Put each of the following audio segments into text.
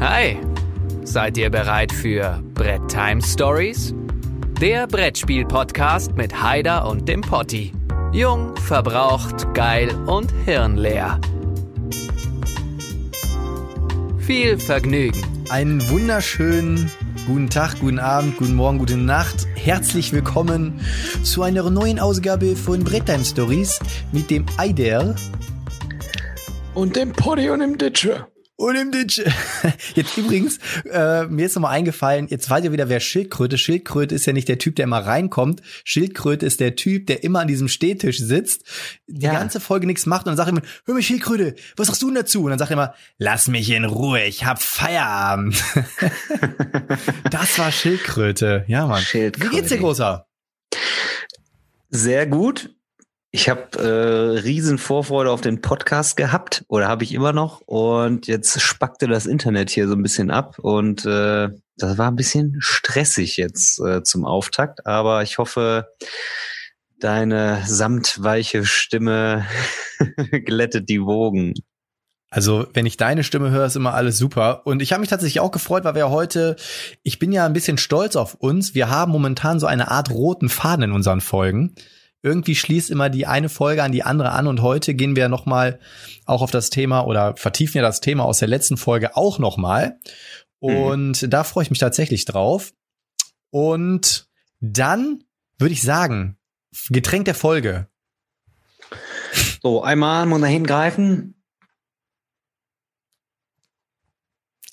Hi, seid ihr bereit für Brett Time Stories? Der Brettspiel-Podcast mit Haider und dem Potti. Jung, verbraucht, geil und hirnleer. Viel Vergnügen. Einen wunderschönen guten Tag, guten Abend, guten Morgen, gute Nacht. Herzlich willkommen zu einer neuen Ausgabe von Bretttime Stories mit dem Eider und dem Potti und dem Ditcher. Und im Ditch. Jetzt übrigens, äh, mir ist nochmal eingefallen, jetzt weiß ihr wieder, wer Schildkröte. Schildkröte ist ja nicht der Typ, der immer reinkommt. Schildkröte ist der Typ, der immer an diesem Stehtisch sitzt, die ja. ganze Folge nichts macht und dann sagt immer, hör mal Schildkröte, was sagst du denn dazu? Und dann sagt er immer, lass mich in Ruhe, ich hab Feierabend. das war Schildkröte. Ja, Mann. Schildkröte. Wie geht's dir, Großer? Sehr gut. Ich habe äh, riesen Vorfreude auf den Podcast gehabt oder habe ich immer noch und jetzt spackte das Internet hier so ein bisschen ab und äh, das war ein bisschen stressig jetzt äh, zum Auftakt, aber ich hoffe, deine samtweiche Stimme glättet die Wogen. Also, wenn ich deine Stimme höre, ist immer alles super. Und ich habe mich tatsächlich auch gefreut, weil wir heute, ich bin ja ein bisschen stolz auf uns. Wir haben momentan so eine Art roten Faden in unseren Folgen irgendwie schließt immer die eine Folge an die andere an und heute gehen wir nochmal auch auf das Thema oder vertiefen ja das Thema aus der letzten Folge auch nochmal. Und mhm. da freue ich mich tatsächlich drauf. Und dann würde ich sagen, Getränk der Folge. So, einmal muss er hingreifen.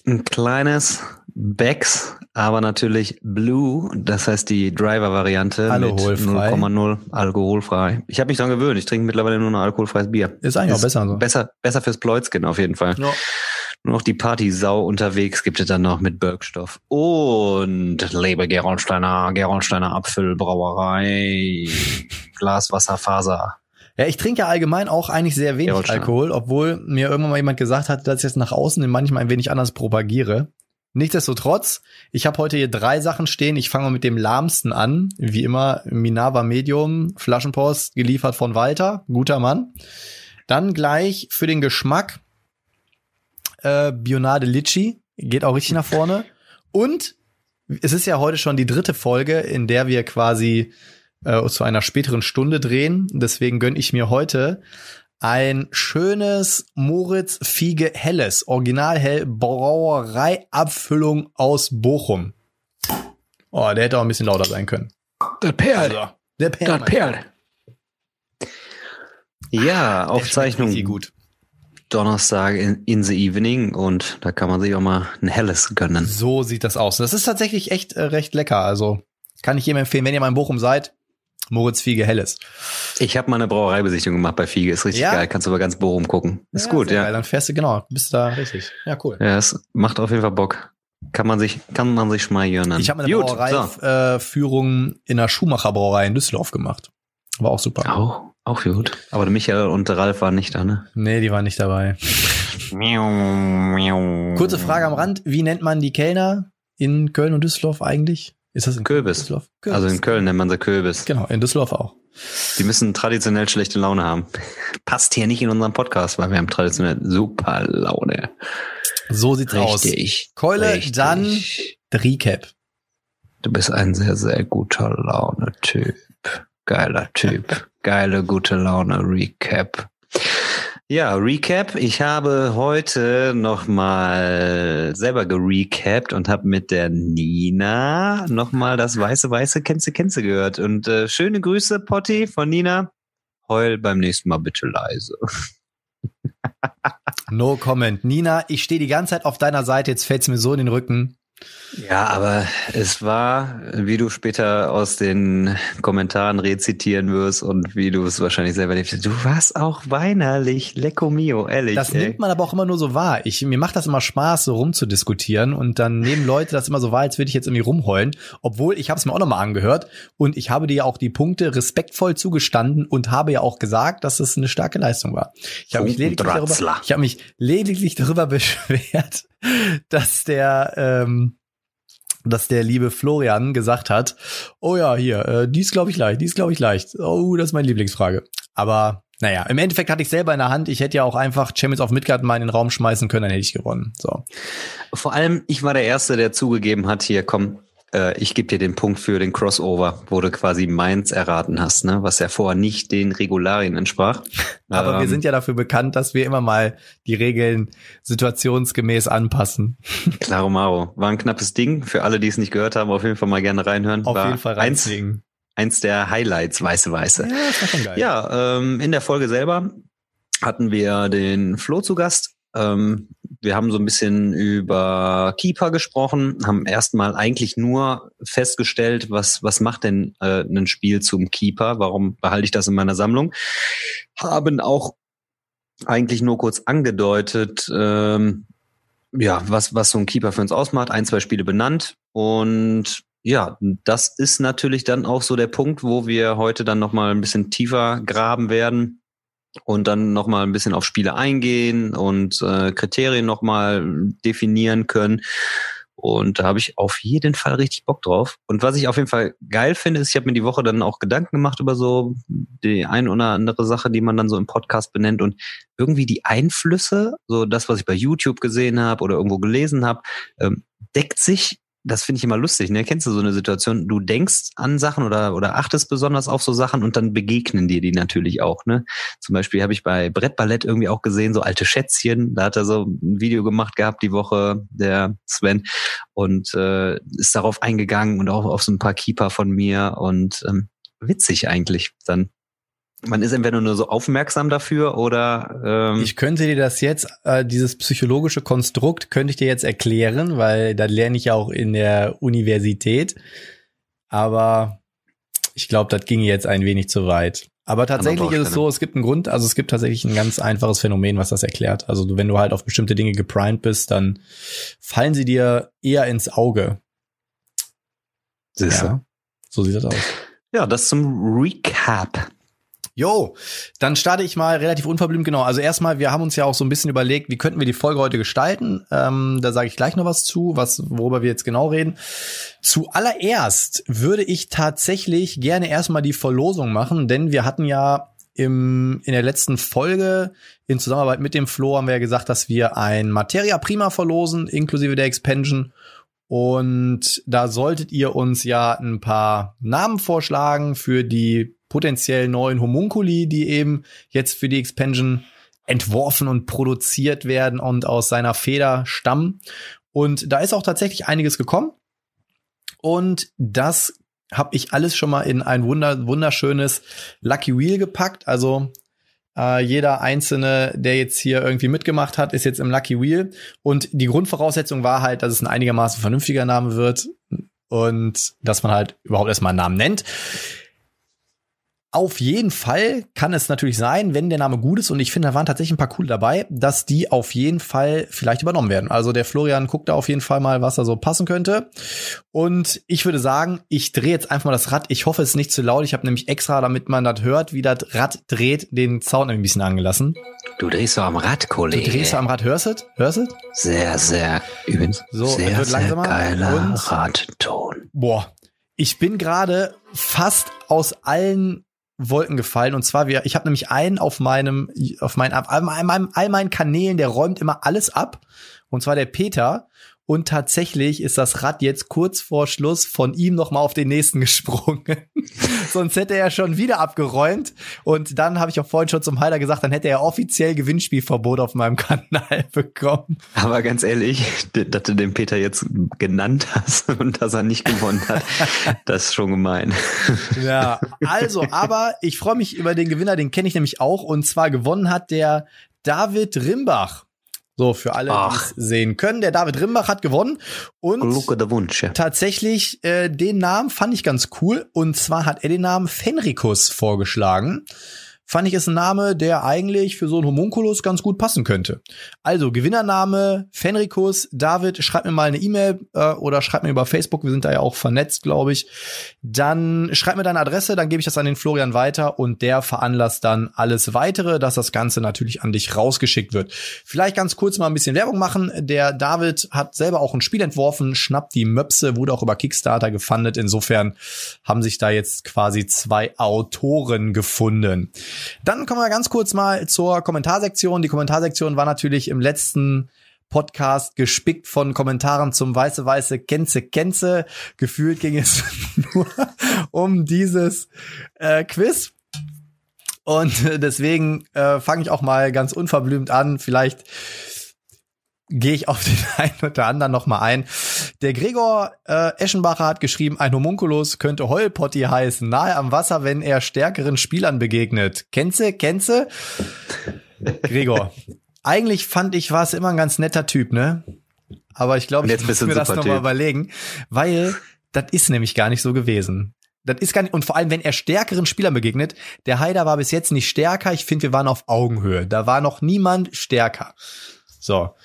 Ein kleines Becks, aber natürlich Blue, das heißt die Driver-Variante mit 0,0 alkoholfrei. Ich habe mich daran gewöhnt, ich trinke mittlerweile nur noch alkoholfreies Bier. Ist eigentlich Ist auch besser so. Besser, besser fürs Pläuzchen auf jeden Fall. Ja. Nur noch die Party-Sau unterwegs gibt es dann noch mit Bergstoff. Und lebe Gerolsteiner, Gerolsteiner Apfelbrauerei, Glaswasserfaser. Ja, ich trinke ja allgemein auch eigentlich sehr wenig Alkohol, obwohl mir irgendwann mal jemand gesagt hat, dass ich jetzt nach außen manchmal ein wenig anders propagiere. Nichtsdestotrotz, ich habe heute hier drei Sachen stehen. Ich fange mal mit dem lahmsten an. Wie immer, Minava Medium, Flaschenpost, geliefert von Walter, guter Mann. Dann gleich für den Geschmack äh, Bionade Litchi, geht auch richtig nach vorne. Und es ist ja heute schon die dritte Folge, in der wir quasi äh, zu einer späteren Stunde drehen. Deswegen gönn ich mir heute ein schönes Moritz Fiege Helles, Originalhell Brauereiabfüllung aus Bochum. Oh, der hätte auch ein bisschen lauter sein können. Der Perl. Also, der Perl. Der Perl. Ja, Aufzeichnung. gut. Donnerstag in, in, the evening und da kann man sich auch mal ein helles gönnen. So sieht das aus. Das ist tatsächlich echt äh, recht lecker. Also kann ich jedem empfehlen, wenn ihr mal in Bochum seid, Moritz Fiege Helles. Ich habe mal eine Brauereibesichtigung gemacht bei Fiege, ist richtig ja. geil. Kannst du aber ganz Bochum gucken. Ist ja, gut, ja. Geil. Dann fährst du genau, bist du da richtig. Ja, cool. Ja, es macht auf jeden Fall Bock. Kann man sich, kann man sich gönnen. Ich habe eine Brauereiführung so. in der Schumacher Brauerei in Düsseldorf gemacht. War auch super. Auch, auch gut. Aber Michael und Ralf waren nicht da, ne? Nee, die waren nicht dabei. Kurze Frage am Rand. Wie nennt man die Kellner in Köln und Düsseldorf eigentlich? Ist das in Kürbis? Düsseldorf? Kürbis? Also in Köln nennt man sie Kürbis. Genau, in Düsseldorf auch. Die müssen traditionell schlechte Laune haben. Passt hier nicht in unseren Podcast, weil wir haben traditionell super Laune. So sieht's richtig, aus. Keule, richtig. dann Recap. Du bist ein sehr, sehr guter Laune-Typ. Geiler Typ. Geile, gute Laune Recap. Ja, Recap. Ich habe heute nochmal selber gerecapt und habe mit der Nina nochmal das weiße, weiße Kennze, Kennze gehört. Und äh, schöne Grüße, Potti, von Nina. Heul beim nächsten Mal bitte leise. no comment. Nina, ich stehe die ganze Zeit auf deiner Seite, jetzt fällt's mir so in den Rücken. Ja, aber es war, wie du später aus den Kommentaren rezitieren wirst und wie du es wahrscheinlich selber lebst, du warst auch weinerlich, lecco mio, ehrlich. Das ey. nimmt man aber auch immer nur so wahr. Ich, mir macht das immer Spaß, so rumzudiskutieren und dann nehmen Leute das immer so wahr, als würde ich jetzt irgendwie rumheulen, obwohl ich habe es mir auch nochmal angehört und ich habe dir ja auch die Punkte respektvoll zugestanden und habe ja auch gesagt, dass es eine starke Leistung war. Ich habe mich lediglich darüber, ich habe mich lediglich darüber beschwert, dass der ähm, dass der liebe Florian gesagt hat, oh ja, hier, äh, die ist glaube ich leicht, die ist glaube ich leicht. Oh, das ist meine Lieblingsfrage. Aber naja, im Endeffekt hatte ich selber in der Hand. Ich hätte ja auch einfach Champions of Midgard mal in den Raum schmeißen können, dann hätte ich gewonnen. So. Vor allem, ich war der Erste, der zugegeben hat, hier, komm, äh, ich gebe dir den Punkt für den Crossover, wo du quasi Mainz erraten hast, ne? was ja vorher nicht den Regularien entsprach. Aber ähm, wir sind ja dafür bekannt, dass wir immer mal die Regeln situationsgemäß anpassen. Klaro Maro. War ein knappes Ding. Für alle, die es nicht gehört haben, auf jeden Fall mal gerne reinhören. Auf war jeden Fall. Eins, eins der Highlights, weiße Weiße. Ja, das war schon geil. Ja, ähm, in der Folge selber hatten wir den Flo zu Gast. Ähm, wir haben so ein bisschen über Keeper gesprochen, haben erstmal eigentlich nur festgestellt, was, was macht denn äh, ein Spiel zum Keeper? Warum behalte ich das in meiner Sammlung? Haben auch eigentlich nur kurz angedeutet, ähm, ja, was, was so ein Keeper für uns ausmacht, ein, zwei Spiele benannt und ja, das ist natürlich dann auch so der Punkt, wo wir heute dann nochmal ein bisschen tiefer graben werden und dann nochmal ein bisschen auf Spiele eingehen und äh, Kriterien nochmal definieren können. Und da habe ich auf jeden Fall richtig Bock drauf. Und was ich auf jeden Fall geil finde, ist, ich habe mir die Woche dann auch Gedanken gemacht über so die ein oder andere Sache, die man dann so im Podcast benennt. Und irgendwie die Einflüsse, so das, was ich bei YouTube gesehen habe oder irgendwo gelesen habe, ähm, deckt sich das finde ich immer lustig, ne? Kennst du so eine Situation? Du denkst an Sachen oder, oder achtest besonders auf so Sachen und dann begegnen dir die natürlich auch, ne? Zum Beispiel habe ich bei Brettballett irgendwie auch gesehen, so alte Schätzchen. Da hat er so ein Video gemacht gehabt die Woche, der Sven, und äh, ist darauf eingegangen und auch auf so ein paar Keeper von mir und ähm, witzig eigentlich dann man ist entweder nur so aufmerksam dafür oder ähm ich könnte dir das jetzt äh, dieses psychologische Konstrukt könnte ich dir jetzt erklären, weil da lerne ich ja auch in der Universität. Aber ich glaube, das ging jetzt ein wenig zu weit. Aber tatsächlich ist es so, es gibt einen Grund, also es gibt tatsächlich ein ganz einfaches Phänomen, was das erklärt. Also wenn du halt auf bestimmte Dinge geprimed bist, dann fallen sie dir eher ins Auge. Siehste. Ja, so sieht das aus. Ja, das zum Recap. Jo, dann starte ich mal relativ unverblümt. Genau, also erstmal, wir haben uns ja auch so ein bisschen überlegt, wie könnten wir die Folge heute gestalten. Ähm, da sage ich gleich noch was zu, was worüber wir jetzt genau reden. Zuallererst würde ich tatsächlich gerne erstmal die Verlosung machen, denn wir hatten ja im, in der letzten Folge in Zusammenarbeit mit dem Flo haben wir ja gesagt, dass wir ein Materia Prima verlosen, inklusive der Expansion. Und da solltet ihr uns ja ein paar Namen vorschlagen für die potenziell neuen Homunculi, die eben jetzt für die Expansion entworfen und produziert werden und aus seiner Feder stammen. Und da ist auch tatsächlich einiges gekommen. Und das habe ich alles schon mal in ein wunder wunderschönes Lucky Wheel gepackt. Also äh, jeder einzelne, der jetzt hier irgendwie mitgemacht hat, ist jetzt im Lucky Wheel. Und die Grundvoraussetzung war halt, dass es ein einigermaßen vernünftiger Name wird und dass man halt überhaupt erstmal einen Namen nennt. Auf jeden Fall kann es natürlich sein, wenn der Name gut ist und ich finde, da waren tatsächlich ein paar coole dabei, dass die auf jeden Fall vielleicht übernommen werden. Also der Florian guckt da auf jeden Fall mal, was da so passen könnte. Und ich würde sagen, ich drehe jetzt einfach mal das Rad. Ich hoffe, es ist nicht zu laut. Ich habe nämlich extra, damit man das hört, wie das Rad dreht, den Sound ein bisschen angelassen. Du drehst so am Rad, Kollege. Du drehst so am Rad, hörst du? Hörst du? Sehr, sehr, übrigens, so, sehr, wird langsamer. sehr geiler und, Radton. Boah, ich bin gerade fast aus allen Wolken gefallen. Und zwar, wir, ich habe nämlich einen auf meinem, auf meinen, all, all meinen Kanälen, der räumt immer alles ab. Und zwar der Peter. Und tatsächlich ist das Rad jetzt kurz vor Schluss von ihm noch mal auf den nächsten gesprungen. Sonst hätte er schon wieder abgeräumt. Und dann habe ich auch vorhin schon zum Heiler gesagt, dann hätte er offiziell Gewinnspielverbot auf meinem Kanal bekommen. Aber ganz ehrlich, dass du den Peter jetzt genannt hast und dass er nicht gewonnen hat, das ist schon gemein. Ja, also, aber ich freue mich über den Gewinner, den kenne ich nämlich auch. Und zwar gewonnen hat der David Rimbach. So, für alle, die es sehen können. Der David Rimbach hat gewonnen. Und Wunsch, ja. tatsächlich, äh, den Namen fand ich ganz cool. Und zwar hat er den Namen Fenricus vorgeschlagen fand ich ist ein Name, der eigentlich für so einen Homunculus ganz gut passen könnte. Also Gewinnername Fenricus, David, schreib mir mal eine E-Mail äh, oder schreib mir über Facebook, wir sind da ja auch vernetzt, glaube ich. Dann schreib mir deine Adresse, dann gebe ich das an den Florian weiter und der veranlasst dann alles weitere, dass das Ganze natürlich an dich rausgeschickt wird. Vielleicht ganz kurz mal ein bisschen Werbung machen. Der David hat selber auch ein Spiel entworfen, schnappt die Möpse, wurde auch über Kickstarter gefundet. Insofern haben sich da jetzt quasi zwei Autoren gefunden. Dann kommen wir ganz kurz mal zur Kommentarsektion. Die Kommentarsektion war natürlich im letzten Podcast gespickt von Kommentaren zum weiße weiße Kenze Kenze. Gefühlt ging es nur um dieses äh, Quiz. Und deswegen äh, fange ich auch mal ganz unverblümt an. Vielleicht gehe ich auf den einen oder anderen noch mal ein. Der Gregor äh, Eschenbacher hat geschrieben, ein Homunculus könnte Heulpotti heißen, nahe am Wasser, wenn er stärkeren Spielern begegnet. Kennze, kennze? Gregor, eigentlich fand ich, war es immer ein ganz netter Typ, ne? Aber ich glaube, ich muss mir das nochmal überlegen, weil das ist nämlich gar nicht so gewesen. Das ist gar nicht, und vor allem, wenn er stärkeren Spielern begegnet, der Haider war bis jetzt nicht stärker. Ich finde, wir waren auf Augenhöhe. Da war noch niemand stärker. So.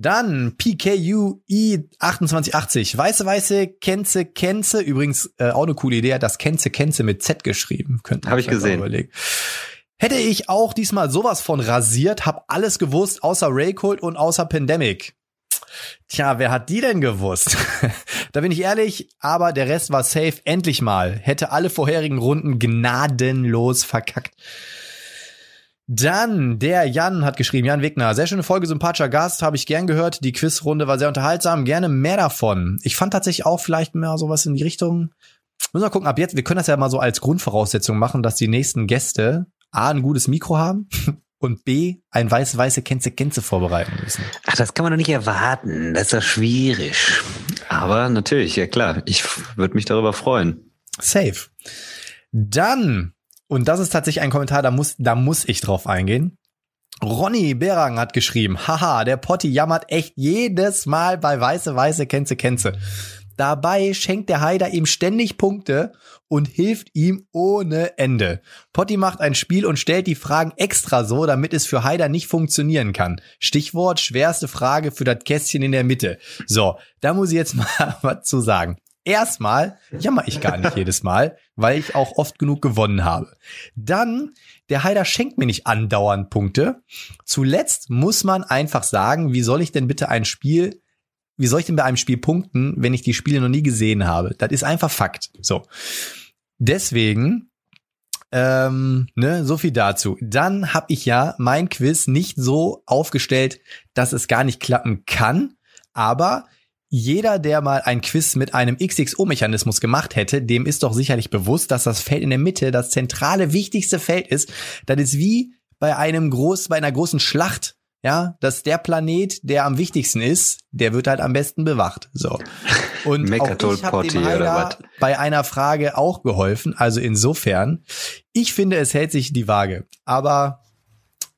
Dann PKUI e 2880. Weiße, weiße, Kenze, Kenze. Übrigens äh, auch eine coole Idee, das Kenze, Kenze mit Z geschrieben. Habe ich gesehen. Hätte ich auch diesmal sowas von rasiert, hab alles gewusst, außer Raycold und außer Pandemic. Tja, wer hat die denn gewusst? da bin ich ehrlich, aber der Rest war safe. Endlich mal. Hätte alle vorherigen Runden gnadenlos verkackt. Dann, der Jan hat geschrieben, Jan Wigner, sehr schöne Folge, sympathischer Gast, habe ich gern gehört. Die Quizrunde war sehr unterhaltsam, gerne mehr davon. Ich fand tatsächlich auch vielleicht mehr sowas in die Richtung. Müssen wir gucken, ab jetzt, wir können das ja mal so als Grundvoraussetzung machen, dass die nächsten Gäste A, ein gutes Mikro haben und B, ein weiß-weiße Kenze-Kenze vorbereiten müssen. Ach, das kann man doch nicht erwarten. Das ist ja schwierig. Aber natürlich, ja klar. Ich würde mich darüber freuen. Safe. Dann, und das ist tatsächlich ein Kommentar, da muss, da muss ich drauf eingehen. Ronny Berang hat geschrieben, haha, der Potti jammert echt jedes Mal bei weiße, weiße Kenze, Kenze. Dabei schenkt der Haider ihm ständig Punkte und hilft ihm ohne Ende. Potti macht ein Spiel und stellt die Fragen extra so, damit es für Haider nicht funktionieren kann. Stichwort schwerste Frage für das Kästchen in der Mitte. So, da muss ich jetzt mal was zu sagen. Erstmal jammer ich gar nicht jedes Mal, weil ich auch oft genug gewonnen habe. Dann, der Haider schenkt mir nicht andauernd Punkte. Zuletzt muss man einfach sagen, wie soll ich denn bitte ein Spiel wie soll ich denn bei einem Spiel punkten, wenn ich die Spiele noch nie gesehen habe? Das ist einfach Fakt. So. Deswegen, ähm, ne, so viel dazu. Dann habe ich ja mein Quiz nicht so aufgestellt, dass es gar nicht klappen kann, aber jeder, der mal ein Quiz mit einem XXO-Mechanismus gemacht hätte, dem ist doch sicherlich bewusst, dass das Feld in der Mitte das zentrale, wichtigste Feld ist. Das ist wie bei einem groß, bei einer großen Schlacht ja, dass der Planet, der am wichtigsten ist, der wird halt am besten bewacht. So. Und auch ich habe dem Heiler bei einer Frage auch geholfen. Also insofern, ich finde, es hält sich die Waage. Aber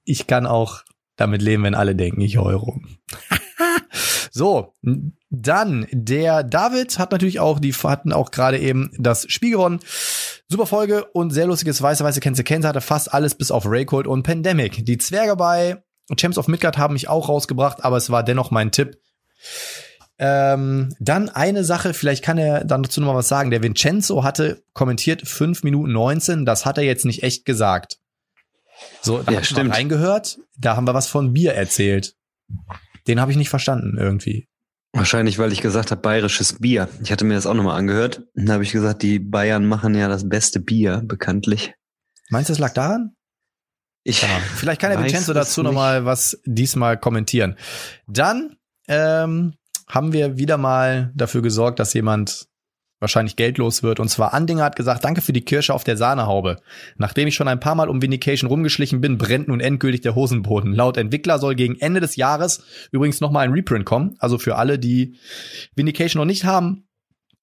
ich kann auch damit leben, wenn alle denken, ich heule rum. So, dann der David hat natürlich auch, die hatten auch gerade eben das Spiel gewonnen. Super Folge und sehr lustiges Weiße Weiße Kenze Kenze hatte fast alles bis auf Raycold und Pandemic. Die Zwerge bei Champs of Midgard haben mich auch rausgebracht, aber es war dennoch mein Tipp. Ähm, dann eine Sache, vielleicht kann er dann dazu noch mal was sagen. Der Vincenzo hatte kommentiert 5 Minuten 19, das hat er jetzt nicht echt gesagt. So, da ja, habe ich reingehört, da haben wir was von Bier erzählt. Den habe ich nicht verstanden irgendwie. Wahrscheinlich, weil ich gesagt habe, bayerisches Bier. Ich hatte mir das auch nochmal angehört. Da habe ich gesagt, die Bayern machen ja das beste Bier, bekanntlich. Meinst du, es lag daran? Ich ja, vielleicht kann der Vincenzo dazu nochmal was diesmal kommentieren. Dann ähm, haben wir wieder mal dafür gesorgt, dass jemand wahrscheinlich geldlos wird. Und zwar Andinger hat gesagt, danke für die Kirsche auf der Sahnehaube. Nachdem ich schon ein paar Mal um Vindication rumgeschlichen bin, brennt nun endgültig der Hosenboden. Laut Entwickler soll gegen Ende des Jahres übrigens nochmal ein Reprint kommen. Also für alle, die Vindication noch nicht haben,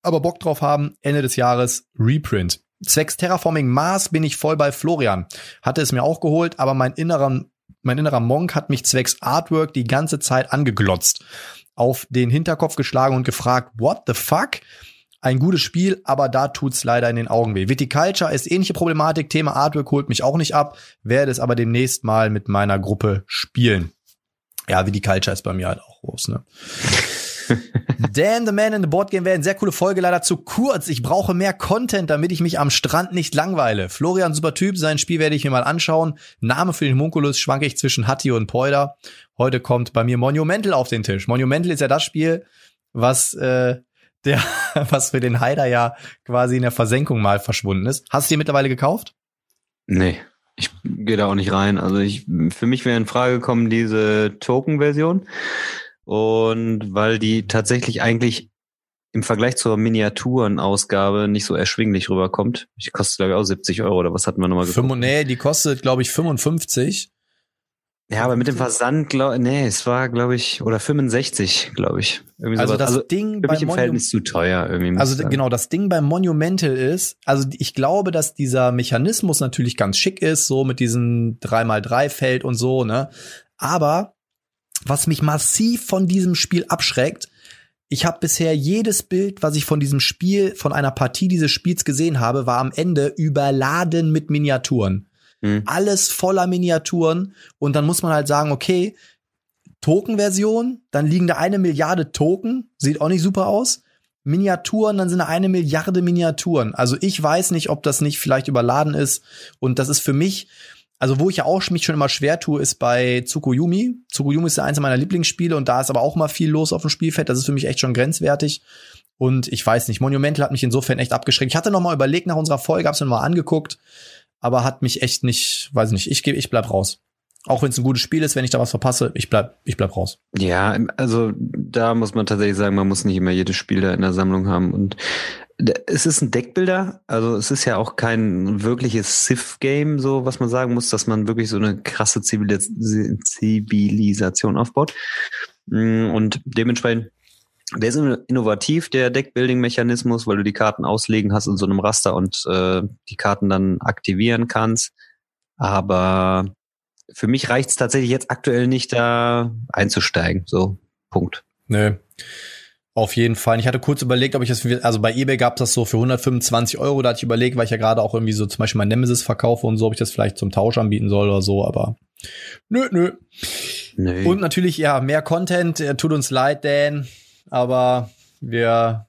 aber Bock drauf haben, Ende des Jahres Reprint. Zwecks Terraforming Mars bin ich voll bei Florian. Hatte es mir auch geholt, aber mein innerer, mein innerer Monk hat mich zwecks Artwork die ganze Zeit angeglotzt, auf den Hinterkopf geschlagen und gefragt, what the fuck? Ein gutes Spiel, aber da tut's leider in den Augen weh. Viticulture ist ähnliche Problematik. Thema Artwork holt mich auch nicht ab, werde es aber demnächst mal mit meiner Gruppe spielen. Ja, Viticulture ist bei mir halt auch groß, ne? Dan the Man in the Board Game wäre eine sehr coole Folge, leider zu kurz. Ich brauche mehr Content, damit ich mich am Strand nicht langweile. Florian, super Typ, sein Spiel werde ich mir mal anschauen. Name für den Munkulus schwanke ich zwischen Hatti und Poida. Heute kommt bei mir Monumental auf den Tisch. Monumental ist ja das Spiel, was äh, der, was für den Haider ja quasi in der Versenkung mal verschwunden ist. Hast du dir mittlerweile gekauft? Nee. Ich gehe da auch nicht rein. Also ich, für mich wäre in Frage gekommen diese Token-Version. Und weil die tatsächlich eigentlich im Vergleich zur Miniaturenausgabe nicht so erschwinglich rüberkommt. Die kostet, glaube ich, auch 70 Euro oder was hatten wir nochmal gesagt? Nee, die kostet, glaube ich, 55. Ja, aber mit dem Versand, glaub, nee, es war, glaube ich, oder 65, glaube ich. Irgendwie also sowas. das also Ding mich im Verhältnis zu teuer irgendwie. Also genau, das Ding beim Monumental ist, also ich glaube, dass dieser Mechanismus natürlich ganz schick ist, so mit diesem 3x3 Feld und so, ne? Aber was mich massiv von diesem Spiel abschreckt, ich habe bisher jedes Bild, was ich von diesem Spiel, von einer Partie dieses Spiels gesehen habe, war am Ende überladen mit Miniaturen. Mhm. Alles voller Miniaturen. Und dann muss man halt sagen, okay, Token-Version, dann liegen da eine Milliarde Token, sieht auch nicht super aus. Miniaturen, dann sind da eine Milliarde Miniaturen. Also ich weiß nicht, ob das nicht vielleicht überladen ist. Und das ist für mich, also wo ich ja auch mich schon immer schwer tue, ist bei Tsukuyomi. Tsukuyomi ist ja eins meiner Lieblingsspiele und da ist aber auch mal viel los auf dem Spielfeld. Das ist für mich echt schon grenzwertig. Und ich weiß nicht, Monumental hat mich insofern echt abgeschreckt. Ich hatte noch mal überlegt nach unserer Folge, hab's mir mal angeguckt aber hat mich echt nicht, weiß nicht, ich gebe, ich bleib raus. Auch wenn es ein gutes Spiel ist, wenn ich da was verpasse, ich bleib, ich bleib raus. Ja, also da muss man tatsächlich sagen, man muss nicht immer jedes Spiel da in der Sammlung haben und es ist ein Deckbilder, also es ist ja auch kein wirkliches Civ-Game, so was man sagen muss, dass man wirklich so eine krasse Zivilisation aufbaut. Mm, und dementsprechend der ist innovativ, der Deckbuilding-Mechanismus, weil du die Karten auslegen hast in so einem Raster und äh, die Karten dann aktivieren kannst. Aber für mich reicht es tatsächlich jetzt aktuell nicht, da einzusteigen. So, Punkt. Nö. Auf jeden Fall. Ich hatte kurz überlegt, ob ich das, also bei eBay gab es das so für 125 Euro, da hatte ich überlegt, weil ich ja gerade auch irgendwie so zum Beispiel mein Nemesis verkaufe und so, ob ich das vielleicht zum Tausch anbieten soll oder so, aber nö, nö. nö. Und natürlich, ja, mehr Content, tut uns leid, Dan aber wir,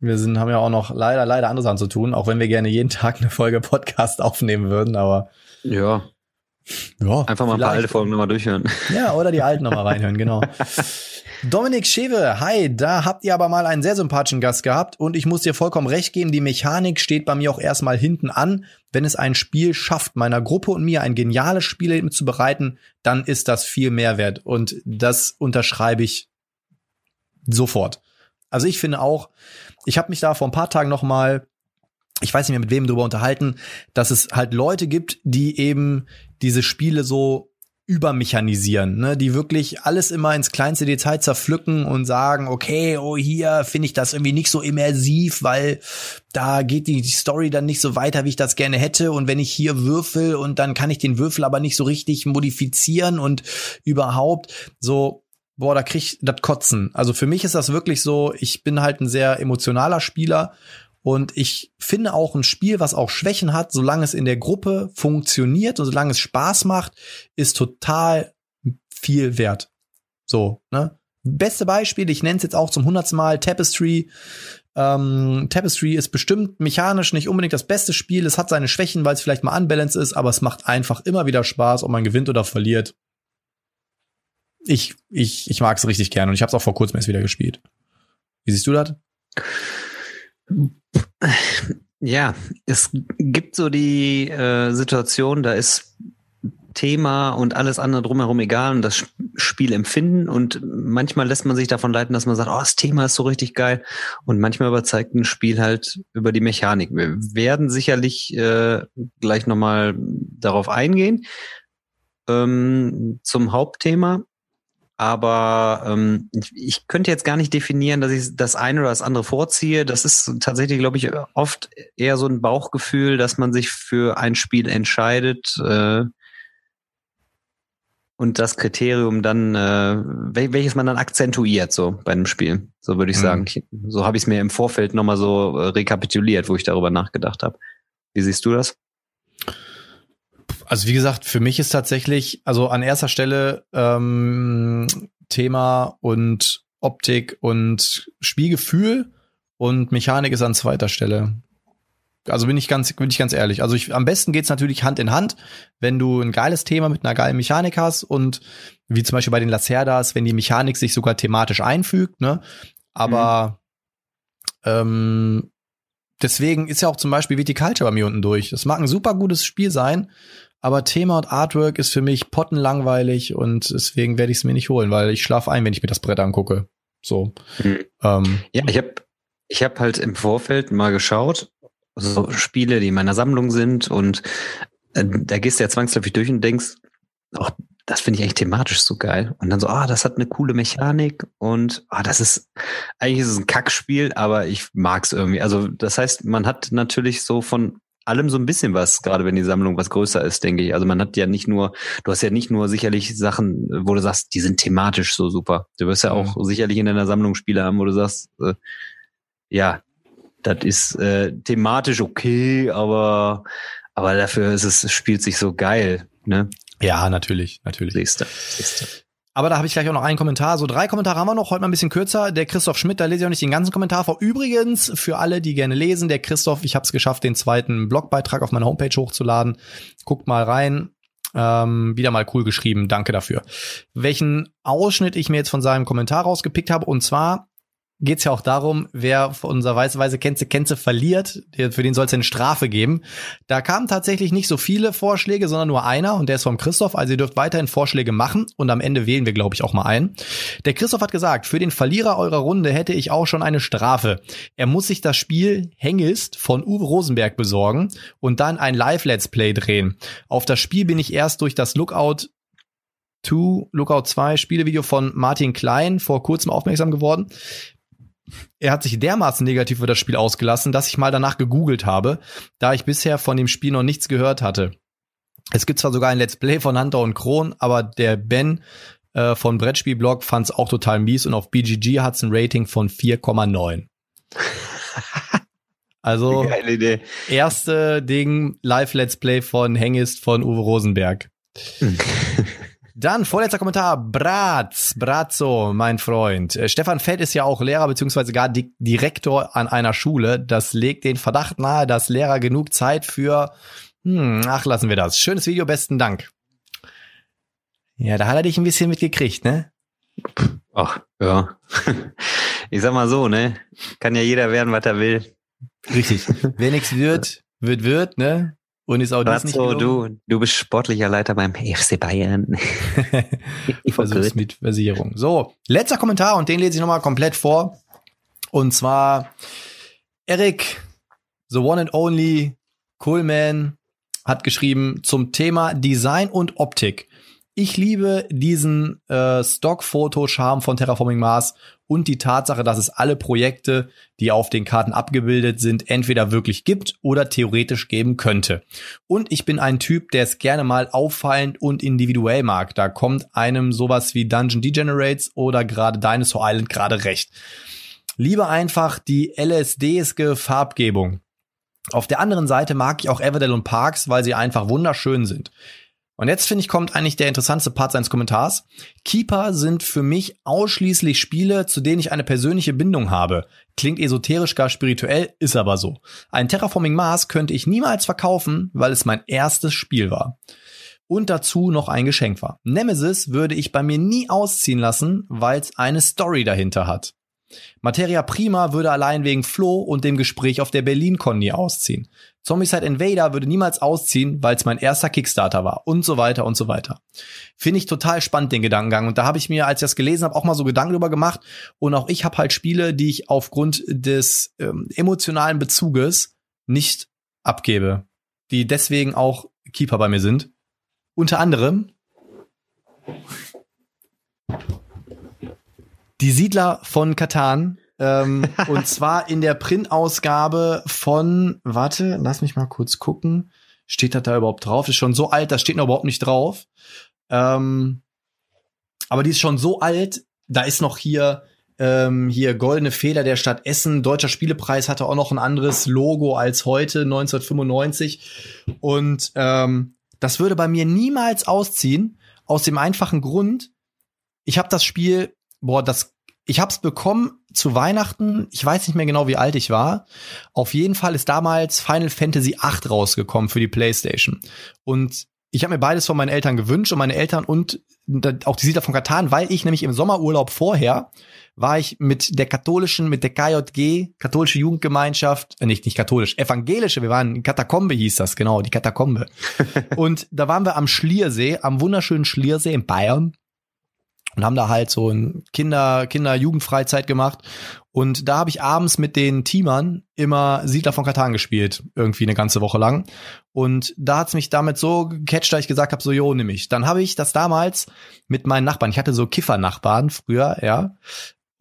wir sind, haben ja auch noch leider, leider andere Sachen zu tun, auch wenn wir gerne jeden Tag eine Folge Podcast aufnehmen würden, aber. Ja. Ja. Einfach mal ein paar alte Folgen nochmal durchhören. Ja, oder die alten nochmal reinhören, genau. Dominik Schewe, hi, da habt ihr aber mal einen sehr sympathischen Gast gehabt und ich muss dir vollkommen recht geben, die Mechanik steht bei mir auch erstmal hinten an. Wenn es ein Spiel schafft, meiner Gruppe und mir ein geniales Spiel zu bereiten, dann ist das viel Mehrwert und das unterschreibe ich sofort. Also ich finde auch, ich habe mich da vor ein paar Tagen noch mal ich weiß nicht mehr mit wem drüber unterhalten, dass es halt Leute gibt, die eben diese Spiele so übermechanisieren, ne, die wirklich alles immer ins kleinste Detail zerpflücken und sagen, okay, oh hier finde ich das irgendwie nicht so immersiv, weil da geht die Story dann nicht so weiter, wie ich das gerne hätte. Und wenn ich hier würfel und dann kann ich den Würfel aber nicht so richtig modifizieren und überhaupt. So boah, da krieg ich das Kotzen. Also für mich ist das wirklich so, ich bin halt ein sehr emotionaler Spieler und ich finde auch ein Spiel, was auch Schwächen hat, solange es in der Gruppe funktioniert und solange es Spaß macht, ist total viel wert. So, ne? Beste Beispiel, ich nenne es jetzt auch zum hundertsten Mal Tapestry. Ähm, Tapestry ist bestimmt mechanisch nicht unbedingt das beste Spiel. Es hat seine Schwächen, weil es vielleicht mal unbalanced ist, aber es macht einfach immer wieder Spaß, ob man gewinnt oder verliert ich, ich, ich mag es richtig gerne und ich habe es auch vor kurzem erst wieder gespielt. Wie siehst du das? Ja, es gibt so die äh, Situation, da ist Thema und alles andere drumherum egal und das Spiel empfinden und manchmal lässt man sich davon leiten, dass man sagt, oh, das Thema ist so richtig geil und manchmal überzeugt ein Spiel halt über die Mechanik. Wir werden sicherlich äh, gleich nochmal darauf eingehen ähm, zum Hauptthema aber ähm, ich, könnte jetzt gar nicht definieren, dass ich das eine oder das andere vorziehe. Das ist tatsächlich, glaube ich, oft eher so ein Bauchgefühl, dass man sich für ein Spiel entscheidet äh, und das Kriterium dann, äh, welches man dann akzentuiert so bei einem Spiel. So würde ich mhm. sagen. Ich, so habe ich es mir im Vorfeld nochmal so äh, rekapituliert, wo ich darüber nachgedacht habe. Wie siehst du das? Also wie gesagt, für mich ist tatsächlich, also an erster Stelle ähm, Thema und Optik und Spielgefühl und Mechanik ist an zweiter Stelle. Also bin ich ganz, bin ich ganz ehrlich. Also ich, am besten geht's natürlich Hand in Hand, wenn du ein geiles Thema mit einer geilen Mechanik hast und wie zum Beispiel bei den Lacerdas, wenn die Mechanik sich sogar thematisch einfügt, ne? Aber mhm. ähm, deswegen ist ja auch zum Beispiel Viticulture bei mir unten durch. Das mag ein super gutes Spiel sein, aber Thema und Artwork ist für mich pottenlangweilig und deswegen werde ich es mir nicht holen, weil ich schlafe ein, wenn ich mir das Brett angucke. So. Mhm. Ähm, ja, ich habe ich hab halt im Vorfeld mal geschaut, so Spiele, die in meiner Sammlung sind und äh, da gehst du ja zwangsläufig durch und denkst, auch das finde ich eigentlich thematisch so geil. Und dann so, ah, das hat eine coole Mechanik und ah, das ist, eigentlich ist es ein Kackspiel, aber ich mag's irgendwie. Also das heißt, man hat natürlich so von allem so ein bisschen was, gerade wenn die Sammlung was größer ist, denke ich. Also man hat ja nicht nur, du hast ja nicht nur sicherlich Sachen, wo du sagst, die sind thematisch so super. Du wirst ja auch mhm. sicherlich in deiner Sammlung Spiele haben, wo du sagst, äh, ja, das ist äh, thematisch okay, aber aber dafür ist es spielt sich so geil, ne? Ja, natürlich, natürlich. Siehste, siehste. Aber da habe ich gleich auch noch einen Kommentar. So drei Kommentare haben wir noch, heute mal ein bisschen kürzer. Der Christoph Schmidt, da lese ich auch nicht den ganzen Kommentar vor. Übrigens, für alle, die gerne lesen, der Christoph, ich habe es geschafft, den zweiten Blogbeitrag auf meiner Homepage hochzuladen. Guckt mal rein. Ähm, wieder mal cool geschrieben, danke dafür. Welchen Ausschnitt ich mir jetzt von seinem Kommentar rausgepickt habe, und zwar geht es ja auch darum, wer unser weiße Weise Kenze Kenze verliert, für den soll es eine Strafe geben. Da kamen tatsächlich nicht so viele Vorschläge, sondern nur einer und der ist vom Christoph. Also ihr dürft weiterhin Vorschläge machen und am Ende wählen wir, glaube ich, auch mal einen. Der Christoph hat gesagt, für den Verlierer eurer Runde hätte ich auch schon eine Strafe. Er muss sich das Spiel Hengist von Uwe Rosenberg besorgen und dann ein Live-Let's Play drehen. Auf das Spiel bin ich erst durch das Lookout 2, Lookout 2 Spielevideo von Martin Klein vor kurzem aufmerksam geworden er hat sich dermaßen negativ über das Spiel ausgelassen, dass ich mal danach gegoogelt habe, da ich bisher von dem Spiel noch nichts gehört hatte. Es gibt zwar sogar ein Let's Play von Hunter und Kron, aber der Ben äh, von Brettspielblog fand es auch total mies und auf BGG hat es ein Rating von 4,9. also erste Ding Live Let's Play von Hengist von Uwe Rosenberg. Dann vorletzter Kommentar, Bratz, Brazzo, mein Freund. Äh, Stefan Feld ist ja auch Lehrer beziehungsweise gar Di Direktor an einer Schule. Das legt den Verdacht nahe, dass Lehrer genug Zeit für, hm, ach, lassen wir das. Schönes Video, besten Dank. Ja, da hat er dich ein bisschen mitgekriegt, ne? Ach, ja. Ich sag mal so, ne? Kann ja jeder werden, was er will. Richtig. Wer nichts wird, wird, wird, ne? Und ist auch das nicht so, du, du bist sportlicher Leiter beim FC Bayern. Versuch's mit Versicherung. So, letzter Kommentar und den lese ich nochmal komplett vor. Und zwar Eric, the one and only Coolman, hat geschrieben zum Thema Design und Optik. Ich liebe diesen äh, Stock-Foto-Charme von Terraforming Mars und die Tatsache, dass es alle Projekte, die auf den Karten abgebildet sind, entweder wirklich gibt oder theoretisch geben könnte. Und ich bin ein Typ, der es gerne mal auffallend und individuell mag. Da kommt einem sowas wie Dungeon Degenerates oder gerade Dinosaur Island gerade recht. Liebe einfach die LSD-ske Farbgebung. Auf der anderen Seite mag ich auch Everdell und Parks, weil sie einfach wunderschön sind. Und jetzt finde ich, kommt eigentlich der interessanteste Part seines Kommentars. Keeper sind für mich ausschließlich Spiele, zu denen ich eine persönliche Bindung habe. Klingt esoterisch gar spirituell, ist aber so. Ein Terraforming Mars könnte ich niemals verkaufen, weil es mein erstes Spiel war. Und dazu noch ein Geschenk war. Nemesis würde ich bei mir nie ausziehen lassen, weil es eine Story dahinter hat. Materia Prima würde allein wegen Flo und dem Gespräch auf der Berlin-Con nie ausziehen. Zombicide Invader würde niemals ausziehen, weil es mein erster Kickstarter war und so weiter und so weiter. Finde ich total spannend, den Gedankengang. Und da habe ich mir, als ich das gelesen habe, auch mal so Gedanken drüber gemacht. Und auch ich habe halt Spiele, die ich aufgrund des ähm, emotionalen Bezuges nicht abgebe. Die deswegen auch Keeper bei mir sind. Unter anderem die Siedler von Katan. ähm, und zwar in der Printausgabe von, warte, lass mich mal kurz gucken. Steht das da überhaupt drauf? Ist schon so alt, das steht noch überhaupt nicht drauf. Ähm, aber die ist schon so alt, da ist noch hier ähm, hier goldene Fehler der Stadt Essen. Deutscher Spielepreis hatte auch noch ein anderes Logo als heute 1995 und ähm, das würde bei mir niemals ausziehen aus dem einfachen Grund, ich habe das Spiel boah, das, ich hab's bekommen zu Weihnachten. Ich weiß nicht mehr genau, wie alt ich war. Auf jeden Fall ist damals Final Fantasy VIII rausgekommen für die PlayStation. Und ich habe mir beides von meinen Eltern gewünscht und meine Eltern und auch die Siedler von Katan, weil ich nämlich im Sommerurlaub vorher war ich mit der katholischen, mit der KJG, katholische Jugendgemeinschaft, äh, nicht, nicht katholisch, evangelische, wir waren in Katakombe hieß das, genau, die Katakombe. und da waren wir am Schliersee, am wunderschönen Schliersee in Bayern und haben da halt so ein Kinder Kinder Jugendfreizeit gemacht und da habe ich abends mit den Teamern immer Siedler von Katan gespielt, irgendwie eine ganze Woche lang und da hat's mich damit so gecatcht, dass ich gesagt habe, so jo, nimm ich. Dann habe ich das damals mit meinen Nachbarn, ich hatte so Kiffer-Nachbarn früher, ja.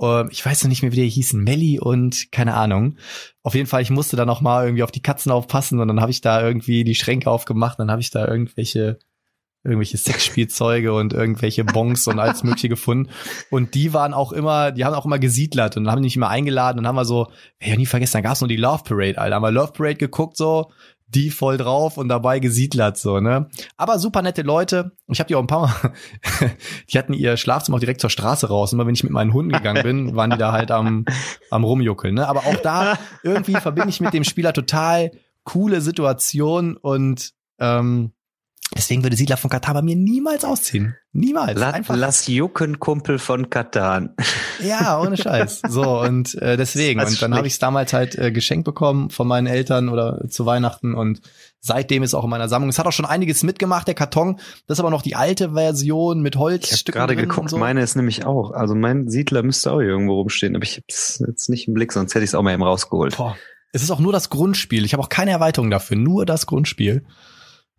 Ähm, ich weiß noch nicht mehr, wie die hießen, Melli und keine Ahnung. Auf jeden Fall, ich musste da noch mal irgendwie auf die Katzen aufpassen und dann habe ich da irgendwie die Schränke aufgemacht, dann habe ich da irgendwelche irgendwelche Sexspielzeuge und irgendwelche Bongs und alles mögliche gefunden. Und die waren auch immer, die haben auch immer gesiedlert und haben mich immer eingeladen und haben wir so, ich ja nie vergessen, da gab's noch die Love Parade, Alter. Haben wir Love Parade geguckt so, die voll drauf und dabei gesiedlert so, ne? Aber super nette Leute. Ich habe die auch ein paar Mal, die hatten ihr Schlafzimmer auch direkt zur Straße raus. Immer wenn ich mit meinen Hunden gegangen bin, waren die da halt am, am rumjuckeln, ne? Aber auch da irgendwie verbinde ich mit dem Spieler total coole Situation und ähm, Deswegen würde Siedler von Katan bei mir niemals ausziehen. Niemals. La Einfach. Lass jucken, Kumpel von Katan. Ja, ohne Scheiß. So, und äh, deswegen. Und dann habe ich es damals halt äh, geschenkt bekommen von meinen Eltern oder zu Weihnachten und seitdem ist auch in meiner Sammlung. Es hat auch schon einiges mitgemacht, der Karton. Das ist aber noch die alte Version mit Holzstücken. Ich habe gerade geguckt, so. meine ist nämlich auch. Also mein Siedler müsste auch irgendwo rumstehen, aber ich habe es jetzt nicht im Blick, sonst hätte ich es auch mal eben rausgeholt. Boah. Es ist auch nur das Grundspiel. Ich habe auch keine Erweiterung dafür, nur das Grundspiel.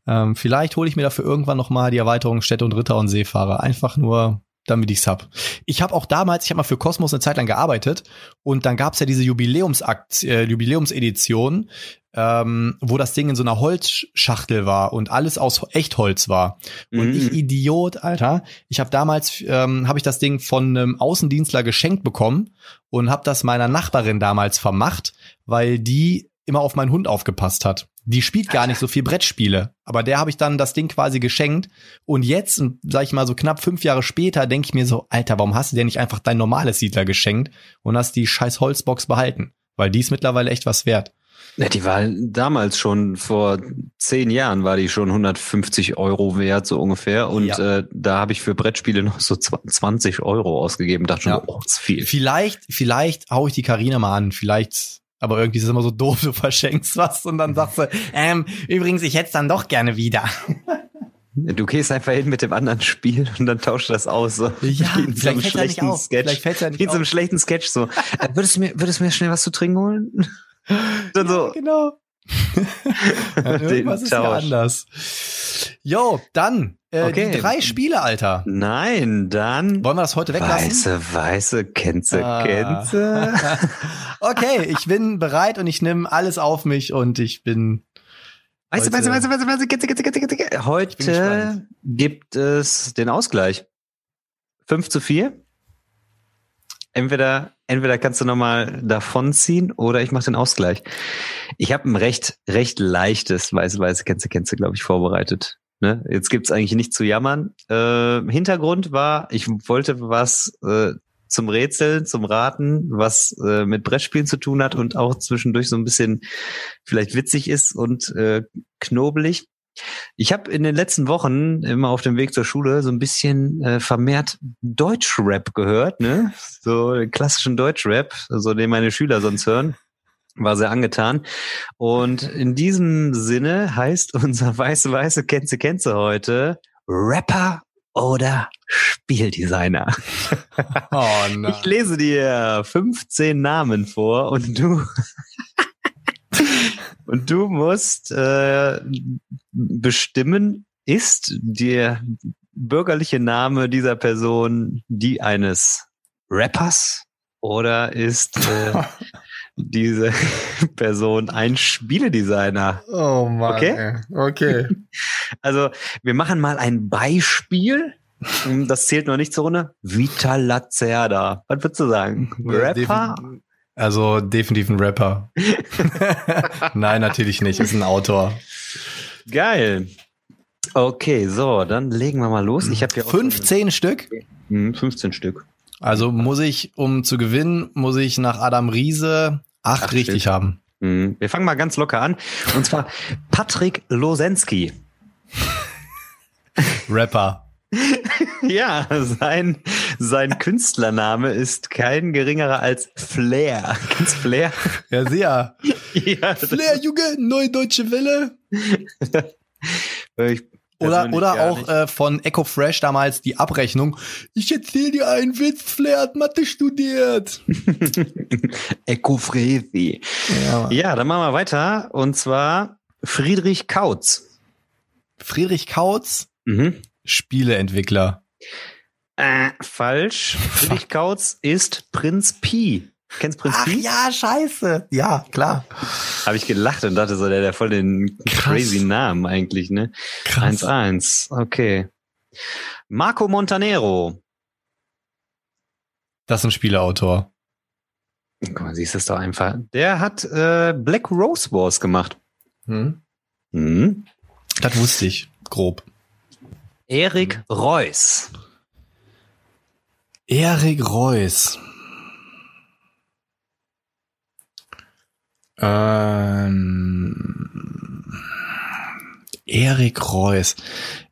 Ähm, vielleicht hole ich mir dafür irgendwann noch mal die Erweiterung Städte und Ritter und Seefahrer. Einfach nur, damit ich's hab. Ich habe auch damals, ich habe mal für Cosmos eine Zeit lang gearbeitet und dann gab's ja diese Jubiläumsakt, äh, Jubiläumsedition, ähm, wo das Ding in so einer Holzschachtel war und alles aus Echtholz war. Und mhm. ich Idiot, Alter, ich habe damals ähm, habe ich das Ding von einem Außendienstler geschenkt bekommen und habe das meiner Nachbarin damals vermacht, weil die immer auf meinen Hund aufgepasst hat. Die spielt gar nicht so viel Brettspiele, aber der habe ich dann das Ding quasi geschenkt. Und jetzt, sag ich mal so knapp fünf Jahre später, denke ich mir so, Alter, warum hast du dir nicht einfach dein normales Siedler geschenkt und hast die scheiß Holzbox behalten? Weil die ist mittlerweile echt was wert. Ja, die war damals schon, vor zehn Jahren war die schon 150 Euro wert, so ungefähr. Und ja. äh, da habe ich für Brettspiele noch so 20 Euro ausgegeben. Dachte schon, ja. oh, das ist viel. Vielleicht, vielleicht hau ich die Karina mal an. Vielleicht aber irgendwie ist es immer so doof, du verschenkst was und dann sagst du, ähm, übrigens, ich hätte es dann doch gerne wieder. Du gehst einfach hin mit dem anderen Spiel und dann tauscht das aus. So. Ja, wie so fällt er nicht auf. Sketch. Vielleicht wie in so einem schlechten Sketch so. Äh, würdest du mir, würdest du mir schnell was zu trinken holen? dann so. Ja, genau. Irgendwas ist ja anders. Jo, dann äh, okay. die drei Spiele, Alter. Nein, dann. Wollen wir das heute weglassen? Weiße, weiße, Kenze, ah. Kenze. okay, ich bin bereit und ich nehme alles auf mich und ich bin. Weiße, weiße, weiße, weiße, weiße, Kenze, Kenze, Kenze, Kenze. Heute gibt es den Ausgleich. 5 zu 4. Entweder, entweder kannst du nochmal davonziehen oder ich mache den Ausgleich. Ich habe ein recht, recht leichtes weiße, weiße, Kenze, Kenze, glaube ich, vorbereitet. Ne? Jetzt gibt's eigentlich nicht zu jammern. Äh, Hintergrund war, ich wollte was äh, zum Rätseln, zum Raten, was äh, mit Brettspielen zu tun hat und auch zwischendurch so ein bisschen vielleicht witzig ist und äh, knobelig. Ich habe in den letzten Wochen immer auf dem Weg zur Schule so ein bisschen äh, vermehrt Deutschrap gehört, ne? So klassischen Deutschrap, so den meine Schüler sonst hören war sehr angetan. Und in diesem Sinne heißt unser weiße weiße Kenze Kenze heute Rapper oder Spieldesigner. Oh nein. Ich lese dir 15 Namen vor und du und du musst äh, bestimmen, ist der bürgerliche Name dieser Person die eines Rappers oder ist äh, diese Person ein Spieledesigner. Oh Mann. Okay. Okay. Also, wir machen mal ein Beispiel. Das zählt noch nicht zur Runde. Vita Lacerda. Was würdest du sagen? Rapper? Also definitiv ein Rapper. Nein, natürlich nicht. Ist ein Autor. Geil. Okay, so, dann legen wir mal los. Ich habe hier 15 Stück? 15 hm, Stück. Also muss ich, um zu gewinnen, muss ich nach Adam Riese acht, acht richtig Stück. haben. Mhm. Wir fangen mal ganz locker an. Und zwar Patrick Losensky. Rapper. ja, sein, sein Künstlername ist kein geringerer als Flair. Kennst Flair? Ja, sehr. ja, Flair, Junge, neue deutsche Welle. ich oder oder auch äh, von Echo Fresh damals die Abrechnung. Ich erzähl dir einen Witz, Flair hat Mathe studiert. Echo Fresi. Ja, ja, dann machen wir weiter. Und zwar Friedrich Kautz. Friedrich Kautz? Mhm. Spieleentwickler. Äh, falsch. Friedrich Kautz ist Prinz Pi. Kennst Prinz Ach, Pi? Ja, scheiße. Ja, klar. Habe ich gelacht und dachte so, der hat voll den Krass. crazy Namen eigentlich, ne? Krass. 1-1. Okay. Marco Montanero. Das ist ein Spieleautor. Guck mal, siehst du es doch einfach. Der hat äh, Black Rose Wars gemacht. Hm? Hm? Das wusste ich, grob. Erik Reus. Erik Reus. Ähm, Erik Reus.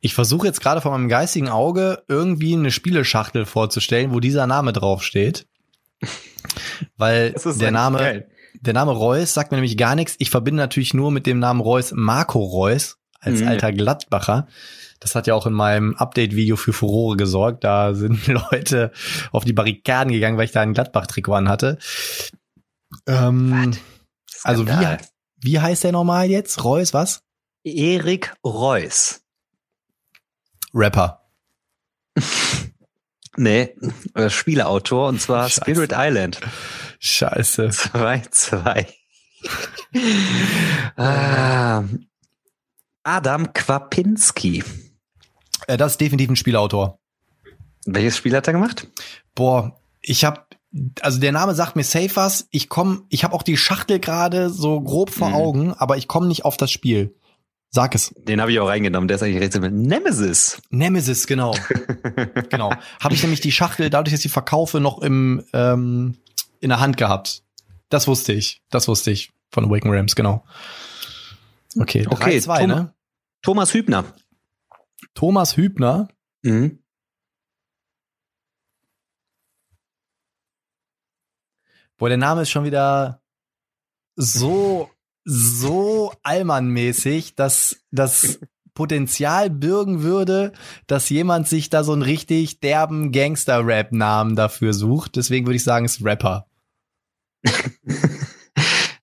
Ich versuche jetzt gerade vor meinem geistigen Auge irgendwie eine Spieleschachtel vorzustellen, wo dieser Name draufsteht. Weil der Name, geil. der Name Reus sagt mir nämlich gar nichts. Ich verbinde natürlich nur mit dem Namen Reus Marco Reus als mhm. alter Gladbacher. Das hat ja auch in meinem Update-Video für Furore gesorgt. Da sind Leute auf die Barrikaden gegangen, weil ich da ein Gladbach-Trikot an hatte. Ähm, also wie, wie heißt der normal jetzt? Reus, was? Erik Reus. Rapper. nee, äh, Spieleautor und zwar Scheiße. Spirit Island. Scheiße. 2-2. ah, Adam Kwapinski. Äh, das ist definitiv ein Spielautor. Welches Spiel hat er gemacht? Boah, ich habe also der Name sagt mir safe was. Ich komme, ich habe auch die Schachtel gerade so grob vor mhm. Augen, aber ich komme nicht auf das Spiel. Sag es. Den habe ich auch reingenommen. Der ist eigentlich recht mit Nemesis. Nemesis, genau. genau. Habe ich nämlich die Schachtel, dadurch, dass ich verkaufe, noch im ähm, in der Hand gehabt. Das wusste ich. Das wusste ich von Awaken Rams, genau. Okay, okay 3, 2, Tom ne? Thomas Hübner. Thomas Hübner. Mhm. Boah, der Name ist schon wieder so, so Allmann-mäßig, dass das Potenzial bürgen würde, dass jemand sich da so einen richtig derben Gangster-Rap-Namen dafür sucht. Deswegen würde ich sagen, es ist Rapper.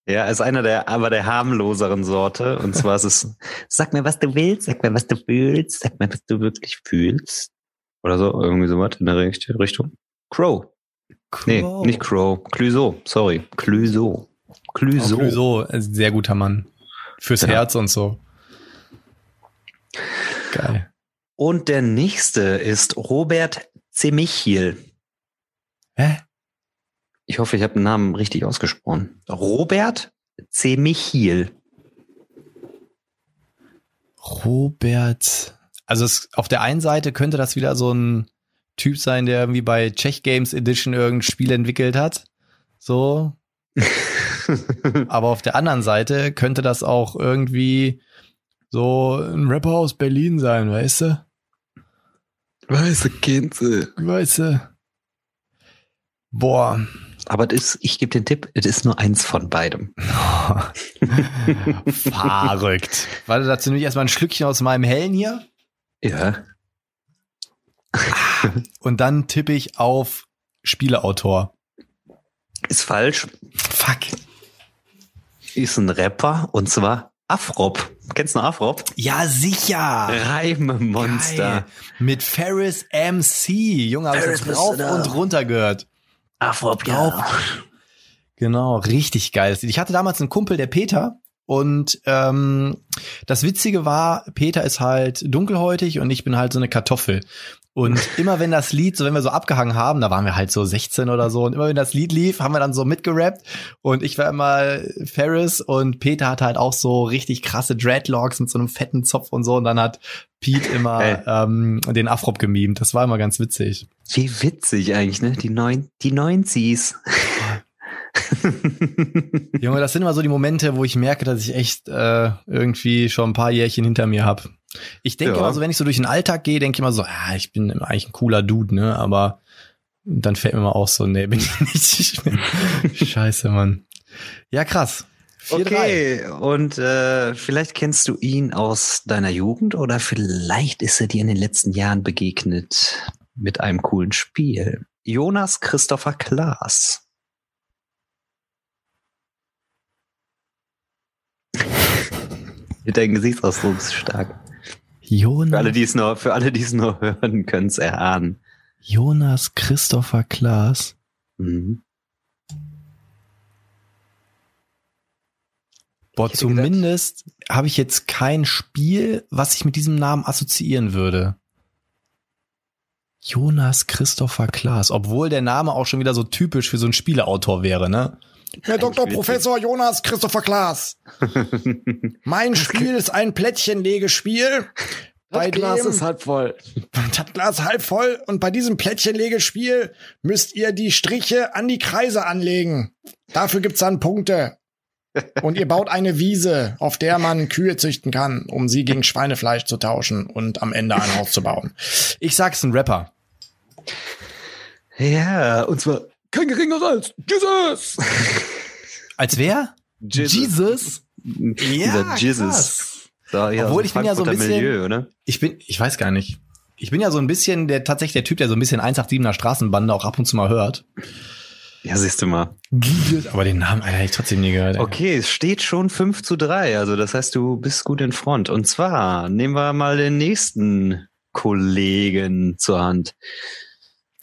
Ja, ist einer der, aber der harmloseren Sorte. Und zwar ist es, sag mir, was du willst, sag mir, was du fühlst, sag mir, was du wirklich fühlst. Oder so, irgendwie sowas in der Richtung. Crow. Crow. Nee, nicht Crow. Clüso, sorry. Clüso. Clüso. Oh, Clüso, sehr guter Mann. Fürs ja. Herz und so. Geil. Und der nächste ist Robert Zemichiel. Hä? Ich hoffe, ich habe den Namen richtig ausgesprochen. Robert Zemichiel. Robert. Also es, auf der einen Seite könnte das wieder so ein Typ sein, der irgendwie bei Czech Games Edition irgendein Spiel entwickelt hat. So. Aber auf der anderen Seite könnte das auch irgendwie so ein Rapper aus Berlin sein, weißt du? Weiße Kinze. Weißt du. Boah. Aber das ich gebe den Tipp, es ist nur eins von beidem. Verrückt. Warte, dazu nehme ich erstmal ein Schlückchen aus meinem Hellen hier. Ja. Und dann tippe ich auf Spieleautor. Ist falsch. Fuck. Ist ein Rapper und zwar Afrop. Kennst du noch Afrop? Ja, sicher. Reimemonster. Mit Ferris MC. Junge, habe ich drauf und runter gehört. Afrop, ja. Genau, richtig geil. Ich hatte damals einen Kumpel, der Peter, und ähm, das Witzige war, Peter ist halt dunkelhäutig und ich bin halt so eine Kartoffel. Und immer wenn das Lied, so wenn wir so abgehangen haben, da waren wir halt so 16 oder so, und immer wenn das Lied lief, haben wir dann so mitgerappt. Und ich war immer Ferris und Peter hatte halt auch so richtig krasse Dreadlocks mit so einem fetten Zopf und so. Und dann hat Pete immer hey. ähm, den Afrop gemimt. Das war immer ganz witzig. Wie witzig eigentlich, ne? Die neun, die 90s. Junge, das sind immer so die Momente, wo ich merke, dass ich echt äh, irgendwie schon ein paar Jährchen hinter mir habe. Ich denke ja. immer so, wenn ich so durch den Alltag gehe, denke ich immer so, ah, ich bin eigentlich ein cooler Dude, ne? Aber dann fällt mir mal auch so, nee, bin ich nicht. Scheiße, Mann. Ja, krass. 4, okay, 3. und äh, vielleicht kennst du ihn aus deiner Jugend oder vielleicht ist er dir in den letzten Jahren begegnet mit einem coolen Spiel. Jonas Christopher Klaas. Dein Gesichtsausdruck ist stark. Jonas. Für alle, die es nur, für alle, die es nur hören, können es erahnen. Jonas Christopher Klaas. Mhm. Boah, zumindest habe ich jetzt kein Spiel, was ich mit diesem Namen assoziieren würde. Jonas Christopher Klaas, obwohl der Name auch schon wieder so typisch für so einen Spieleautor wäre, ne? Herr Dr. Professor Jonas Christopher Klaas. mein Spiel ist ein Plättchenlegespiel. Das Glas dem, ist halb voll. Das Glas halb voll und bei diesem Plättchenlegespiel müsst ihr die Striche an die Kreise anlegen. Dafür gibt's dann Punkte. Und ihr baut eine Wiese, auf der man Kühe züchten kann, um sie gegen Schweinefleisch zu tauschen und am Ende ein Haus zu bauen. Ich sag's ein Rapper. Ja, und zwar kein geringerer als Jesus. Als wer? Jesus. Jesus? Ja, Jesus. So, ja, Obwohl ich bin ja so ein bisschen, Milieu, oder? ich bin, ich weiß gar nicht. Ich bin ja so ein bisschen der tatsächlich der Typ, der so ein bisschen 187er Straßenbande auch ab und zu mal hört. Ja, siehst du mal. Aber den Namen Alter, ich trotzdem nie gehört. Okay, es steht schon 5 zu 3. Also das heißt, du bist gut in Front. Und zwar nehmen wir mal den nächsten Kollegen zur Hand.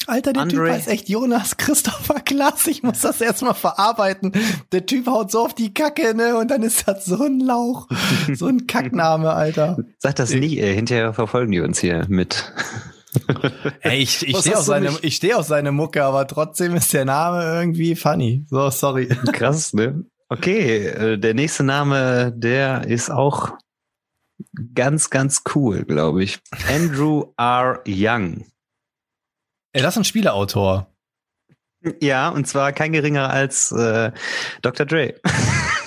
Alter, der Andre. Typ heißt echt Jonas Christopher Klaas. Ich muss das erstmal verarbeiten. Der Typ haut so auf die Kacke, ne? Und dann ist das so ein Lauch. So ein Kackname, Alter. Sag das nicht, ey. Hinterher verfolgen die uns hier mit. Ey, ich, ich stehe auf seine, ich stehe auf seine Mucke, aber trotzdem ist der Name irgendwie funny. So, sorry. Krass, ne? Okay, äh, der nächste Name, der ist auch ganz, ganz cool, glaube ich. Andrew R. Young. Ey, das ist ein Spieleautor. Ja, und zwar kein geringerer als äh, Dr. Dre.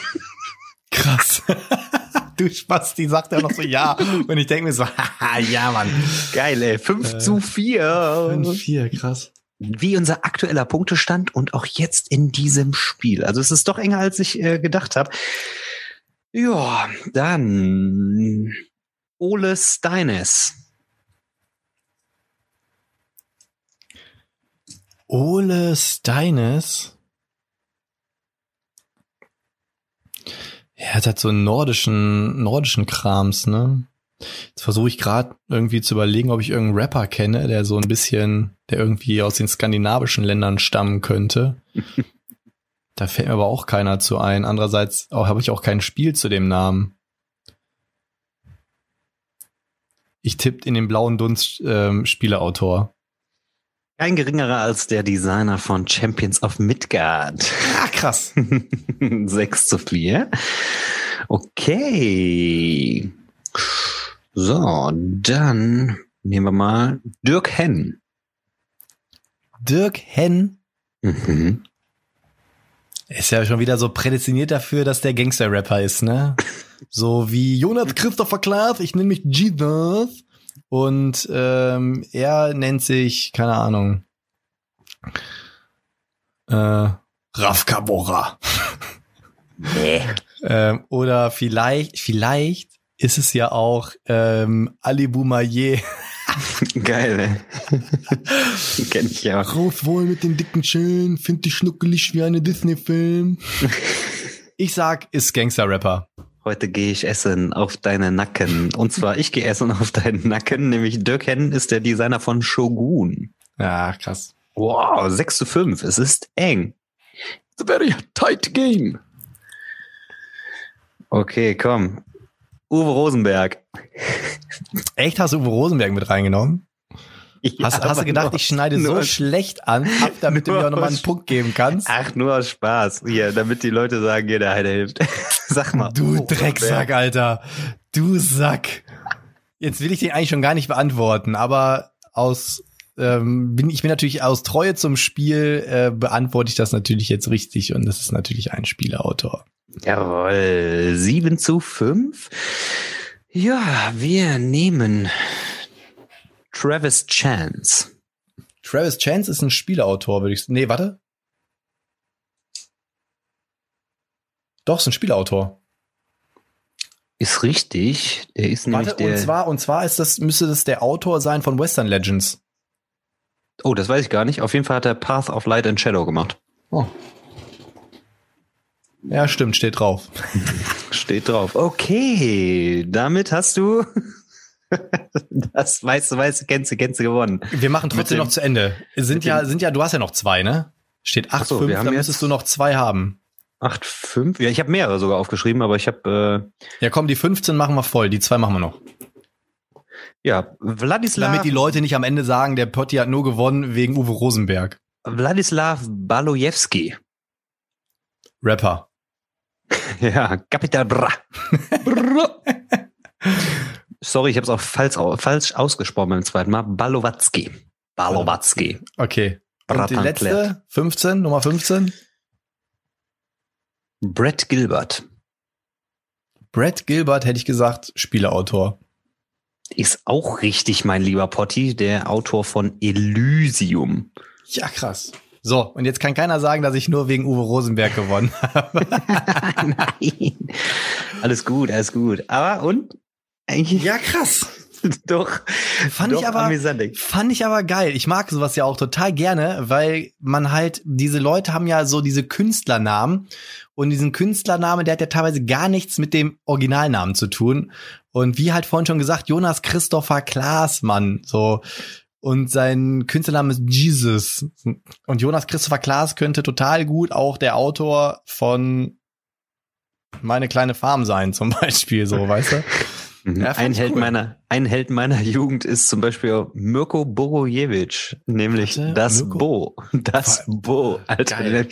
Krass. du Spasti, sagt er noch so ja. Und ich denke mir so, haha, ja, Mann. Geil, ey. 5 äh, zu 4. 5 zu 4, krass. Wie unser aktueller Punktestand und auch jetzt in diesem Spiel. Also es ist doch enger, als ich äh, gedacht habe. Ja, dann Ole Steines. Ole Steines. Er hat halt so einen nordischen, nordischen Krams, ne? Jetzt versuche ich gerade irgendwie zu überlegen, ob ich irgendeinen Rapper kenne, der so ein bisschen, der irgendwie aus den skandinavischen Ländern stammen könnte. da fällt mir aber auch keiner zu ein. Andererseits habe ich auch kein Spiel zu dem Namen. Ich tippt in den blauen Dunst ähm, Spieleautor. Kein geringerer als der Designer von Champions of Midgard. Ah, krass. 6 zu 4. Okay. So, dann nehmen wir mal Dirk Henn. Dirk Henn? Mhm. Ist ja schon wieder so prädestiniert dafür, dass der Gangster-Rapper ist, ne? so wie Jonas Christopher Klaas, ich nenne mich Jesus. Und ähm, er nennt sich, keine Ahnung, äh, Rafka Bora. nee. ähm, oder vielleicht, vielleicht ist es ja auch ähm, Ali Boumaier. Geil, ey. Kenn ich ja. Raus wohl mit den dicken Schön, find dich schnuckelig wie eine Disney-Film. ich sag, ist Gangster-Rapper. Heute gehe ich essen auf deinen Nacken. Und zwar, ich gehe essen auf deinen Nacken, nämlich Dirk Henn ist der Designer von Shogun. Ja, krass. Wow, 6 zu 5. Es ist eng. It's a very tight game. Okay, komm. Uwe Rosenberg. Echt, hast du Uwe Rosenberg mit reingenommen? Ja, hast, hast du gedacht, nur, ich schneide so schlecht an, ab, damit du mir auch nochmal einen Punkt geben kannst? Ach, nur aus Spaß. Hier, damit die Leute sagen, jeder eine hilft. Sag mal. Du Drecksack, Alter. Du Sack. Jetzt will ich den eigentlich schon gar nicht beantworten, aber aus ähm, bin ich bin natürlich aus Treue zum Spiel äh, beantworte ich das natürlich jetzt richtig und das ist natürlich ein Spieleautor. Jawohl, 7 zu 5. Ja, wir nehmen Travis Chance. Travis Chance ist ein Spieleautor, würde ich sagen. Nee, warte. Doch, ist ein Spieleautor. Ist richtig. Der ist Warte, nämlich der. und zwar, und zwar ist das, müsste das der Autor sein von Western Legends. oh, das weiß ich gar nicht. Auf jeden Fall hat er Path of Light and Shadow gemacht. Oh. Ja, stimmt, steht drauf. Steht drauf. Okay, damit hast du das weißt du, weißt du, kennst du, kennst du gewonnen. Wir machen trotzdem dem- noch zu Ende. Sind ja, sind ja, du hast ja noch zwei, ne? Steht 8, Ach so, 5, wir haben dann müsstest du noch zwei haben. 8, 5. Ja, ich habe mehrere sogar aufgeschrieben, aber ich habe Ja, komm, die 15 machen wir voll, die zwei machen wir noch. äh, ja Wladislav Damit die Leute nicht am Ende sagen, der Potti hat nur gewonnen wegen Uwe Rosenberg. Wladislav Balojewski. Rapper. Ja, Kapital Bra. Sorry, ich habe es auch falsch, falsch ausgesprochen beim zweiten Mal. Balowatzki. Balowatzki. Okay. Und die letzte, Klett. 15, Nummer 15. Brett Gilbert. Brad Gilbert hätte ich gesagt, Spieleautor. Ist auch richtig, mein lieber Potti, der Autor von Elysium. Ja, krass. So, und jetzt kann keiner sagen, dass ich nur wegen Uwe Rosenberg gewonnen habe. Nein. Alles gut, alles gut. Aber und? Eigentlich Ja, krass. doch. Fand doch ich aber, amüsant. fand ich aber geil. Ich mag sowas ja auch total gerne, weil man halt, diese Leute haben ja so diese Künstlernamen und diesen Künstlername, der hat ja teilweise gar nichts mit dem Originalnamen zu tun. Und wie halt vorhin schon gesagt, Jonas Christopher Klaasmann, so. Und sein Künstlername ist Jesus. Und Jonas Christopher Klaas könnte total gut auch der Autor von Meine kleine Farm sein, zum Beispiel, so, weißt du? Mhm. Ja, ein, Held cool. meiner, ein Held meiner Jugend ist zum Beispiel Mirko Borojewitsch, nämlich Warte, das Mirko? Bo. Das Bo. Alter, Geil.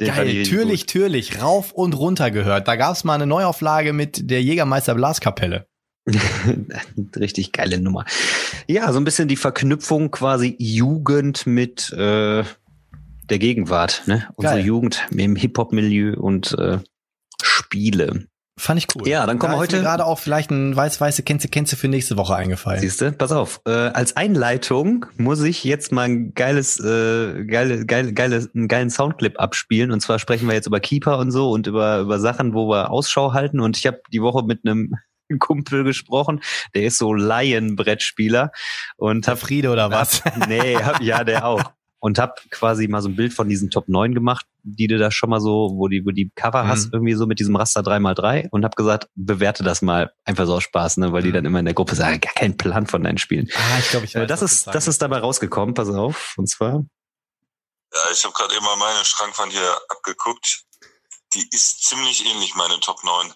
den Geil, türlich, türlich, rauf und runter gehört. Da gab's mal eine Neuauflage mit der Jägermeister Blaskapelle. gut. Richtig geile Nummer. Ja, so ein bisschen die Verknüpfung quasi Jugend mit äh, der Gegenwart. Ne? Unsere Geil. Jugend im Hip-Hop-Milieu und äh, Spiele. Fand ich cool. Ja, dann kommen da wir heute- gerade auch vielleicht ein weiß-weiße Kennze Kennze für nächste Woche eingefallen. Siehst du? Pass auf. Äh, als Einleitung muss ich jetzt mal ein geiles, äh, geile, geile, geile, einen geilen Soundclip abspielen. Und zwar sprechen wir jetzt über Keeper und so und über über Sachen, wo wir Ausschau halten. Und ich habe die Woche mit einem Kumpel gesprochen, der ist so Laienbrettspieler und Der hab Friede oder was? nee, hab, ja, der auch. Und hab quasi mal so ein Bild von diesen Top 9 gemacht, die du da schon mal so, wo die, wo die Cover Mhm. hast, irgendwie so mit diesem Raster 3x3 und hab gesagt, bewerte das mal einfach so aus Spaß, ne, weil die Mhm. dann immer in der Gruppe sagen, gar keinen Plan von deinen Spielen. Ah, ich glaube, ich Äh, weiß, das ist, das ist dabei rausgekommen, pass auf, und zwar, Ja, ich habe gerade eben mal meine Schrankwand hier abgeguckt. Die ist ziemlich ähnlich, meine Top 9.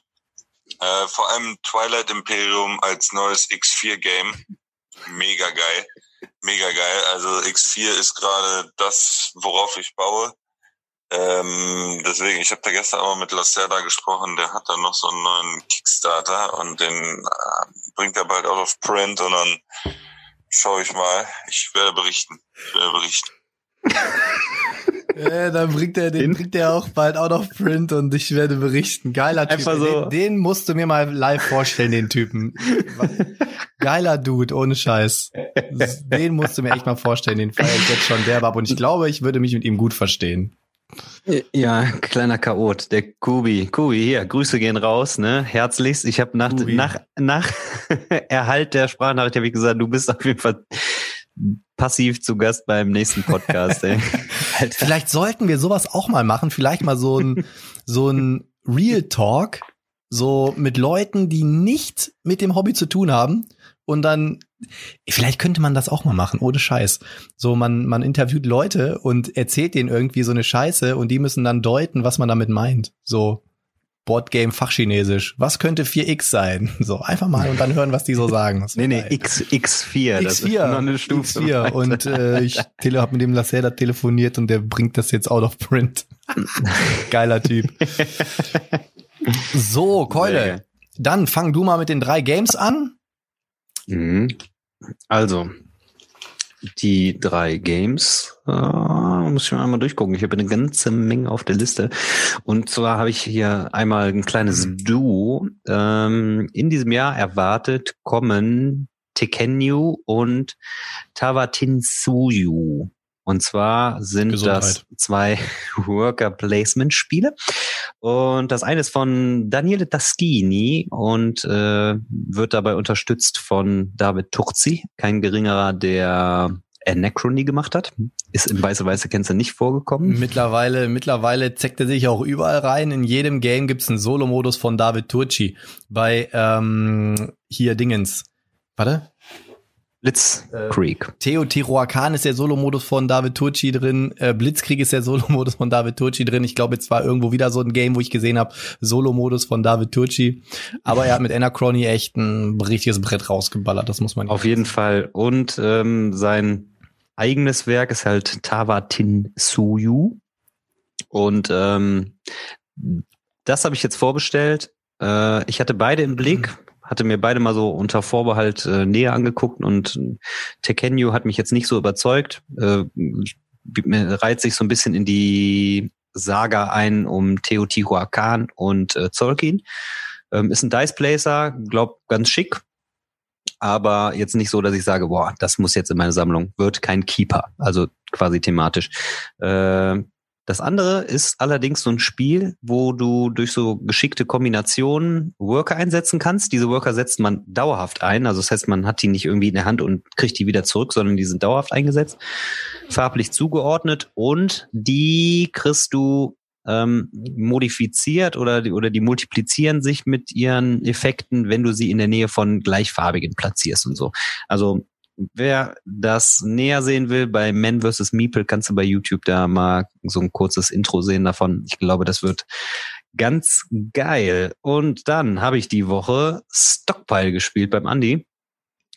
Äh, vor allem Twilight Imperium als neues X4-Game. Mega geil. Mega geil. Also X4 ist gerade das, worauf ich baue. Ähm, deswegen, ich habe da gestern auch mit Lacerda gesprochen, der hat da noch so einen neuen Kickstarter und den äh, bringt er bald auch auf Print und dann schaue ich mal. Ich werde berichten. Ich werde berichten. Äh, dann bringt er, den Den- bringt er auch bald out of print und ich werde berichten. Geiler Typ. Einfach so. Den, den musst du mir mal live vorstellen, den Typen. Geiler Dude, ohne Scheiß. Den musst du mir echt mal vorstellen, den feier ich jetzt schon derb ab und ich glaube, ich würde mich mit ihm gut verstehen. ja, kleiner Chaot, der Kubi. Kubi, hier, Grüße gehen raus, ne, herzlichst. Ich habe nach, Kubi. nach, nach Erhalt der Sprachnachricht habe ich gesagt, du bist auf jeden Fall passiv zu Gast beim nächsten Podcast, ey. Alter. Vielleicht sollten wir sowas auch mal machen, vielleicht mal so ein, so ein Real Talk, so mit Leuten, die nicht mit dem Hobby zu tun haben und dann vielleicht könnte man das auch mal machen, ohne Scheiß. So man man interviewt Leute und erzählt denen irgendwie so eine Scheiße und die müssen dann deuten, was man damit meint. So Boardgame Fachchinesisch. Was könnte 4x sein? So einfach mal und dann hören, was die so sagen. Nee, nee. X, X4, das ist X4, noch eine Stufe. X4 weiter. und äh, ich tele hab mit dem Lacerda telefoniert und der bringt das jetzt out of print. Geiler Typ. So, Keule, dann fang du mal mit den drei Games an. Mhm. Also, die drei Games. Äh, muss ich mal einmal durchgucken. Ich habe eine ganze Menge auf der Liste. Und zwar habe ich hier einmal ein kleines mhm. Duo. Ähm, in diesem Jahr erwartet kommen Tekenyu und Tawatinsuyu. Und zwar sind Gesundheit. das zwei Worker Placement Spiele. Und das eine ist von Daniele Taschini und äh, wird dabei unterstützt von David Turzi, kein geringerer, der Anachrony gemacht hat. Ist in Weiße Weiße Kennzer nicht vorgekommen. Mittlerweile, mittlerweile zeckt er sich auch überall rein. In jedem Game gibt's einen Solo-Modus von David Turci. Bei ähm, hier Dingens. Warte, Blitzkrieg. Äh, Teotihuacan ist der Solo-Modus von David Turci drin. Äh, Blitzkrieg ist der Solo-Modus von David Turci drin. Ich glaube, jetzt war irgendwo wieder so ein Game, wo ich gesehen habe, Solo-Modus von David Turci. Aber er hat mit Anachrony echt ein richtiges Brett rausgeballert. Das muss man. Auf jeden Fall. Und ähm, sein eigenes Werk ist halt Tawatin Suyu. Und ähm, das habe ich jetzt vorbestellt. Äh, ich hatte beide im Blick. Mhm hatte mir beide mal so unter Vorbehalt äh, näher angeguckt und Tekenyu hat mich jetzt nicht so überzeugt. Äh, reiht sich so ein bisschen in die Saga ein um Teotihuacan und äh, Zolkin. Ähm, ist ein Dice Placer, glaub ganz schick, aber jetzt nicht so, dass ich sage, boah, das muss jetzt in meine Sammlung. Wird kein Keeper, also quasi thematisch. Äh, das andere ist allerdings so ein Spiel, wo du durch so geschickte Kombinationen Worker einsetzen kannst. Diese Worker setzt man dauerhaft ein. Also das heißt, man hat die nicht irgendwie in der Hand und kriegt die wieder zurück, sondern die sind dauerhaft eingesetzt, farblich zugeordnet und die kriegst du ähm, modifiziert oder die, oder die multiplizieren sich mit ihren Effekten, wenn du sie in der Nähe von gleichfarbigen platzierst und so. Also wer das näher sehen will, bei Men vs. Meeple kannst du bei YouTube da mal so ein kurzes Intro sehen davon. Ich glaube, das wird ganz geil. Und dann habe ich die Woche Stockpile gespielt beim Andy.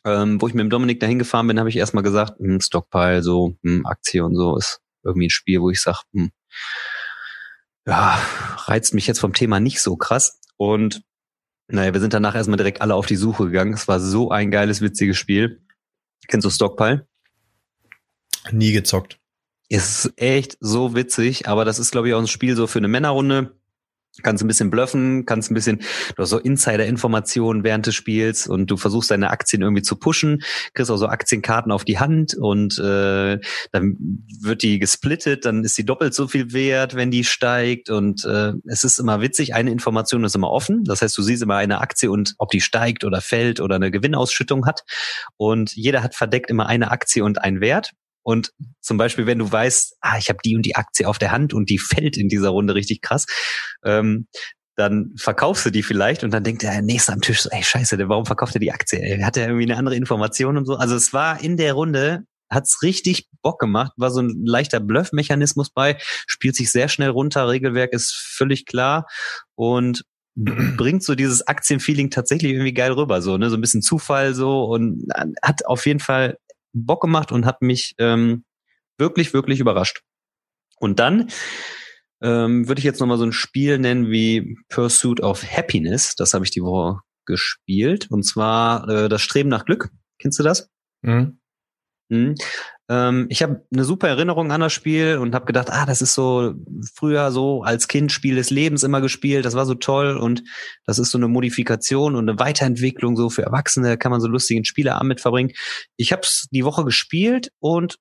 Ähm, wo ich mit dem Dominik dahin gefahren bin, habe ich erstmal gesagt, hm, Stockpile, so, hm, Aktie und so ist irgendwie ein Spiel, wo ich sage, hm, ja, reizt mich jetzt vom Thema nicht so krass. Und naja, wir sind danach erstmal direkt alle auf die Suche gegangen. Es war so ein geiles, witziges Spiel. Kennst du Stockpile? Nie gezockt. Ist echt so witzig, aber das ist, glaube ich, auch ein Spiel so für eine Männerrunde kannst ein bisschen bluffen, kannst ein bisschen, du hast so Insider-Informationen während des Spiels und du versuchst deine Aktien irgendwie zu pushen, kriegst auch so Aktienkarten auf die Hand und äh, dann wird die gesplittet, dann ist sie doppelt so viel wert, wenn die steigt und äh, es ist immer witzig, eine Information ist immer offen, das heißt, du siehst immer eine Aktie und ob die steigt oder fällt oder eine Gewinnausschüttung hat und jeder hat verdeckt immer eine Aktie und einen Wert und zum Beispiel, wenn du weißt, ah, ich habe die und die Aktie auf der Hand und die fällt in dieser Runde richtig krass, ähm, dann verkaufst du die vielleicht und dann denkt der Nächste am Tisch so, ey, scheiße, warum verkauft er die Aktie? Ey, hat er irgendwie eine andere Information und so? Also es war in der Runde, hat's richtig Bock gemacht, war so ein leichter Bluff-Mechanismus bei, spielt sich sehr schnell runter, Regelwerk ist völlig klar und bringt so dieses Aktienfeeling tatsächlich irgendwie geil rüber, so, ne, so ein bisschen Zufall so und hat auf jeden Fall Bock gemacht und hat mich ähm, wirklich, wirklich überrascht. Und dann ähm, würde ich jetzt nochmal so ein Spiel nennen wie Pursuit of Happiness. Das habe ich die Woche gespielt. Und zwar äh, das Streben nach Glück. Kennst du das? Mhm. Mhm. Ähm, ich habe eine super Erinnerung an das Spiel und habe gedacht, ah, das ist so früher so als Kind Spiel des Lebens immer gespielt. Das war so toll und das ist so eine Modifikation und eine Weiterentwicklung so für Erwachsene. Kann man so lustigen Spieleabend mit verbringen. Ich habe es die Woche gespielt und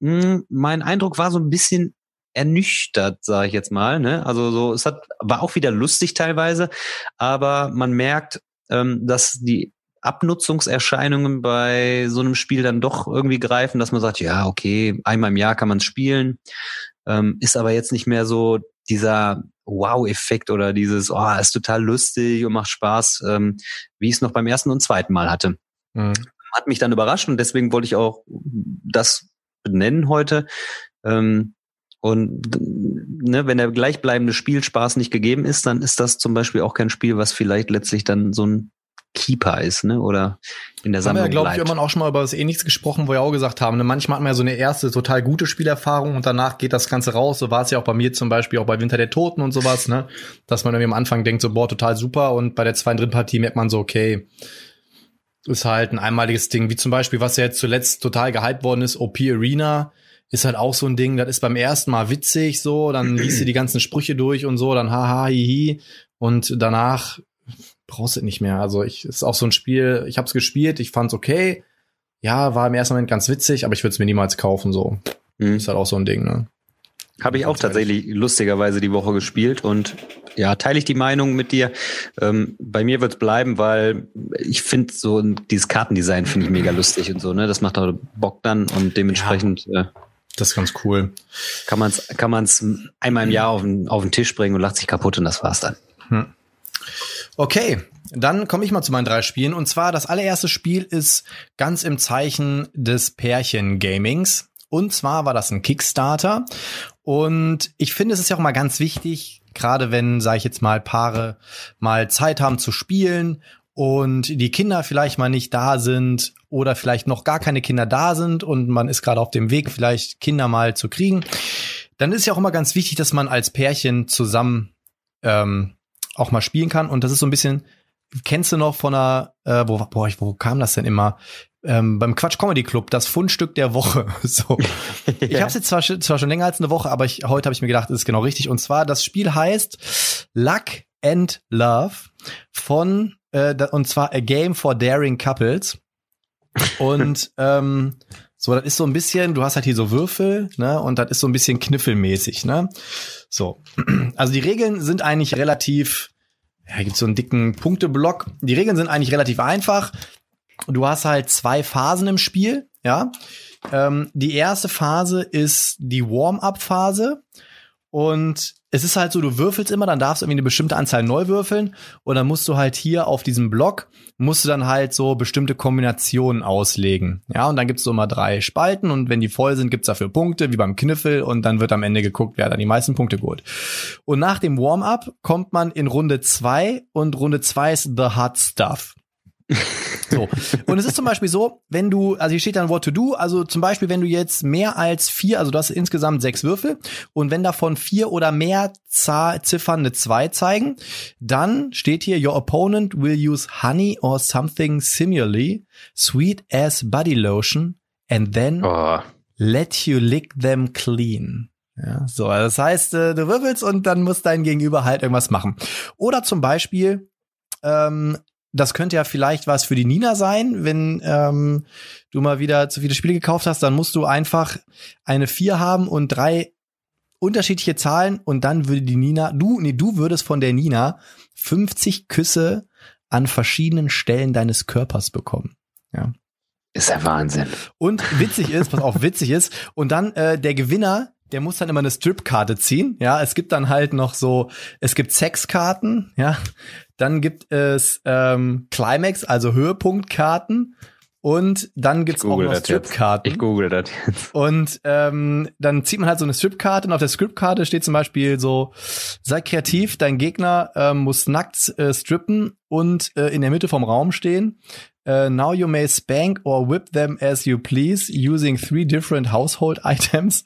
mh, hm, mein Eindruck war so ein bisschen ernüchtert, sage ich jetzt mal. Ne? Also so, es hat war auch wieder lustig teilweise, aber man merkt, ähm, dass die Abnutzungserscheinungen bei so einem Spiel dann doch irgendwie greifen, dass man sagt, ja, okay, einmal im Jahr kann man es spielen, ähm, ist aber jetzt nicht mehr so dieser Wow-Effekt oder dieses, oh, ist total lustig und macht Spaß, ähm, wie ich es noch beim ersten und zweiten Mal hatte. Mhm. Hat mich dann überrascht und deswegen wollte ich auch das benennen heute. Ähm, und ne, wenn der gleichbleibende Spielspaß nicht gegeben ist, dann ist das zum Beispiel auch kein Spiel, was vielleicht letztlich dann so ein Keeper ist, ne? Oder in der Sammlung. Haben wir, glaube ich, irgendwann auch schon mal über das Ähnliches gesprochen, wo wir auch gesagt haben, ne? manchmal hat man ja so eine erste total gute Spielerfahrung und danach geht das Ganze raus. So war es ja auch bei mir zum Beispiel auch bei Winter der Toten und sowas, ne? Dass man irgendwie am Anfang denkt, so, boah, total super und bei der zweiten, dritten Partie merkt man so, okay, ist halt ein einmaliges Ding, wie zum Beispiel, was ja jetzt zuletzt total gehypt worden ist, OP Arena ist halt auch so ein Ding, das ist beim ersten Mal witzig so, dann liest du die ganzen Sprüche durch und so, dann haha, hihi und danach brauchst du nicht mehr. Also ich ist auch so ein Spiel, ich habe es gespielt, ich fand's okay. Ja, war im ersten Moment ganz witzig, aber ich würde es mir niemals kaufen so. Mhm. Ist halt auch so ein Ding, ne? Habe ich auch tatsächlich lustigerweise die Woche gespielt und ja, teile ich die Meinung mit dir. Ähm, bei mir wird's bleiben, weil ich finde so dieses Kartendesign finde ich mega lustig und so, ne? Das macht auch Bock dann und dementsprechend. Ja. Äh, das ist ganz cool. Kann man's, kann man's einmal im Jahr auf den, auf den Tisch bringen und lacht sich kaputt und das war's dann. Hm. Okay, dann komme ich mal zu meinen drei Spielen. Und zwar das allererste Spiel ist ganz im Zeichen des Pärchen-Gamings. Und zwar war das ein Kickstarter. Und ich finde, es ist ja auch mal ganz wichtig, gerade wenn, sage ich jetzt mal, Paare mal Zeit haben zu spielen und die Kinder vielleicht mal nicht da sind oder vielleicht noch gar keine Kinder da sind und man ist gerade auf dem Weg, vielleicht Kinder mal zu kriegen, dann ist ja auch immer ganz wichtig, dass man als Pärchen zusammen ähm, auch mal spielen kann. Und das ist so ein bisschen, kennst du noch von einer, äh, wo, boah, wo kam das denn immer? ähm, beim Quatsch Comedy Club das Fundstück der Woche. so. Ich habe es jetzt zwar, zwar schon länger als eine Woche, aber ich, heute habe ich mir gedacht, das ist genau richtig. Und zwar das Spiel heißt Luck and Love von äh, und zwar A Game for Daring Couples. Und ähm, so, das ist so ein bisschen, du hast halt hier so Würfel, ne, und das ist so ein bisschen kniffelmäßig, ne. So. Also die Regeln sind eigentlich relativ, ja, gibt so einen dicken Punkteblock. Die Regeln sind eigentlich relativ einfach du hast halt zwei Phasen im Spiel, ja. Ähm, die erste Phase ist die Warm-up-Phase. Und es ist halt so, du würfelst immer, dann darfst du irgendwie eine bestimmte Anzahl neu würfeln und dann musst du halt hier auf diesem Block, musst du dann halt so bestimmte Kombinationen auslegen. Ja, und dann gibt's so immer drei Spalten und wenn die voll sind, gibt's dafür Punkte, wie beim Kniffel und dann wird am Ende geguckt, wer dann die meisten Punkte geholt. Und nach dem Warm-up kommt man in Runde zwei und Runde zwei ist The Hot Stuff. So. Und es ist zum Beispiel so, wenn du, also hier steht dann What to do, also zum Beispiel, wenn du jetzt mehr als vier, also du hast insgesamt sechs Würfel und wenn davon vier oder mehr Zahl, Ziffern eine zwei zeigen, dann steht hier, your opponent will use honey or something similarly sweet as body lotion and then oh. let you lick them clean. Ja, so, das heißt, äh, du würfelst und dann muss dein Gegenüber halt irgendwas machen. Oder zum Beispiel, ähm, das könnte ja vielleicht was für die Nina sein, wenn ähm, du mal wieder zu viele Spiele gekauft hast, dann musst du einfach eine vier haben und drei unterschiedliche Zahlen und dann würde die Nina, du, nee, du würdest von der Nina 50 Küsse an verschiedenen Stellen deines Körpers bekommen. Ja. Ist ja Wahnsinn. Und witzig ist, was auch witzig ist, und dann äh, der Gewinner, der muss dann immer eine Stripkarte ziehen. Ja, es gibt dann halt noch so, es gibt Sexkarten, ja, dann gibt es ähm, Climax, also Höhepunktkarten. Und dann gibt's auch noch Stripkarten. Ich google das jetzt. Und ähm, dann zieht man halt so eine Stripkarte und auf der Stripkarte steht zum Beispiel so, sei kreativ, dein Gegner ähm, muss nackt äh, strippen und äh, in der Mitte vom Raum stehen. Uh, now you may spank or whip them as you please using three different household items.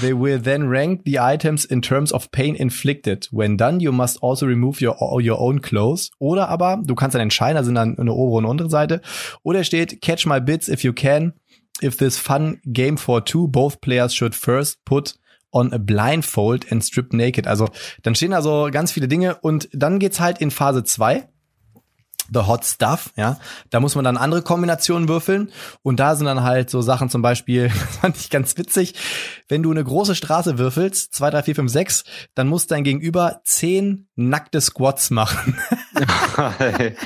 They will then rank the items in terms of pain inflicted. When done, you must also remove your, your own clothes. Oder aber, du kannst dann entscheiden, da sind dann eine obere und untere Seite. Oder steht, catch my bits if you can. If this fun game for two, both players should first put on a blindfold and strip naked. Also, dann stehen also ganz viele Dinge und dann geht's halt in Phase zwei The Hot Stuff, ja. Da muss man dann andere Kombinationen würfeln. Und da sind dann halt so Sachen zum Beispiel, das fand ich ganz witzig, wenn du eine große Straße würfelst, zwei, drei, vier, fünf, sechs, dann muss dein Gegenüber zehn nackte Squats machen.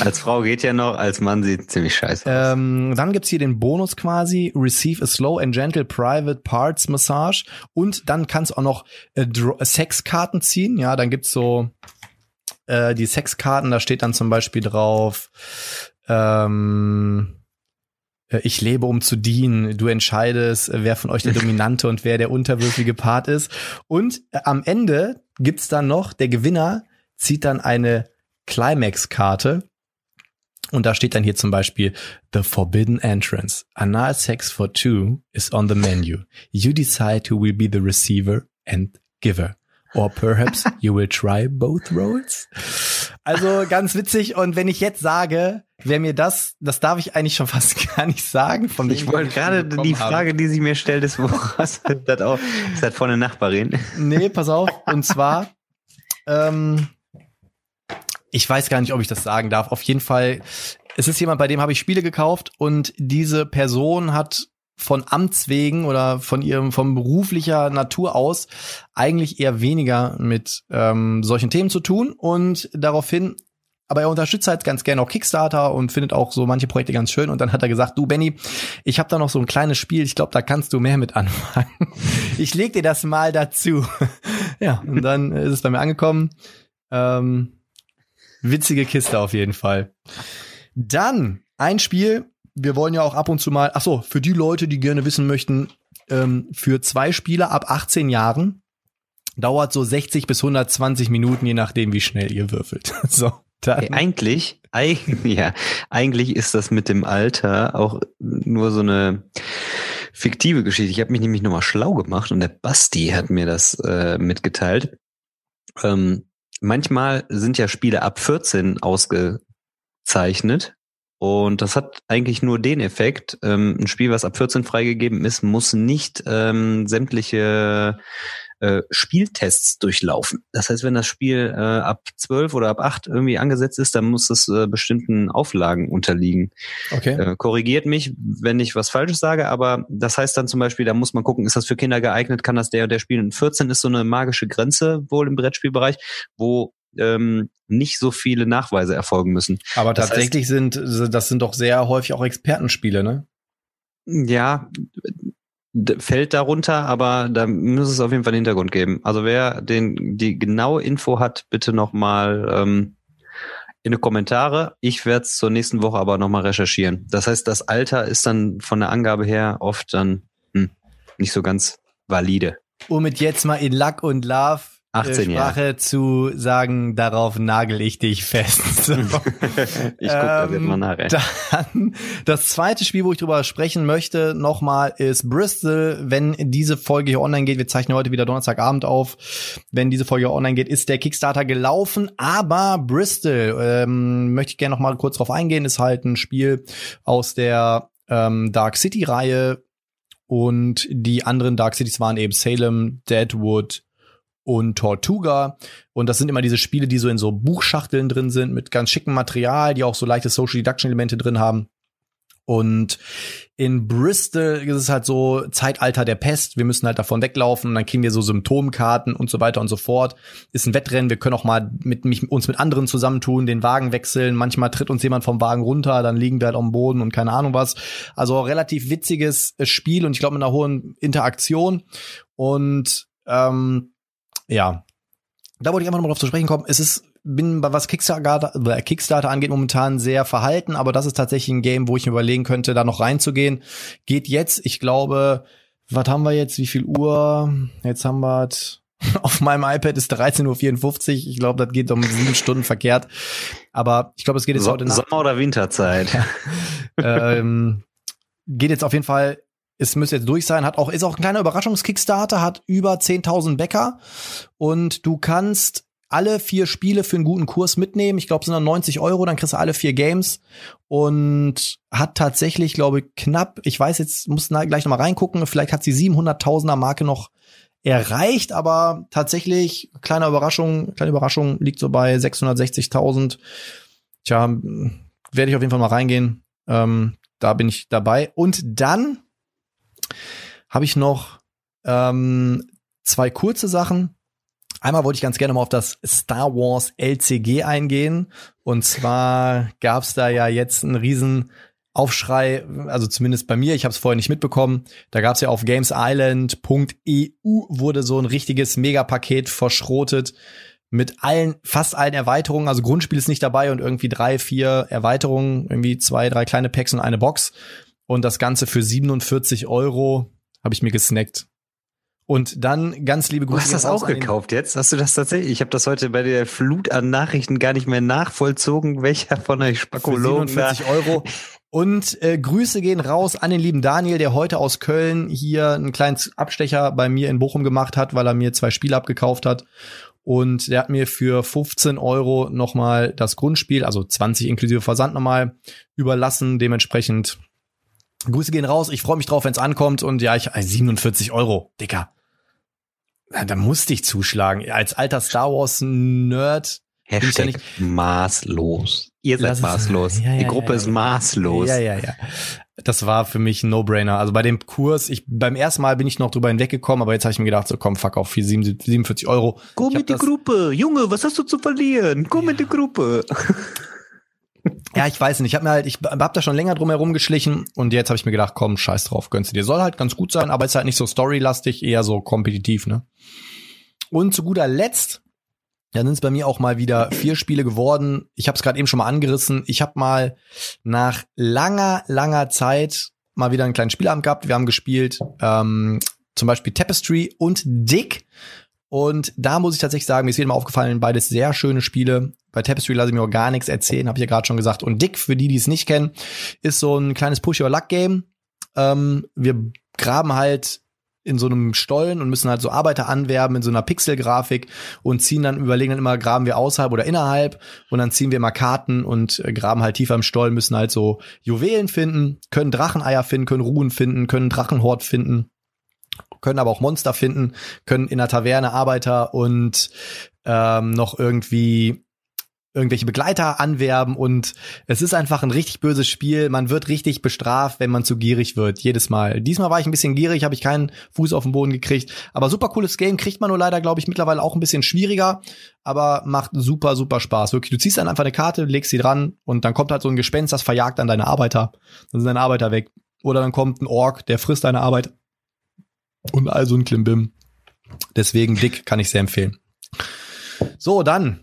als Frau geht ja noch, als Mann sieht ziemlich scheiße aus. Ähm, dann gibt's hier den Bonus quasi, Receive a Slow and Gentle Private Parts Massage. Und dann kannst du auch noch äh, Sexkarten ziehen, ja. Dann gibt's so äh, die Sexkarten, da steht dann zum Beispiel drauf, ähm, äh, ich lebe, um zu dienen. Du entscheidest, äh, wer von euch der dominante und wer der unterwürfige Part ist. Und äh, am Ende gibt's dann noch, der Gewinner zieht dann eine Climax-Karte. Und da steht dann hier zum Beispiel The Forbidden Entrance. Anal Sex for Two is on the menu. You decide who will be the receiver and giver. Or perhaps you will try both roles. Also ganz witzig. Und wenn ich jetzt sage, wer mir das, das darf ich eigentlich schon fast gar nicht sagen. Von ich wollte gerade die Frage, die sie mir stellt, ist, wo hast du das auch? Ist das von der Nachbarin? Nee, pass auf. Und zwar, ähm, ich weiß gar nicht, ob ich das sagen darf. Auf jeden Fall, es ist jemand, bei dem habe ich Spiele gekauft und diese Person hat von Amts wegen oder von ihrem von beruflicher Natur aus eigentlich eher weniger mit ähm, solchen Themen zu tun und daraufhin aber er unterstützt halt ganz gerne auch Kickstarter und findet auch so manche Projekte ganz schön. Und dann hat er gesagt, du Benny, ich habe da noch so ein kleines Spiel, ich glaube, da kannst du mehr mit anfangen. Ich leg dir das mal dazu. ja, und dann ist es bei mir angekommen. Ähm, witzige Kiste auf jeden Fall. Dann ein Spiel, wir wollen ja auch ab und zu mal, ach so, für die Leute, die gerne wissen möchten, ähm, für zwei Spieler ab 18 Jahren dauert so 60 bis 120 Minuten, je nachdem, wie schnell ihr würfelt. so. Dann. Eigentlich, eigentlich, ja, eigentlich ist das mit dem Alter auch nur so eine fiktive Geschichte. Ich habe mich nämlich nochmal schlau gemacht und der Basti hat mir das äh, mitgeteilt. Ähm, manchmal sind ja Spiele ab 14 ausgezeichnet. Und das hat eigentlich nur den Effekt, ähm, ein Spiel, was ab 14 freigegeben ist, muss nicht ähm, sämtliche äh, Spieltests durchlaufen. Das heißt, wenn das Spiel äh, ab 12 oder ab 8 irgendwie angesetzt ist, dann muss es äh, bestimmten Auflagen unterliegen. Okay. Äh, korrigiert mich, wenn ich was Falsches sage, aber das heißt dann zum Beispiel, da muss man gucken, ist das für Kinder geeignet, kann das der und der spielen. 14 ist so eine magische Grenze wohl im Brettspielbereich, wo ähm, nicht so viele Nachweise erfolgen müssen. Aber das tatsächlich heißt, sind das sind doch sehr häufig auch Expertenspiele, ne? Ja, fällt darunter, aber da muss es auf jeden Fall einen Hintergrund geben. Also wer den die genaue Info hat, bitte nochmal ähm, in die Kommentare. Ich werde es zur nächsten Woche aber nochmal recherchieren. Das heißt, das Alter ist dann von der Angabe her oft dann hm, nicht so ganz valide. Um mit jetzt mal in Luck und Love 18 Sprache Jahre. zu sagen, darauf nagel ich dich fest. So. ich guck da jetzt mal nachher. Dann das zweite Spiel, wo ich drüber sprechen möchte, nochmal ist Bristol. Wenn diese Folge hier online geht, wir zeichnen heute wieder Donnerstagabend auf. Wenn diese Folge online geht, ist der Kickstarter gelaufen. Aber Bristol ähm, möchte ich gerne noch mal kurz drauf eingehen. Ist halt ein Spiel aus der ähm, Dark City Reihe und die anderen Dark Cities waren eben Salem, Deadwood, und Tortuga. Und das sind immer diese Spiele, die so in so Buchschachteln drin sind, mit ganz schicken Material, die auch so leichte Social Deduction Elemente drin haben. Und in Bristol ist es halt so Zeitalter der Pest. Wir müssen halt davon weglaufen und dann kriegen wir so Symptomkarten und so weiter und so fort. Ist ein Wettrennen. Wir können auch mal mit, mich, uns mit anderen zusammentun, den Wagen wechseln. Manchmal tritt uns jemand vom Wagen runter, dann liegen wir halt am Boden und keine Ahnung was. Also relativ witziges Spiel und ich glaube mit einer hohen Interaktion. Und ähm, ja, da wollte ich einfach nochmal drauf zu sprechen kommen. Es ist, bin was Kickstarter, äh, Kickstarter angeht, momentan sehr verhalten, aber das ist tatsächlich ein Game, wo ich mir überlegen könnte, da noch reinzugehen. Geht jetzt, ich glaube, was haben wir jetzt? Wie viel Uhr? Jetzt haben wir auf meinem iPad ist 13.54 Uhr. Ich glaube, das geht um sieben Stunden verkehrt. Aber ich glaube, es geht jetzt so, heute nach. Sommer- oder Winterzeit. ähm, geht jetzt auf jeden Fall es müsste jetzt durch sein, hat auch, ist auch ein kleiner Überraschungskickstarter, hat über 10.000 Bäcker und du kannst alle vier Spiele für einen guten Kurs mitnehmen. Ich glaube, es sind dann 90 Euro, dann kriegst du alle vier Games und hat tatsächlich, glaube ich, knapp, ich weiß jetzt, muss gleich nochmal reingucken, vielleicht hat sie 700.000er Marke noch erreicht, aber tatsächlich, kleine Überraschung, kleine Überraschung, liegt so bei 660.000. Tja, werde ich auf jeden Fall mal reingehen. Ähm, da bin ich dabei. Und dann habe ich noch ähm, zwei kurze Sachen. Einmal wollte ich ganz gerne mal auf das Star Wars LCG eingehen. Und zwar gab es da ja jetzt einen riesen Aufschrei, also zumindest bei mir, ich habe es vorher nicht mitbekommen. Da gab es ja auf gamesisland.eu wurde so ein richtiges Megapaket verschrotet mit allen, fast allen Erweiterungen. Also Grundspiel ist nicht dabei und irgendwie drei, vier Erweiterungen, irgendwie zwei, drei kleine Packs und eine Box. Und das Ganze für 47 Euro habe ich mir gesnackt. Und dann ganz liebe Grüße. Du hast das auch gekauft jetzt? Hast du das tatsächlich? Ich habe das heute bei der Flut an Nachrichten gar nicht mehr nachvollzogen, welcher von euch Spakologen 47 Euro. Und äh, Grüße gehen raus an den lieben Daniel, der heute aus Köln hier einen kleinen Abstecher bei mir in Bochum gemacht hat, weil er mir zwei Spiele abgekauft hat. Und der hat mir für 15 Euro nochmal das Grundspiel, also 20 inklusive Versand nochmal überlassen. Dementsprechend Grüße gehen raus. Ich freue mich drauf, wenn es ankommt. Und ja, ich 47 Euro, Dicker. Da musste ich zuschlagen. Als alter Star Wars Nerd. Hashtag ja maßlos. Ihr seid maßlos. Ja, ja, Die Gruppe ist maßlos. Ja, ja, ja. Das war für mich ein No-Brainer. Also bei dem Kurs, ich beim ersten Mal bin ich noch drüber hinweggekommen, aber jetzt habe ich mir gedacht, so komm, fuck auf, 47 Euro. Komm mit die Gruppe, Junge, was hast du zu verlieren? Komm ja. mit die Gruppe. Ja, ich weiß nicht. Ich habe mir halt, ich hab da schon länger drum herum geschlichen und jetzt habe ich mir gedacht, komm, scheiß drauf, gönnst du dir. Soll halt ganz gut sein, aber ist halt nicht so storylastig, eher so kompetitiv, ne? Und zu guter Letzt dann sind es bei mir auch mal wieder vier Spiele geworden. Ich habe es gerade eben schon mal angerissen. Ich habe mal nach langer, langer Zeit mal wieder einen kleinen Spielabend gehabt. Wir haben gespielt ähm, zum Beispiel Tapestry und Dick. Und da muss ich tatsächlich sagen, mir ist wieder mal aufgefallen, beides sehr schöne Spiele. Bei Tapestry lasse ich mir auch gar nichts erzählen, habe ich ja gerade schon gesagt. Und Dick, für die, die es nicht kennen, ist so ein kleines Push-Your-Luck-Game. Ähm, wir graben halt in so einem Stollen und müssen halt so Arbeiter anwerben in so einer Pixelgrafik und ziehen dann, überlegen dann immer, graben wir außerhalb oder innerhalb und dann ziehen wir mal Karten und äh, graben halt tiefer im Stollen, müssen halt so Juwelen finden, können Dracheneier finden, können Ruhen finden, können Drachenhort finden, können aber auch Monster finden, können in der Taverne Arbeiter und ähm, noch irgendwie irgendwelche Begleiter anwerben und es ist einfach ein richtig böses Spiel. Man wird richtig bestraft, wenn man zu gierig wird, jedes Mal. Diesmal war ich ein bisschen gierig, habe ich keinen Fuß auf den Boden gekriegt, aber super cooles Game, kriegt man nur leider, glaube ich, mittlerweile auch ein bisschen schwieriger, aber macht super, super Spaß. Wirklich, du ziehst dann einfach eine Karte, legst sie dran und dann kommt halt so ein Gespenst, das verjagt dann deine Arbeiter. Dann sind deine Arbeiter weg. Oder dann kommt ein Ork, der frisst deine Arbeit. Und also ein Klimbim. Deswegen dick kann ich sehr empfehlen. So, dann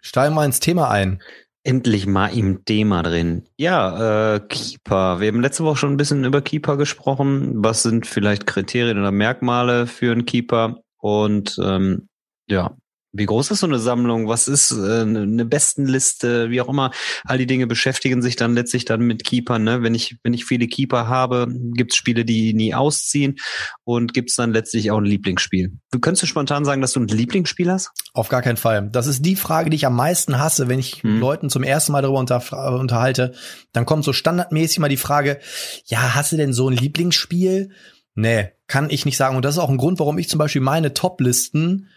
Steigen wir ins Thema ein. Endlich mal im Thema drin. Ja, äh, Keeper. Wir haben letzte Woche schon ein bisschen über Keeper gesprochen. Was sind vielleicht Kriterien oder Merkmale für einen Keeper? Und ähm, ja, wie groß ist so eine Sammlung? Was ist äh, eine Bestenliste? Wie auch immer. All die Dinge beschäftigen sich dann letztlich dann mit Keepern. Ne? Wenn ich wenn ich viele Keeper habe, gibt es Spiele, die nie ausziehen und gibt es dann letztlich auch ein Lieblingsspiel. Du könntest du spontan sagen, dass du ein Lieblingsspiel hast? Auf gar keinen Fall. Das ist die Frage, die ich am meisten hasse, wenn ich hm. Leuten zum ersten Mal darüber unter, unterhalte. Dann kommt so standardmäßig mal die Frage: Ja, hast du denn so ein Lieblingsspiel? Nee, kann ich nicht sagen. Und das ist auch ein Grund, warum ich zum Beispiel meine Top-Listen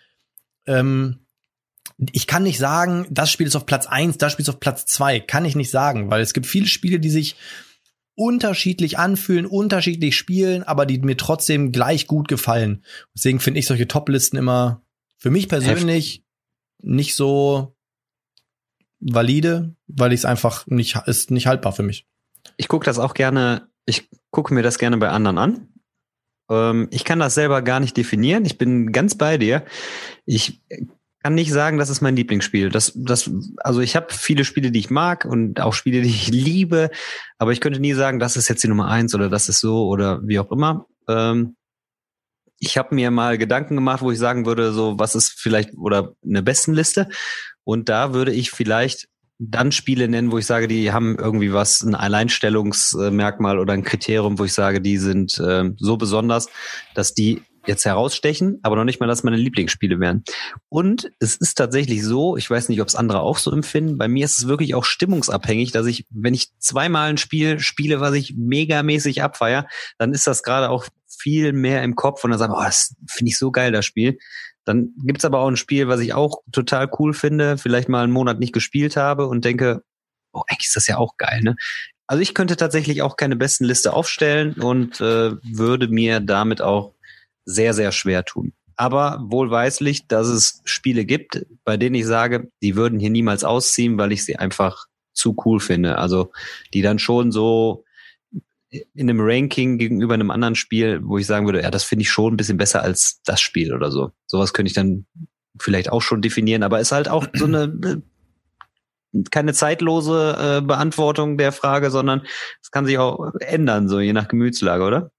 ähm, ich kann nicht sagen, das Spiel ist auf Platz eins, das Spiel ist auf Platz zwei. Kann ich nicht sagen, weil es gibt viele Spiele, die sich unterschiedlich anfühlen, unterschiedlich spielen, aber die mir trotzdem gleich gut gefallen. Deswegen finde ich solche Top-Listen immer für mich persönlich Heft. nicht so valide, weil ich es einfach nicht ist nicht haltbar für mich. Ich gucke das auch gerne, ich gucke mir das gerne bei anderen an. Ähm, ich kann das selber gar nicht definieren. Ich bin ganz bei dir. Ich kann nicht sagen, das ist mein Lieblingsspiel. Das, das, also ich habe viele Spiele, die ich mag und auch Spiele, die ich liebe, aber ich könnte nie sagen, das ist jetzt die Nummer eins oder das ist so oder wie auch immer. Ähm, ich habe mir mal Gedanken gemacht, wo ich sagen würde, so was ist vielleicht oder eine Bestenliste und da würde ich vielleicht dann Spiele nennen, wo ich sage, die haben irgendwie was, ein Alleinstellungsmerkmal oder ein Kriterium, wo ich sage, die sind äh, so besonders, dass die jetzt herausstechen, aber noch nicht mal, dass meine Lieblingsspiele wären. Und es ist tatsächlich so, ich weiß nicht, ob es andere auch so empfinden, bei mir ist es wirklich auch stimmungsabhängig, dass ich, wenn ich zweimal ein Spiel spiele, was ich megamäßig abfeier, dann ist das gerade auch viel mehr im Kopf und dann sage ich, oh, das finde ich so geil, das Spiel. Dann gibt's aber auch ein Spiel, was ich auch total cool finde, vielleicht mal einen Monat nicht gespielt habe und denke, oh, eigentlich ist das ja auch geil, ne? Also ich könnte tatsächlich auch keine besten Liste aufstellen und äh, würde mir damit auch sehr, sehr schwer tun. Aber wohlweislich, dass es Spiele gibt, bei denen ich sage, die würden hier niemals ausziehen, weil ich sie einfach zu cool finde. Also die dann schon so in einem Ranking gegenüber einem anderen Spiel, wo ich sagen würde, ja, das finde ich schon ein bisschen besser als das Spiel oder so. Sowas könnte ich dann vielleicht auch schon definieren, aber ist halt auch so eine keine zeitlose äh, Beantwortung der Frage, sondern es kann sich auch ändern, so je nach Gemütslage, oder?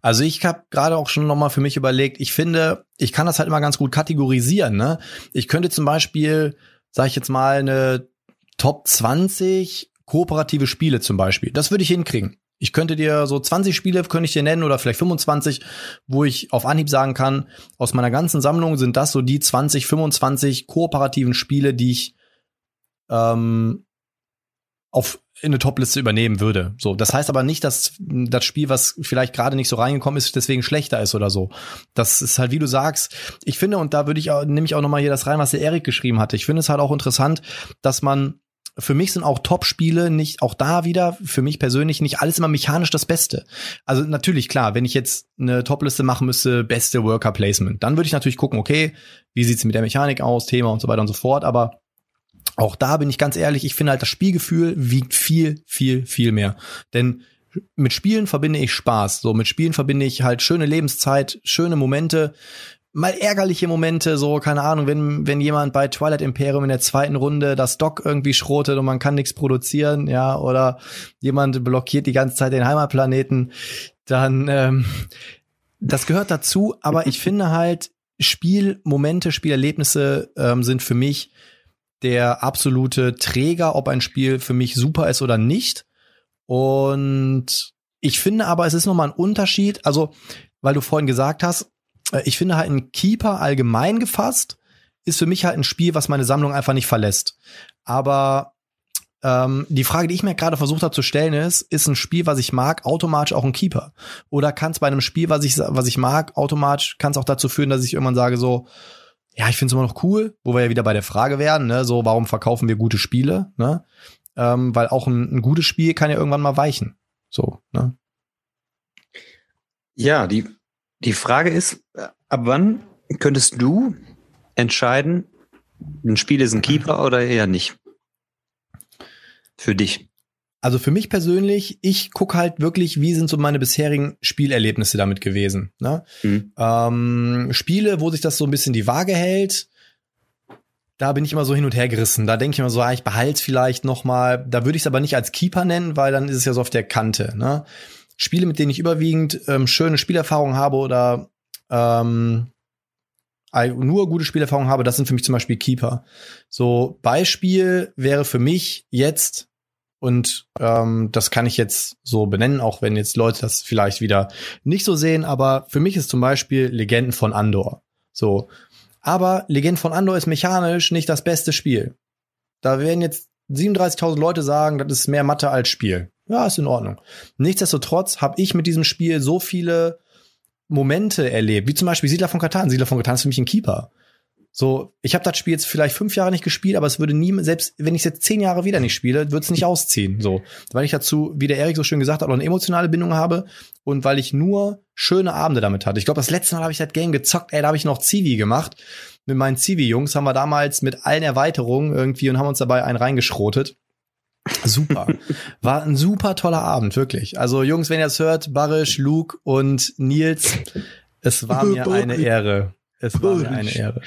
Also ich habe gerade auch schon nochmal für mich überlegt, ich finde, ich kann das halt immer ganz gut kategorisieren. Ne? Ich könnte zum Beispiel, sage ich jetzt mal, eine Top 20 kooperative Spiele zum Beispiel. Das würde ich hinkriegen. Ich könnte dir so 20 Spiele, könnte ich dir nennen, oder vielleicht 25, wo ich auf Anhieb sagen kann, aus meiner ganzen Sammlung sind das so die 20, 25 kooperativen Spiele, die ich ähm, auf in eine Topliste übernehmen würde. So, das heißt aber nicht, dass das Spiel, was vielleicht gerade nicht so reingekommen ist, deswegen schlechter ist oder so. Das ist halt, wie du sagst. Ich finde, und da würde ich nehme ich auch noch mal hier das rein, was der Erik geschrieben hatte. Ich finde es halt auch interessant, dass man für mich sind auch Top-Spiele nicht, auch da wieder, für mich persönlich nicht alles immer mechanisch das Beste. Also natürlich, klar, wenn ich jetzt eine Top-Liste machen müsste, beste Worker-Placement, dann würde ich natürlich gucken, okay, wie sieht's mit der Mechanik aus, Thema und so weiter und so fort, aber auch da bin ich ganz ehrlich, ich finde halt, das Spielgefühl wiegt viel, viel, viel mehr. Denn mit Spielen verbinde ich Spaß. So, mit Spielen verbinde ich halt schöne Lebenszeit, schöne Momente, mal ärgerliche Momente, so, keine Ahnung, wenn, wenn jemand bei Twilight Imperium in der zweiten Runde das Dock irgendwie schrotet und man kann nichts produzieren, ja, oder jemand blockiert die ganze Zeit den Heimatplaneten, dann, ähm, das gehört dazu, aber ich finde halt, Spielmomente, Spielerlebnisse ähm, sind für mich der absolute Träger, ob ein Spiel für mich super ist oder nicht. Und ich finde aber, es ist nochmal ein Unterschied. Also, weil du vorhin gesagt hast, ich finde halt ein Keeper allgemein gefasst ist für mich halt ein Spiel, was meine Sammlung einfach nicht verlässt. Aber ähm, die Frage, die ich mir gerade versucht habe zu stellen, ist, ist ein Spiel, was ich mag, automatisch auch ein Keeper? Oder kann es bei einem Spiel, was ich, was ich mag, automatisch, kann es auch dazu führen, dass ich irgendwann sage so, ja, ich finde es immer noch cool, wo wir ja wieder bei der Frage wären, ne, so warum verkaufen wir gute Spiele, ne? Ähm, weil auch ein, ein gutes Spiel kann ja irgendwann mal weichen. So, ne? Ja, die, die Frage ist, ab wann könntest du entscheiden, ein Spiel ist ein Keeper oder eher nicht? Für dich. Also für mich persönlich, ich gucke halt wirklich, wie sind so meine bisherigen Spielerlebnisse damit gewesen. Ne? Mhm. Ähm, Spiele, wo sich das so ein bisschen die Waage hält, da bin ich immer so hin und her gerissen. Da denke ich immer so, ah, ich behalte es vielleicht noch mal. Da würde ich es aber nicht als Keeper nennen, weil dann ist es ja so auf der Kante. Ne? Spiele, mit denen ich überwiegend ähm, schöne Spielerfahrungen habe oder ähm, nur gute Spielerfahrungen habe, das sind für mich zum Beispiel Keeper. So Beispiel wäre für mich jetzt und ähm, das kann ich jetzt so benennen, auch wenn jetzt Leute das vielleicht wieder nicht so sehen. Aber für mich ist zum Beispiel Legenden von Andor. So. Aber Legenden von Andor ist mechanisch nicht das beste Spiel. Da werden jetzt 37.000 Leute sagen, das ist mehr Mathe als Spiel. Ja, ist in Ordnung. Nichtsdestotrotz habe ich mit diesem Spiel so viele Momente erlebt, wie zum Beispiel Siedler von Katan. Siedler von Katan ist für mich ein Keeper. So, ich habe das Spiel jetzt vielleicht fünf Jahre nicht gespielt, aber es würde nie, selbst wenn ich es jetzt zehn Jahre wieder nicht spiele, würde es nicht ausziehen. So, weil ich dazu, wie der Erik so schön gesagt hat, auch eine emotionale Bindung habe und weil ich nur schöne Abende damit hatte. Ich glaube, das letzte Mal habe ich das Game gezockt, ey, da habe ich noch Zivi gemacht. Mit meinen Zivi-Jungs haben wir damals mit allen Erweiterungen irgendwie und haben uns dabei einen reingeschrotet. Super. War ein super toller Abend, wirklich. Also Jungs, wenn ihr es hört, Barisch, Luke und Nils, es war mir eine Ehre. Es war mir eine Ehre.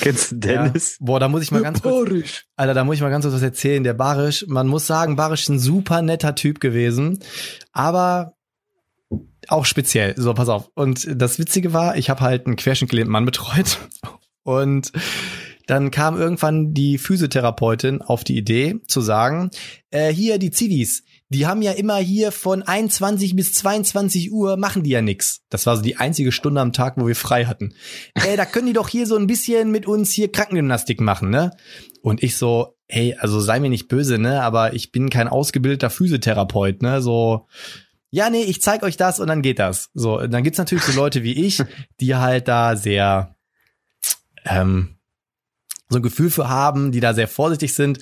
Kennst du Dennis? Ja. Boah, da muss ich mal ganz kurz, Barisch. Alter, da muss ich mal ganz kurz was erzählen. Der Barisch, man muss sagen, Barisch ist ein super netter Typ gewesen, aber auch speziell. So, pass auf. Und das Witzige war, ich habe halt einen querschnittgelähmten Mann betreut und dann kam irgendwann die Physiotherapeutin auf die Idee zu sagen, äh, hier die Zivis, die haben ja immer hier von 21 bis 22 Uhr machen die ja nix. Das war so die einzige Stunde am Tag, wo wir frei hatten. Ey, da können die doch hier so ein bisschen mit uns hier Krankengymnastik machen, ne? Und ich so, hey, also sei mir nicht böse, ne? Aber ich bin kein ausgebildeter Physiotherapeut, ne? So, ja, nee, ich zeig euch das und dann geht das. So, dann gibt's natürlich so Leute wie ich, die halt da sehr, ähm, so ein Gefühl für haben, die da sehr vorsichtig sind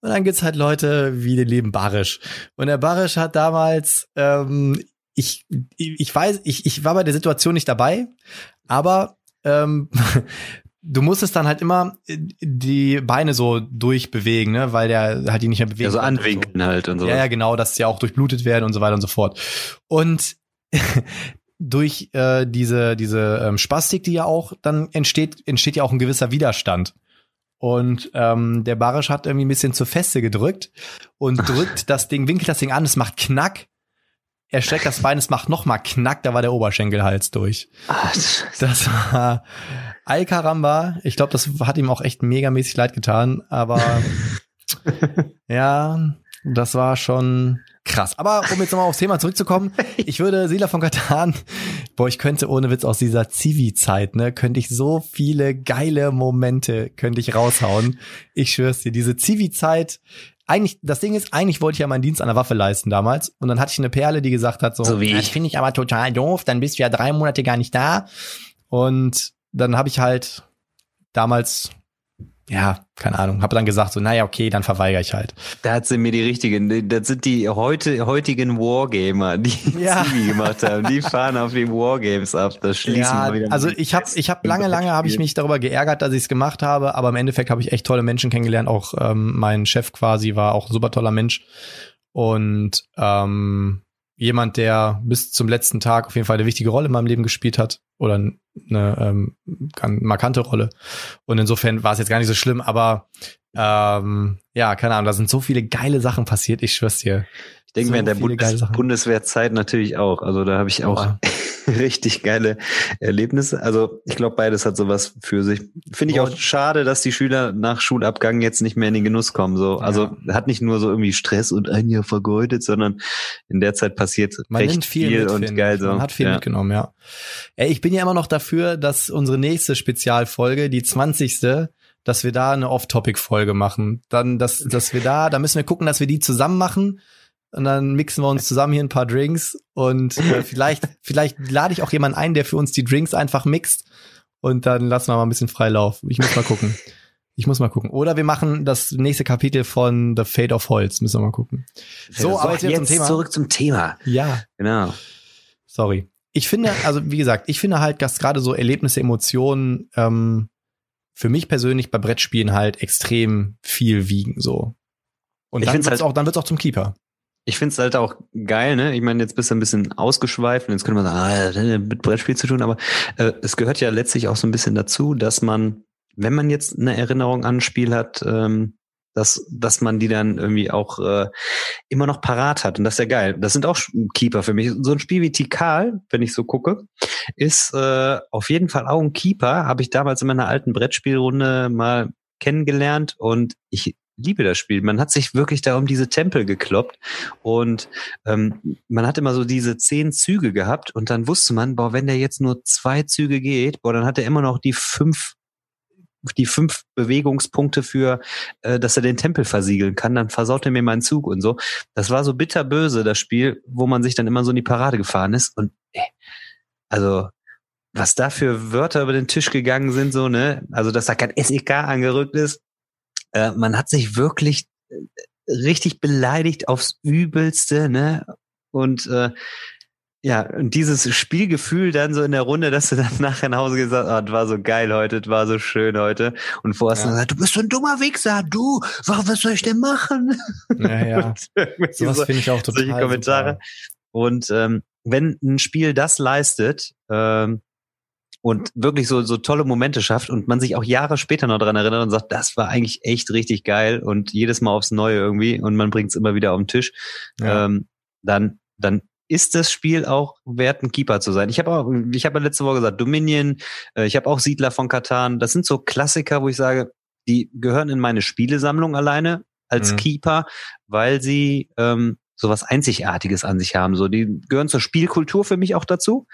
und dann gibt's halt Leute wie den lieben Barisch. Und der Barisch hat damals, ähm, ich, ich weiß, ich, ich war bei der Situation nicht dabei, aber ähm, du musstest dann halt immer die Beine so durchbewegen, ne, weil der halt die nicht mehr bewegt. Ja, so anwinkeln so. halt und so. Ja, ja, genau, dass sie ja auch durchblutet werden und so weiter und so fort. Und durch äh, diese diese ähm, Spastik, die ja auch dann entsteht, entsteht ja auch ein gewisser Widerstand. Und ähm, der Barisch hat irgendwie ein bisschen zur Feste gedrückt und drückt das Ding, winkelt das Ding an, es macht Knack. Er streckt das Bein, es macht nochmal Knack, da war der Oberschenkelhals durch. Ach, das war Alcaramba. Ich glaube, das hat ihm auch echt megamäßig leid getan, aber ja, das war schon Krass. Aber um jetzt nochmal aufs Thema zurückzukommen, ich würde Sila von Katan, boah, ich könnte ohne Witz aus dieser Zivi-Zeit, ne, könnte ich so viele geile Momente, könnte ich raushauen. Ich schwör's dir, diese Zivi-Zeit, eigentlich, das Ding ist, eigentlich wollte ich ja meinen Dienst an der Waffe leisten damals. Und dann hatte ich eine Perle, die gesagt hat, so, so wie das finde ich aber total doof, dann bist du ja drei Monate gar nicht da. Und dann habe ich halt damals ja, keine Ahnung, habe dann gesagt so, naja, okay, dann verweigere ich halt. Da hat sie mir die richtigen, das sind die heute, heutigen Wargamer, die ja. Zivi gemacht haben. Die fahren auf die Wargames ab. Das schließen ja, wir wieder. Also ich habe ich hab lange, lange habe ich mich darüber geärgert, dass ich es gemacht habe, aber im Endeffekt habe ich echt tolle Menschen kennengelernt. Auch ähm, mein Chef quasi war auch ein super toller Mensch. Und ähm, jemand, der bis zum letzten Tag auf jeden Fall eine wichtige Rolle in meinem Leben gespielt hat oder eine ähm, markante Rolle. Und insofern war es jetzt gar nicht so schlimm, aber ähm, ja, keine Ahnung, da sind so viele geile Sachen passiert, ich schwör's dir. Ich denke so mir in der Bundes Bundeswehrzeit natürlich auch. Also da habe ich auch ja. richtig geile Erlebnisse. Also ich glaube, beides hat sowas für sich. Finde ich auch schade, dass die Schüler nach Schulabgang jetzt nicht mehr in den Genuss kommen. So, also ja. hat nicht nur so irgendwie Stress und ein Jahr vergeudet, sondern in der Zeit passiert Man recht viel, viel mit, und geil. So. Man hat viel ja. mitgenommen, ja. Ey, ich bin ja immer noch dafür, dass unsere nächste Spezialfolge, die 20 dass wir da eine Off-Topic-Folge machen. Dann, dass, dass wir da, da müssen wir gucken, dass wir die zusammen machen und dann mixen wir uns zusammen hier ein paar Drinks und äh, vielleicht, vielleicht lade ich auch jemanden ein, der für uns die Drinks einfach mixt und dann lassen wir mal ein bisschen Freilauf. Ich muss mal gucken. Ich muss mal gucken. Oder wir machen das nächste Kapitel von The Fate of Holz. Müssen wir mal gucken. So, so aber jetzt, jetzt zum Thema. zurück zum Thema. Ja. Genau. Sorry. Ich finde, also wie gesagt, ich finde halt, dass gerade so Erlebnisse, Emotionen ähm, für mich persönlich bei Brettspielen halt extrem viel wiegen. So. Und ich dann wird's halt auch, dann wird's auch zum Keeper ich finde es halt auch geil, ne? Ich meine, jetzt bist du ein bisschen ausgeschweift und jetzt könnte man sagen, ah, mit Brettspiel zu tun, aber äh, es gehört ja letztlich auch so ein bisschen dazu, dass man, wenn man jetzt eine Erinnerung an ein Spiel hat, ähm, dass, dass man die dann irgendwie auch äh, immer noch parat hat. Und das ist ja geil. Das sind auch Keeper für mich. So ein Spiel wie Tikal, wenn ich so gucke, ist äh, auf jeden Fall auch ein Keeper. Habe ich damals in meiner alten Brettspielrunde mal kennengelernt und ich liebe das Spiel. Man hat sich wirklich da um diese Tempel gekloppt und ähm, man hat immer so diese zehn Züge gehabt und dann wusste man, boah, wenn der jetzt nur zwei Züge geht, boah, dann hat er immer noch die fünf die fünf Bewegungspunkte für, äh, dass er den Tempel versiegeln kann, dann versaut er mir meinen Zug und so. Das war so bitterböse, das Spiel, wo man sich dann immer so in die Parade gefahren ist. Und ey, also was da für Wörter über den Tisch gegangen sind, so, ne? Also, dass da kein SEK angerückt ist, äh, man hat sich wirklich äh, richtig beleidigt aufs Übelste, ne? Und äh, ja, und dieses Spielgefühl dann so in der Runde, dass du dann nachher nach Hause gesagt hast, oh, das war so geil heute, das war so schön heute. Und vorher hast du gesagt, du bist so ein dummer Wichser, du, was soll ich denn machen? Ja, ja. Sowas so, finde ich auch total solche Kommentare. Super. Und ähm, wenn ein Spiel das leistet, ähm, und wirklich so, so tolle Momente schafft und man sich auch Jahre später noch dran erinnert und sagt, das war eigentlich echt richtig geil und jedes Mal aufs Neue irgendwie und man bringt es immer wieder auf den Tisch, ja. ähm, dann, dann ist das Spiel auch wert, ein Keeper zu sein. Ich habe auch, ich habe ja letzte Woche gesagt, Dominion, äh, ich habe auch Siedler von Katan. Das sind so Klassiker, wo ich sage, die gehören in meine Spielesammlung alleine als mhm. Keeper, weil sie ähm, sowas Einzigartiges an sich haben. So, die gehören zur Spielkultur für mich auch dazu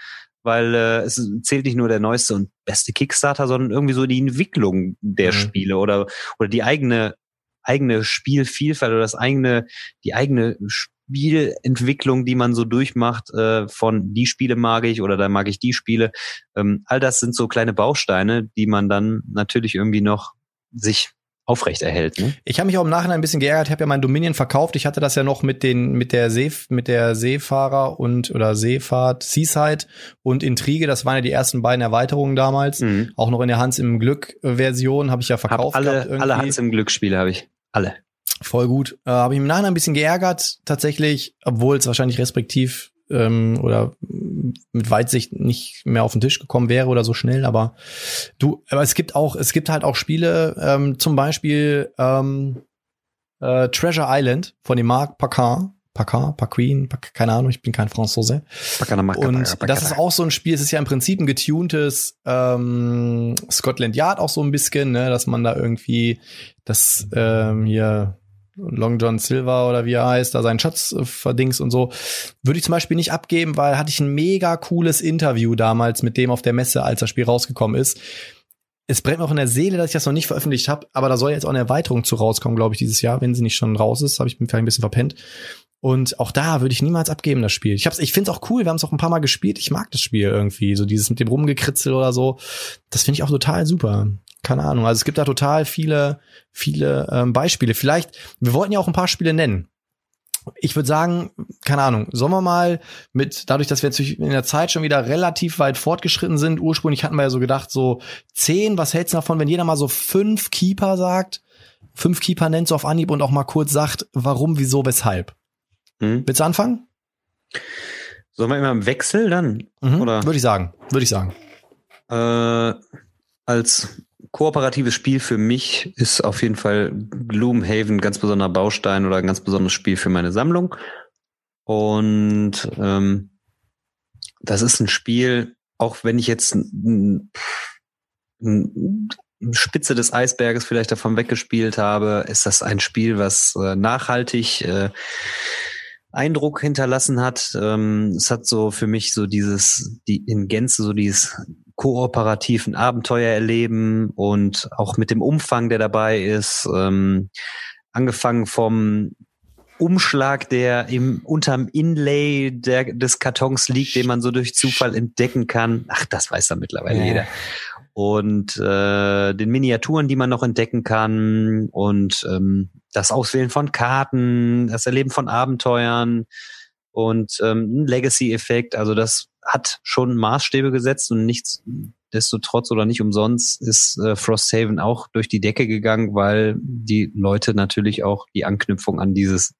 weil äh, es zählt nicht nur der neueste und beste Kickstarter, sondern irgendwie so die Entwicklung der mhm. Spiele oder oder die eigene eigene Spielvielfalt oder das eigene die eigene Spielentwicklung, die man so durchmacht äh, von die Spiele mag ich oder da mag ich die Spiele. Ähm, all das sind so kleine Bausteine, die man dann natürlich irgendwie noch sich aufrecht erhält. Ne? Ich habe mich auch im Nachhinein ein bisschen geärgert. Ich habe ja mein Dominion verkauft. Ich hatte das ja noch mit den mit der See mit der Seefahrer und oder Seefahrt Seaside und Intrige. Das waren ja die ersten beiden Erweiterungen damals. Mhm. Auch noch in der Hans im Glück Version habe ich ja verkauft. Hab alle alle Hans im Glück Spiele habe ich alle. Voll gut. Äh, habe ich im Nachhinein ein bisschen geärgert tatsächlich, obwohl es wahrscheinlich respektiv ähm, oder mit Weitsicht nicht mehr auf den Tisch gekommen wäre oder so schnell, aber du, aber es gibt auch, es gibt halt auch Spiele, ähm, zum Beispiel ähm, äh, Treasure Island von dem Marc Paquin, Paquin, Paquin, keine Ahnung, ich bin kein Franzose. Und das ist auch so ein Spiel, es ist ja im Prinzip ein getuntes ähm, Scotland Yard auch so ein bisschen, ne, dass man da irgendwie das ähm, hier Long John Silver oder wie er heißt, da seinen Schatz äh, verdings und so, würde ich zum Beispiel nicht abgeben, weil hatte ich ein mega cooles Interview damals mit dem auf der Messe, als das Spiel rausgekommen ist. Es brennt mir auch in der Seele, dass ich das noch nicht veröffentlicht habe, aber da soll jetzt auch eine Erweiterung zu rauskommen, glaube ich, dieses Jahr, wenn sie nicht schon raus ist. Habe ich mich vielleicht ein bisschen verpennt. Und auch da würde ich niemals abgeben, das Spiel. Ich, hab's, ich finde es auch cool, wir haben es auch ein paar Mal gespielt. Ich mag das Spiel irgendwie. So dieses mit dem Rumgekritzel oder so. Das finde ich auch total super. Keine Ahnung. Also es gibt da total viele, viele ähm, Beispiele. Vielleicht, wir wollten ja auch ein paar Spiele nennen. Ich würde sagen, keine Ahnung, sollen wir mal mit, dadurch, dass wir jetzt in der Zeit schon wieder relativ weit fortgeschritten sind, ursprünglich hatten wir ja so gedacht, so zehn, was hältst du davon, wenn jeder mal so fünf Keeper sagt, fünf Keeper nennt so auf Anhieb und auch mal kurz sagt, warum, wieso, weshalb? Hm. Willst du anfangen? Sollen wir immer im Wechsel dann? Mhm. Oder? Würde ich sagen. Würde ich sagen. Äh, als kooperatives Spiel für mich ist auf jeden Fall Gloomhaven ein ganz besonderer Baustein oder ein ganz besonderes Spiel für meine Sammlung. Und ähm, das ist ein Spiel, auch wenn ich jetzt ein, ein Spitze des Eisberges vielleicht davon weggespielt habe, ist das ein Spiel, was äh, nachhaltig äh, Eindruck hinterlassen hat. Ähm, es hat so für mich so dieses, die in Gänze so dieses kooperativen Abenteuer erleben und auch mit dem Umfang, der dabei ist, ähm, angefangen vom Umschlag, der im unterm Inlay der, des Kartons liegt, den man so durch Zufall entdecken kann. Ach, das weiß da mittlerweile ja. jeder und äh, den Miniaturen, die man noch entdecken kann und ähm, das Auswählen von Karten, das Erleben von Abenteuern und ähm, ein Legacy-Effekt. Also das hat schon Maßstäbe gesetzt und nichts destotrotz oder nicht umsonst ist äh, Frosthaven auch durch die Decke gegangen, weil die Leute natürlich auch die Anknüpfung an dieses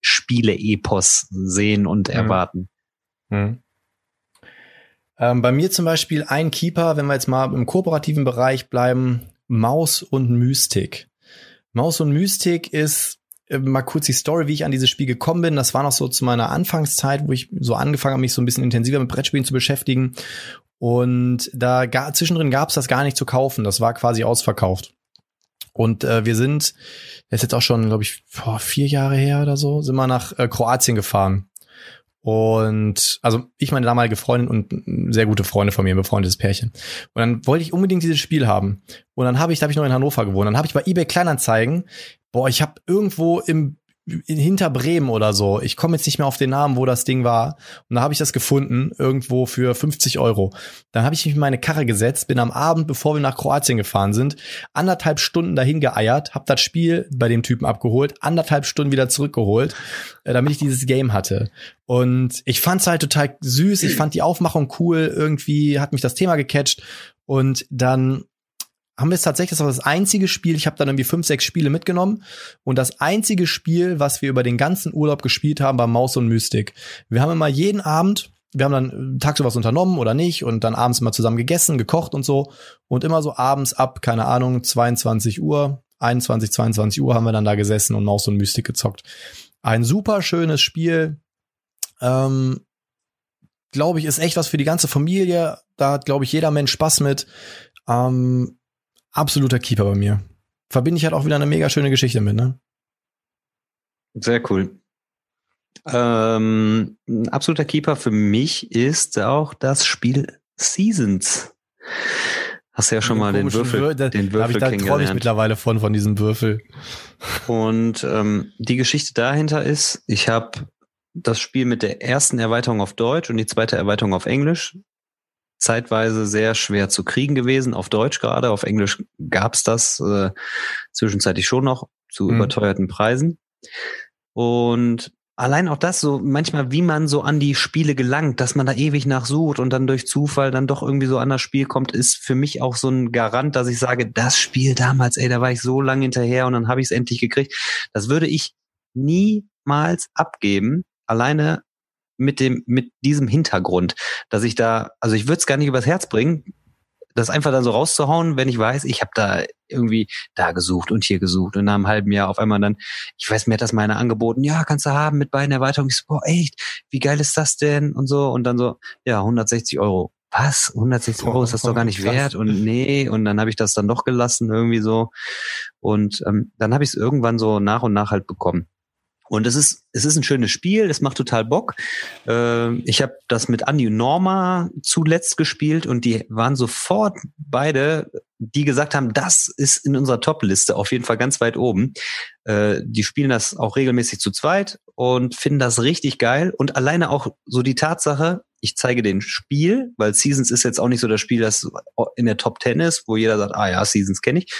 Spiele-Epos sehen und mhm. erwarten. Mhm. Ähm, bei mir zum Beispiel ein Keeper, wenn wir jetzt mal im kooperativen Bereich bleiben, Maus und Mystik. Maus und Mystik ist äh, mal kurz die Story, wie ich an dieses Spiel gekommen bin. Das war noch so zu meiner Anfangszeit, wo ich so angefangen habe, mich so ein bisschen intensiver mit Brettspielen zu beschäftigen. Und da ga, zwischendrin gab es das gar nicht zu kaufen. Das war quasi ausverkauft. Und äh, wir sind, das ist jetzt auch schon, glaube ich, vor vier Jahre her oder so, sind wir nach äh, Kroatien gefahren. Und also ich meine damalige Freundin und sehr gute Freunde von mir, ein befreundetes Pärchen. Und dann wollte ich unbedingt dieses Spiel haben. Und dann habe ich, da habe ich noch in Hannover gewohnt. Dann habe ich bei eBay Kleinanzeigen, boah, ich habe irgendwo im hinter Bremen oder so. Ich komme jetzt nicht mehr auf den Namen, wo das Ding war. Und da habe ich das gefunden, irgendwo für 50 Euro. Dann habe ich mich in meine Karre gesetzt, bin am Abend, bevor wir nach Kroatien gefahren sind, anderthalb Stunden dahin geeiert, habe das Spiel bei dem Typen abgeholt, anderthalb Stunden wieder zurückgeholt, äh, damit ich dieses Game hatte. Und ich fand es halt total süß, ich fand die Aufmachung cool, irgendwie hat mich das Thema gecatcht. Und dann haben wir es tatsächlich, das war das einzige Spiel, ich habe dann irgendwie fünf, sechs Spiele mitgenommen und das einzige Spiel, was wir über den ganzen Urlaub gespielt haben, war Maus und Mystik. Wir haben immer jeden Abend, wir haben dann äh, tagsüber was unternommen oder nicht und dann abends immer zusammen gegessen, gekocht und so und immer so abends ab, keine Ahnung, 22 Uhr, 21, 22 Uhr haben wir dann da gesessen und Maus und Mystik gezockt. Ein super schönes Spiel, ähm, glaube ich, ist echt was für die ganze Familie. Da hat, glaube ich, jeder Mensch Spaß mit. Ähm, absoluter Keeper bei mir. Verbinde ich halt auch wieder eine mega schöne Geschichte mit, ne? Sehr cool. Ähm, ein absoluter Keeper für mich ist auch das Spiel Seasons. Hast du ja schon mal den Würfel, Wür den Würfel ich, da träume ich mittlerweile von, von diesem Würfel. Und ähm, die Geschichte dahinter ist, ich habe das Spiel mit der ersten Erweiterung auf Deutsch und die zweite Erweiterung auf Englisch zeitweise sehr schwer zu kriegen gewesen, auf Deutsch gerade. Auf Englisch gab's das äh, zwischenzeitlich schon noch zu mhm. überteuerten Preisen. Und allein auch das so manchmal, wie man so an die Spiele gelangt, dass man da ewig nachsucht und dann durch Zufall dann doch irgendwie so an das Spiel kommt, ist für mich auch so ein Garant, dass ich sage, das Spiel damals, ey, da war ich so lange hinterher und dann habe ich es endlich gekriegt. Das würde ich niemals abgeben, alleine mit dem, mit diesem Hintergrund, dass ich da, also ich würde es gar nicht übers Herz bringen, das einfach dann so rauszuhauen, wenn ich weiß, ich habe da irgendwie da gesucht und hier gesucht und nach einem halben Jahr auf einmal dann, ich weiß, mir hat das meine angeboten, ja, kannst du haben mit beiden Erweiterungen. Ich so, boah, echt, wie geil ist das denn? Und so und dann so, ja, 160 Euro. was, 160 Euro? Ist das doch gar nicht wert? Und nee, und dann habe ich das dann doch gelassen irgendwie so. Und ähm, dann habe ich es irgendwann so nach und nach halt bekommen. Und es ist, es ist ein schönes Spiel, es macht total Bock. Äh, ich habe das mit Andi und Norma zuletzt gespielt und die waren sofort beide, die gesagt haben, das ist in unserer Top-Liste auf jeden Fall ganz weit oben. Äh, die spielen das auch regelmäßig zu zweit und finden das richtig geil. Und alleine auch so die Tatsache, ich zeige den Spiel, weil Seasons ist jetzt auch nicht so das Spiel, das in der Top Ten ist, wo jeder sagt, ah ja, Seasons kenne ich.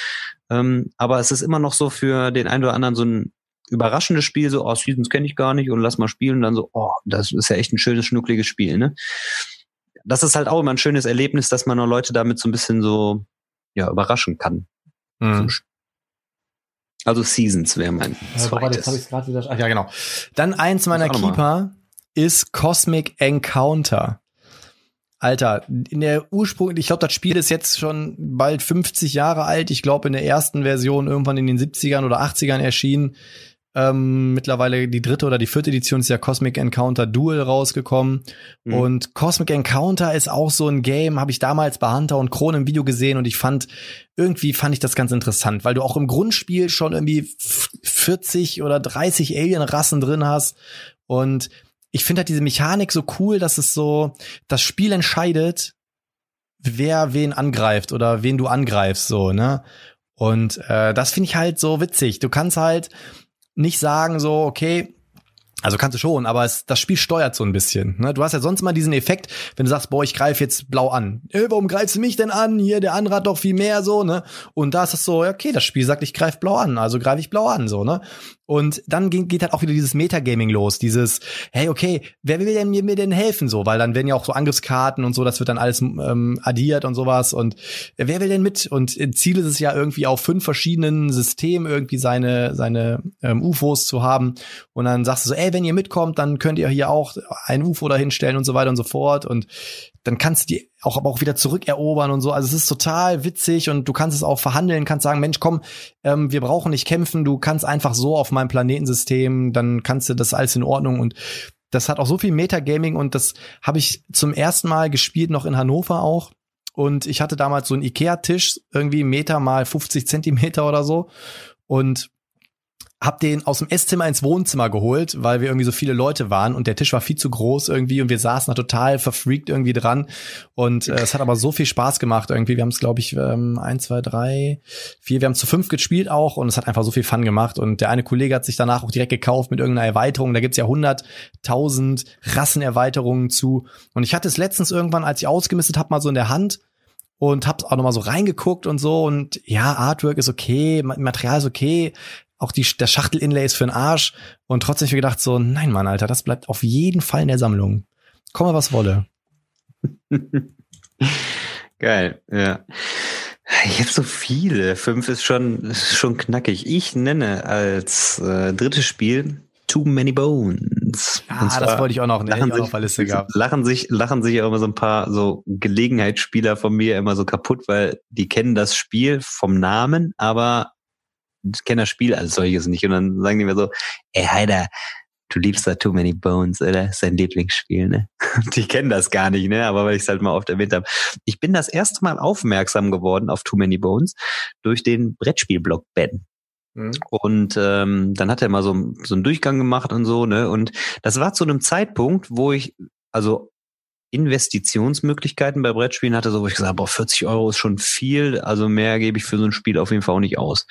Ähm, aber es ist immer noch so für den einen oder anderen so ein überraschendes Spiel, so, oh, Seasons kenne ich gar nicht und lass mal spielen, dann so, oh, das ist ja echt ein schönes, schnuckliges Spiel, ne? Das ist halt auch immer ein schönes Erlebnis, dass man noch Leute damit so ein bisschen so, ja, überraschen kann. Mhm. Also Seasons wäre mein ja, zweites. Hab wieder, ach ja, genau. Dann eins meiner Keeper ist Cosmic Encounter. Alter, in der Ursprung, ich glaube, das Spiel ist jetzt schon bald 50 Jahre alt. Ich glaube, in der ersten Version irgendwann in den 70ern oder 80ern erschienen. Ähm, mittlerweile die dritte oder die vierte Edition ist ja Cosmic Encounter Duel rausgekommen. Mhm. Und Cosmic Encounter ist auch so ein Game, habe ich damals bei Hunter und Krone im Video gesehen und ich fand, irgendwie fand ich das ganz interessant, weil du auch im Grundspiel schon irgendwie 40 oder 30 Alien-Rassen drin hast. Und ich finde halt diese Mechanik so cool, dass es so, das Spiel entscheidet, wer wen angreift oder wen du angreifst, so, ne? Und äh, das finde ich halt so witzig. Du kannst halt nicht sagen so, okay, also kannst du schon, aber es, das Spiel steuert so ein bisschen. Ne? Du hast ja sonst mal diesen Effekt, wenn du sagst, boah, ich greife jetzt blau an. Ey, warum greifst du mich denn an? Hier, der andere hat doch viel mehr so, ne? Und da ist es so, okay, das Spiel sagt, ich greife blau an, also greife ich blau an, so, ne? Und dann geht halt auch wieder dieses Metagaming los, dieses, hey, okay, wer will denn mir, mir denn helfen so? Weil dann werden ja auch so Angriffskarten und so, das wird dann alles ähm, addiert und sowas. Und wer will denn mit? Und Ziel ist es ja irgendwie auf fünf verschiedenen Systemen irgendwie seine, seine ähm, UFOs zu haben. Und dann sagst du so, ey, wenn ihr mitkommt, dann könnt ihr hier auch ein UFO dahinstellen und so weiter und so fort. Und dann kannst du die auch aber auch wieder zurückerobern und so. Also es ist total witzig und du kannst es auch verhandeln, kannst sagen, Mensch, komm, ähm, wir brauchen nicht kämpfen, du kannst einfach so auf meinem Planetensystem, dann kannst du das alles in Ordnung und das hat auch so viel Metagaming und das habe ich zum ersten Mal gespielt noch in Hannover auch. Und ich hatte damals so einen Ikea-Tisch, irgendwie Meter mal 50 Zentimeter oder so. Und hab den aus dem Esszimmer ins Wohnzimmer geholt, weil wir irgendwie so viele Leute waren und der Tisch war viel zu groß irgendwie und wir saßen da total verfreakt irgendwie dran. Und äh, es hat aber so viel Spaß gemacht irgendwie. Wir haben es glaube ich ähm, eins, zwei, drei, vier, wir haben zu fünf gespielt auch und es hat einfach so viel Fun gemacht. Und der eine Kollege hat sich danach auch direkt gekauft mit irgendeiner Erweiterung. Da gibt's ja hunderttausend Rassenerweiterungen zu. Und ich hatte es letztens irgendwann, als ich ausgemistet habe, mal so in der Hand und hab's auch noch mal so reingeguckt und so. Und ja, Artwork ist okay, Material ist okay, auch die, der Schachtel-Inlay ist für den Arsch. Und trotzdem habe ich gedacht so, nein, Mann, Alter, das bleibt auf jeden Fall in der Sammlung. Komme, was wolle. Geil, ja. Ich habe so viele. Fünf ist schon, ist schon knackig. Ich nenne als äh, drittes Spiel Too Many Bones. Ah, das wollte ich auch noch, ne, lachen, sich, auf der Liste gehabt. lachen sich, lachen sich auch immer so ein paar so Gelegenheitsspieler von mir immer so kaputt, weil die kennen das Spiel vom Namen, aber kenne das Spiel als solches nicht. Und dann sagen die mir so, ey Heider, du liebst da Too Many Bones, oder? Dein Lieblingsspiel, ne? Die kennen das gar nicht, ne? Aber weil ich es halt mal oft erwähnt habe. Ich bin das erste Mal aufmerksam geworden auf Too Many Bones durch den Brettspielblog Ben. Mhm. Und ähm, dann hat er mal so, so einen Durchgang gemacht und so, ne? Und das war zu einem Zeitpunkt, wo ich, also Investitionsmöglichkeiten bei Brettspielen hatte, so wo ich gesagt habe, boah, 40 Euro ist schon viel, also mehr gebe ich für so ein Spiel auf jeden Fall auch nicht aus.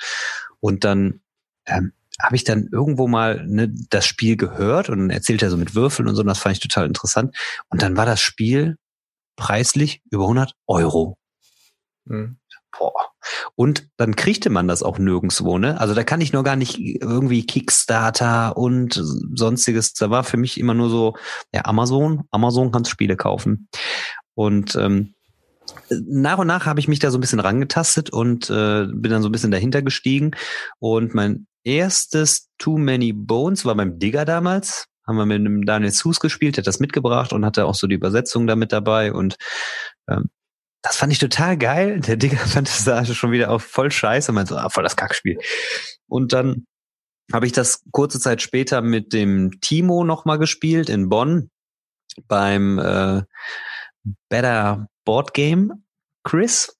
Und dann ähm, habe ich dann irgendwo mal ne, das Spiel gehört und erzählt er so mit Würfeln und so, und das fand ich total interessant. Und dann war das Spiel preislich über 100 Euro. Mhm. Boah. Und dann kriegte man das auch nirgendswo, ne? Also da kann ich nur gar nicht irgendwie Kickstarter und sonstiges. Da war für mich immer nur so, ja, Amazon, Amazon kannst Spiele kaufen. Und ähm, nach und nach habe ich mich da so ein bisschen rangetastet und äh, bin dann so ein bisschen dahinter gestiegen. Und mein erstes Too Many Bones war beim Digger damals. Haben wir mit einem Daniel Sus gespielt, der hat das mitgebracht und hatte auch so die Übersetzung da mit dabei. Und ähm, das fand ich total geil. Der Digger fand das da schon wieder auf voll scheiße meinte so, ah, voll das Kackspiel. Und dann habe ich das kurze Zeit später mit dem Timo nochmal gespielt in Bonn beim äh, Better Board Game Chris.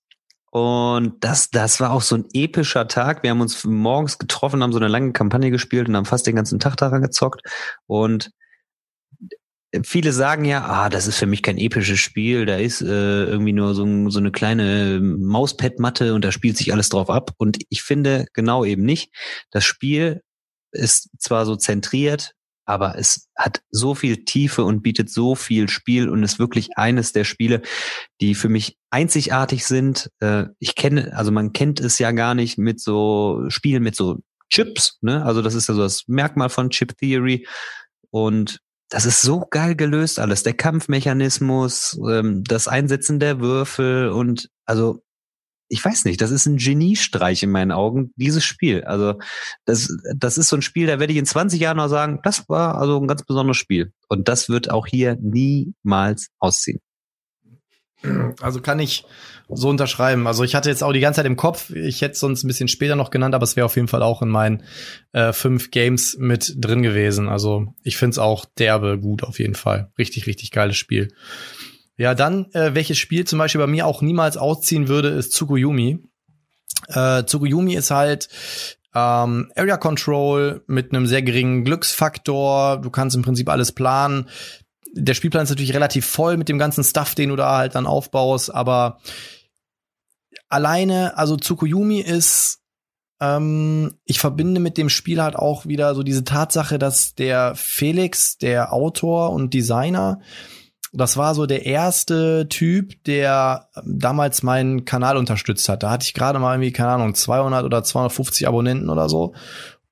Und das, das war auch so ein epischer Tag. Wir haben uns morgens getroffen, haben so eine lange Kampagne gespielt und haben fast den ganzen Tag daran gezockt. Und viele sagen ja, ah, das ist für mich kein episches Spiel, da ist äh, irgendwie nur so, so eine kleine Mauspad-Matte und da spielt sich alles drauf ab. Und ich finde genau eben nicht. Das Spiel ist zwar so zentriert, aber es hat so viel Tiefe und bietet so viel Spiel und ist wirklich eines der Spiele, die für mich einzigartig sind. Äh, ich kenne, also man kennt es ja gar nicht mit so Spielen mit so Chips, ne? Also das ist ja so das Merkmal von Chip Theory und das ist so geil gelöst alles. Der Kampfmechanismus, ähm, das Einsetzen der Würfel und also ich weiß nicht, das ist ein Geniestreich in meinen Augen, dieses Spiel. Also das, das ist so ein Spiel, da werde ich in 20 Jahren noch sagen, das war also ein ganz besonderes Spiel. Und das wird auch hier niemals ausziehen. Also kann ich so unterschreiben. Also ich hatte jetzt auch die ganze Zeit im Kopf, ich hätte es sonst ein bisschen später noch genannt, aber es wäre auf jeden Fall auch in meinen äh, fünf Games mit drin gewesen. Also ich finde es auch derbe gut auf jeden Fall. Richtig, richtig geiles Spiel. Ja, dann, äh, welches Spiel zum Beispiel bei mir auch niemals ausziehen würde, ist Tsukuyumi. Äh, Tsukuyumi ist halt ähm, Area Control mit einem sehr geringen Glücksfaktor. Du kannst im Prinzip alles planen. Der Spielplan ist natürlich relativ voll mit dem ganzen Stuff, den du da halt dann aufbaust, aber alleine, also Tsukuyumi ist ähm, ich verbinde mit dem Spiel halt auch wieder so diese Tatsache, dass der Felix, der Autor und Designer, das war so der erste Typ, der damals meinen Kanal unterstützt hat. Da hatte ich gerade mal irgendwie, keine Ahnung, 200 oder 250 Abonnenten oder so.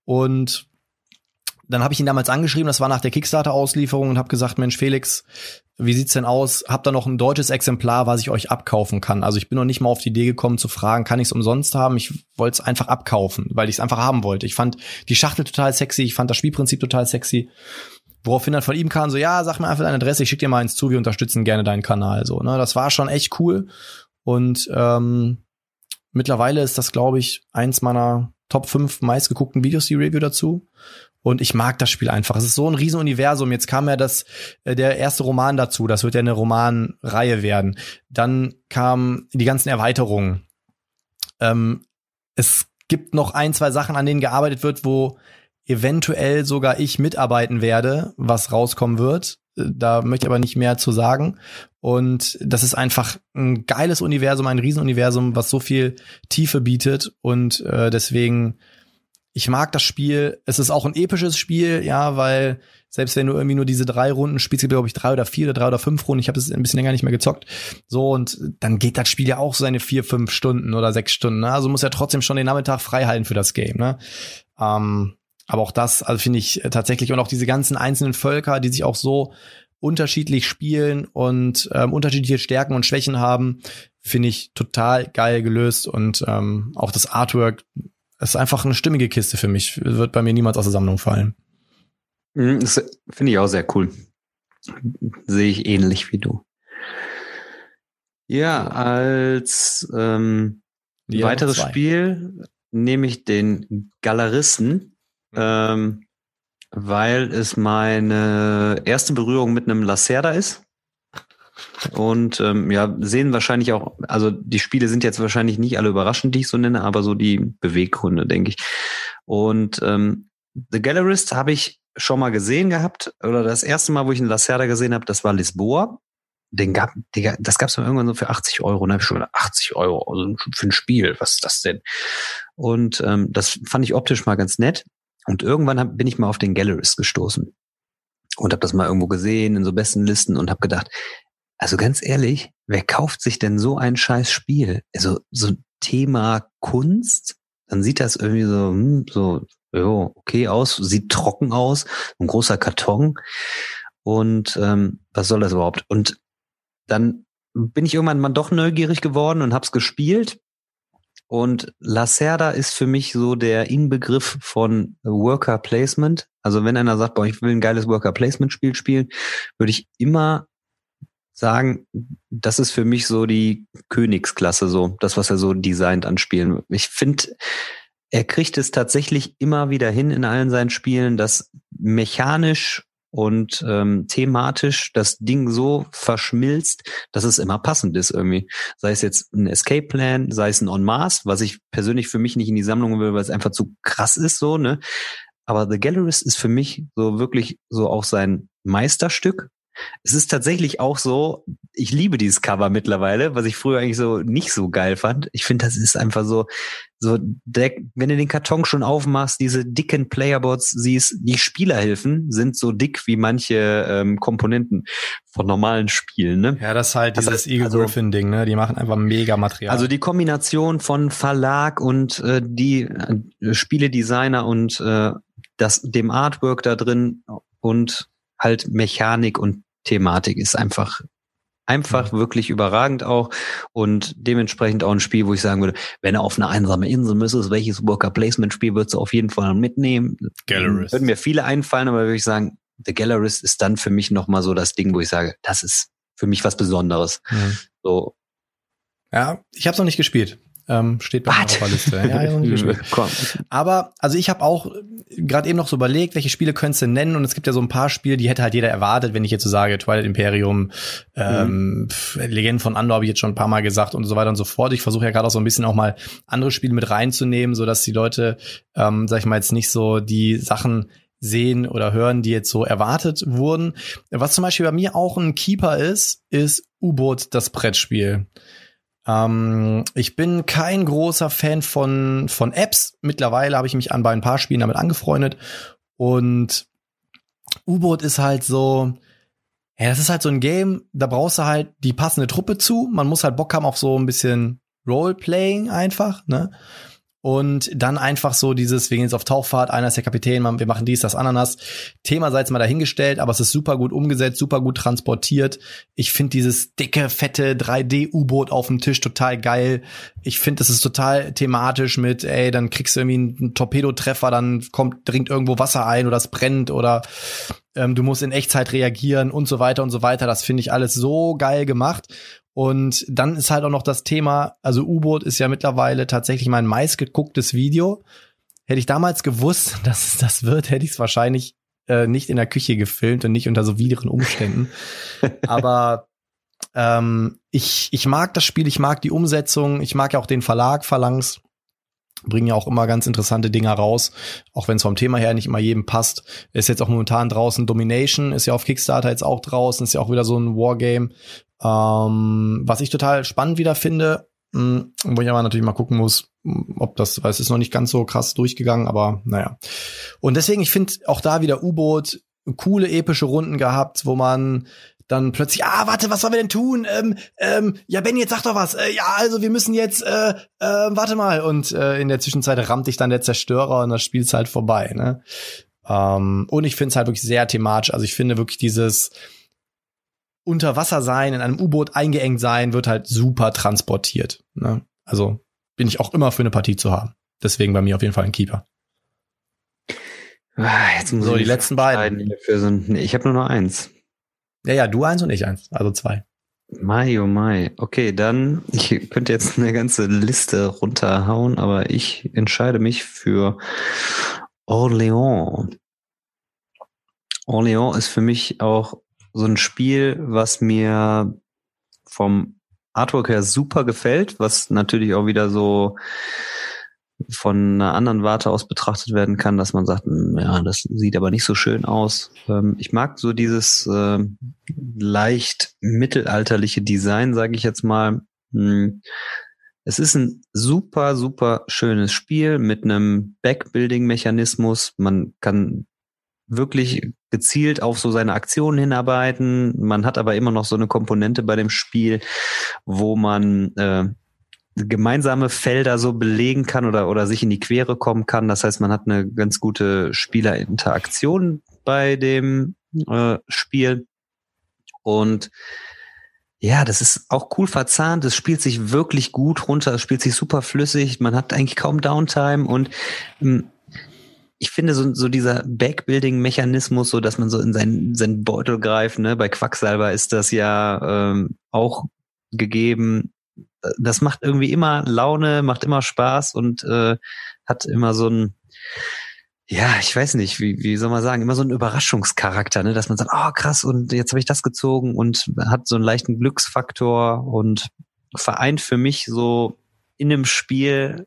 Und dann habe ich ihn damals angeschrieben, das war nach der Kickstarter-Auslieferung und habe gesagt, Mensch, Felix, wie sieht's denn aus? Habt da noch ein deutsches Exemplar, was ich euch abkaufen kann? Also ich bin noch nicht mal auf die Idee gekommen zu fragen, kann ich es umsonst haben? Ich wollte es einfach abkaufen, weil ich es einfach haben wollte. Ich fand die Schachtel total sexy, ich fand das Spielprinzip total sexy. Woraufhin dann von ihm kam so, ja, sag mir einfach deine Adresse, ich schick dir mal eins zu, wir unterstützen gerne deinen Kanal. So, ne? Das war schon echt cool. Und ähm, mittlerweile ist das, glaube ich, eins meiner Top 5 meistgeguckten Videos, die Review dazu. Und ich mag das Spiel einfach. Es ist so ein Riesenuniversum. Jetzt kam ja das, äh, der erste Roman dazu. Das wird ja eine Romanreihe werden. Dann kamen die ganzen Erweiterungen. Ähm, es gibt noch ein, zwei Sachen, an denen gearbeitet wird, wo eventuell sogar ich mitarbeiten werde, was rauskommen wird. Da möchte ich aber nicht mehr zu sagen. Und das ist einfach ein geiles Universum, ein Riesenuniversum, was so viel Tiefe bietet. Und äh, deswegen, ich mag das Spiel. Es ist auch ein episches Spiel, ja, weil selbst wenn du irgendwie nur diese drei Runden spielst, glaube ich drei oder vier oder drei oder fünf Runden, ich habe es ein bisschen länger nicht mehr gezockt, so und dann geht das Spiel ja auch seine vier, fünf Stunden oder sechs Stunden. Ne? Also muss ja trotzdem schon den Nachmittag frei halten für das Game. Ne? Ähm, aber auch das, also finde ich äh, tatsächlich und auch diese ganzen einzelnen Völker, die sich auch so unterschiedlich spielen und ähm, unterschiedliche Stärken und Schwächen haben, finde ich total geil gelöst und ähm, auch das Artwork ist einfach eine stimmige Kiste für mich. Wird bei mir niemals aus der Sammlung fallen. Mhm, finde ich auch sehr cool. Sehe ich ähnlich wie du. Ja, als ähm, weiteres Spiel nehme ich den Galeristen ähm, weil es meine erste Berührung mit einem Lacerda ist. Und ähm, ja, sehen wahrscheinlich auch, also die Spiele sind jetzt wahrscheinlich nicht alle überraschend, die ich so nenne, aber so die Beweggründe, denke ich. Und ähm, The Gallerist habe ich schon mal gesehen gehabt, oder das erste Mal, wo ich einen Lacerda gesehen habe, das war Lisboa. Den gab, Digga, das gab es irgendwann so für 80 Euro. Ich schon gedacht, 80 Euro also für ein Spiel, was ist das denn? Und ähm, das fand ich optisch mal ganz nett. Und irgendwann hab, bin ich mal auf den Galleries gestoßen und habe das mal irgendwo gesehen in so besten Listen und habe gedacht, also ganz ehrlich, wer kauft sich denn so ein scheiß Spiel? Also so Thema Kunst, dann sieht das irgendwie so, hm, so, jo, okay aus, sieht trocken aus, ein großer Karton. Und ähm, was soll das überhaupt? Und dann bin ich irgendwann mal doch neugierig geworden und hab's gespielt und Lacerda ist für mich so der Inbegriff von Worker Placement. Also wenn einer sagt, boah, ich will ein geiles Worker Placement Spiel spielen, würde ich immer sagen, das ist für mich so die Königsklasse, so das, was er so designt an Spielen. Ich finde, er kriegt es tatsächlich immer wieder hin in allen seinen Spielen, das mechanisch und ähm, thematisch das Ding so verschmilzt, dass es immer passend ist irgendwie. Sei es jetzt ein Escape Plan, sei es ein On Mars, was ich persönlich für mich nicht in die Sammlung will, weil es einfach zu krass ist so, ne? Aber The Gallerist ist für mich so wirklich so auch sein Meisterstück, es ist tatsächlich auch so, ich liebe dieses Cover mittlerweile, was ich früher eigentlich so nicht so geil fand. Ich finde, das ist einfach so, so, der, wenn du den Karton schon aufmachst, diese dicken Playerboards siehst, die Spielerhilfen sind so dick wie manche ähm, Komponenten von normalen Spielen. Ne? Ja, das ist halt dieses das heißt, Eagle Griffin Ding, ne? Die machen einfach mega Material. Also die Kombination von Verlag und äh, die äh, Spieledesigner und äh, das dem Artwork da drin und halt Mechanik und Thematik ist einfach einfach wirklich überragend auch und dementsprechend auch ein Spiel, wo ich sagen würde, wenn er auf eine einsame Insel müsste, welches Worker Placement Spiel würdest du auf jeden Fall mitnehmen? Gallerist. Würden mir viele einfallen, aber würde ich sagen, The Gallerist ist dann für mich nochmal so das Ding, wo ich sage, das ist für mich was Besonderes. Mhm. So. Ja, ich habe es noch nicht gespielt. Ähm, steht bei What? der Liste. Ja, Aber also ich habe auch gerade eben noch so überlegt, welche Spiele könntest du nennen und es gibt ja so ein paar Spiele, die hätte halt jeder erwartet, wenn ich jetzt so sage, Twilight Imperium, ähm, mhm. Legenden von Andor habe ich jetzt schon ein paar Mal gesagt und so weiter und so fort. Ich versuche ja gerade auch so ein bisschen auch mal andere Spiele mit reinzunehmen, so dass die Leute, ähm, sag ich mal jetzt nicht so die Sachen sehen oder hören, die jetzt so erwartet wurden. Was zum Beispiel bei mir auch ein Keeper ist, ist U-Boot, das Brettspiel. Ähm, ich bin kein großer Fan von, von Apps. Mittlerweile habe ich mich an bei ein paar Spielen damit angefreundet. Und U-Boot ist halt so, ja, das ist halt so ein Game, da brauchst du halt die passende Truppe zu. Man muss halt Bock haben auf so ein bisschen Roleplaying einfach, ne? Und dann einfach so dieses, wir gehen jetzt auf Tauchfahrt, einer ist der Kapitän, wir machen dies, das, Ananas. Thema sei jetzt mal dahingestellt, aber es ist super gut umgesetzt, super gut transportiert. Ich finde dieses dicke, fette 3D-U-Boot auf dem Tisch total geil. Ich finde, das ist total thematisch mit, ey, dann kriegst du irgendwie einen Torpedotreffer, dann kommt, dringt irgendwo Wasser ein oder es brennt oder ähm, du musst in Echtzeit reagieren und so weiter und so weiter. Das finde ich alles so geil gemacht. Und dann ist halt auch noch das Thema, also U-Boot ist ja mittlerweile tatsächlich mein meistgegucktes Video. Hätte ich damals gewusst, dass es das wird, hätte ich es wahrscheinlich äh, nicht in der Küche gefilmt und nicht unter so widrigen Umständen. Aber ähm, ich, ich mag das Spiel, ich mag die Umsetzung, ich mag ja auch den Verlag Phalanx. Bringen ja auch immer ganz interessante Dinger raus, auch wenn es vom Thema her nicht immer jedem passt. Ist jetzt auch momentan draußen Domination, ist ja auf Kickstarter jetzt auch draußen, ist ja auch wieder so ein Wargame, ähm, was ich total spannend wieder finde, mh, hm, wo ich aber natürlich mal gucken muss, ob das, weil es ist noch nicht ganz so krass durchgegangen, aber naja. Und deswegen, ich finde auch da wieder U-Boot, coole epische Runden gehabt, wo man dann plötzlich, ah, warte, was sollen wir denn tun? Ähm, ähm, ja, Benny, jetzt sag doch was. Äh, ja, also wir müssen jetzt, äh, äh, warte mal. Und äh, in der Zwischenzeit rammt dich dann der Zerstörer und das Spiel ist halt vorbei. Ne? Ähm, und ich finde es halt wirklich sehr thematisch. Also ich finde wirklich dieses, unter Wasser sein, in einem U-Boot eingeengt sein, wird halt super transportiert. Ne? Also bin ich auch immer für eine Partie zu haben. Deswegen bei mir auf jeden Fall ein Keeper. Ah, jetzt muss so, die letzten beiden. So ein, ich habe nur noch eins. Ja, ja, du eins und ich eins, also zwei. Mai, oh Mai. Okay, dann, ich könnte jetzt eine ganze Liste runterhauen, aber ich entscheide mich für Orléans. Orléans ist für mich auch so ein Spiel, was mir vom Artwork her super gefällt, was natürlich auch wieder so von einer anderen Warte aus betrachtet werden kann, dass man sagt, hm, ja, das sieht aber nicht so schön aus. Ähm, ich mag so dieses äh, leicht mittelalterliche Design, sage ich jetzt mal. Hm, es ist ein super, super schönes Spiel mit einem Backbuilding-Mechanismus. Man kann wirklich gezielt auf so seine Aktionen hinarbeiten. Man hat aber immer noch so eine Komponente bei dem Spiel, wo man äh, gemeinsame Felder so belegen kann oder, oder sich in die Quere kommen kann. Das heißt, man hat eine ganz gute Spielerinteraktion bei dem äh, Spiel. Und ja, das ist auch cool verzahnt. Es spielt sich wirklich gut runter. Es spielt sich super flüssig. Man hat eigentlich kaum Downtime und ähm, ich finde so, so dieser Backbuilding-Mechanismus, so dass man so in seinen, seinen Beutel greift, ne, bei Quacksalber ist das ja ähm, auch gegeben. Das macht irgendwie immer Laune, macht immer Spaß und äh, hat immer so ein ja, ich weiß nicht, wie, wie soll man sagen, immer so ein Überraschungscharakter, ne? dass man sagt, oh krass, und jetzt habe ich das gezogen und hat so einen leichten Glücksfaktor und vereint für mich so in einem Spiel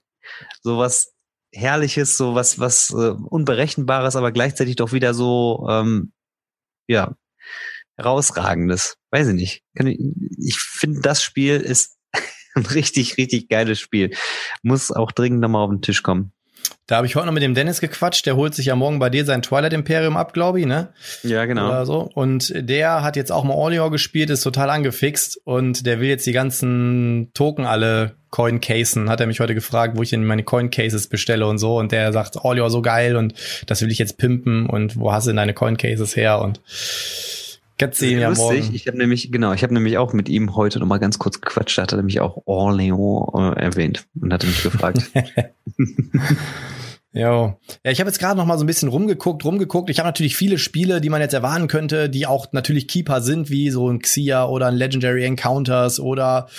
sowas Herrliches, so was, was äh, Unberechenbares, aber gleichzeitig doch wieder so, ähm, ja, herausragendes. Weiß ich nicht. Ich, ich finde, das Spiel ist ein richtig, richtig geiles Spiel. Muss auch dringend nochmal auf den Tisch kommen. Da habe ich heute noch mit dem Dennis gequatscht. Der holt sich ja morgen bei dir sein Twilight Imperium ab, glaube ich, ne? Ja, genau. Oder so. Und der hat jetzt auch mal Orleans gespielt, ist total angefixt und der will jetzt die ganzen Token alle Coin casen. Hat er mich heute gefragt, wo ich denn meine Coin Cases bestelle und so. Und der sagt, Orleans so geil und das will ich jetzt pimpen und wo hast du denn deine Coin Cases her? Und Katze ja morgen. Ich habe nämlich, genau, ich habe nämlich auch mit ihm heute noch mal ganz kurz gequatscht. Da hat er nämlich auch Orléans äh, erwähnt und hatte mich gefragt. Jo. Ja, ich habe jetzt gerade noch mal so ein bisschen rumgeguckt, rumgeguckt. Ich habe natürlich viele Spiele, die man jetzt erwarten könnte, die auch natürlich Keeper sind, wie so ein Xia oder ein Legendary Encounters oder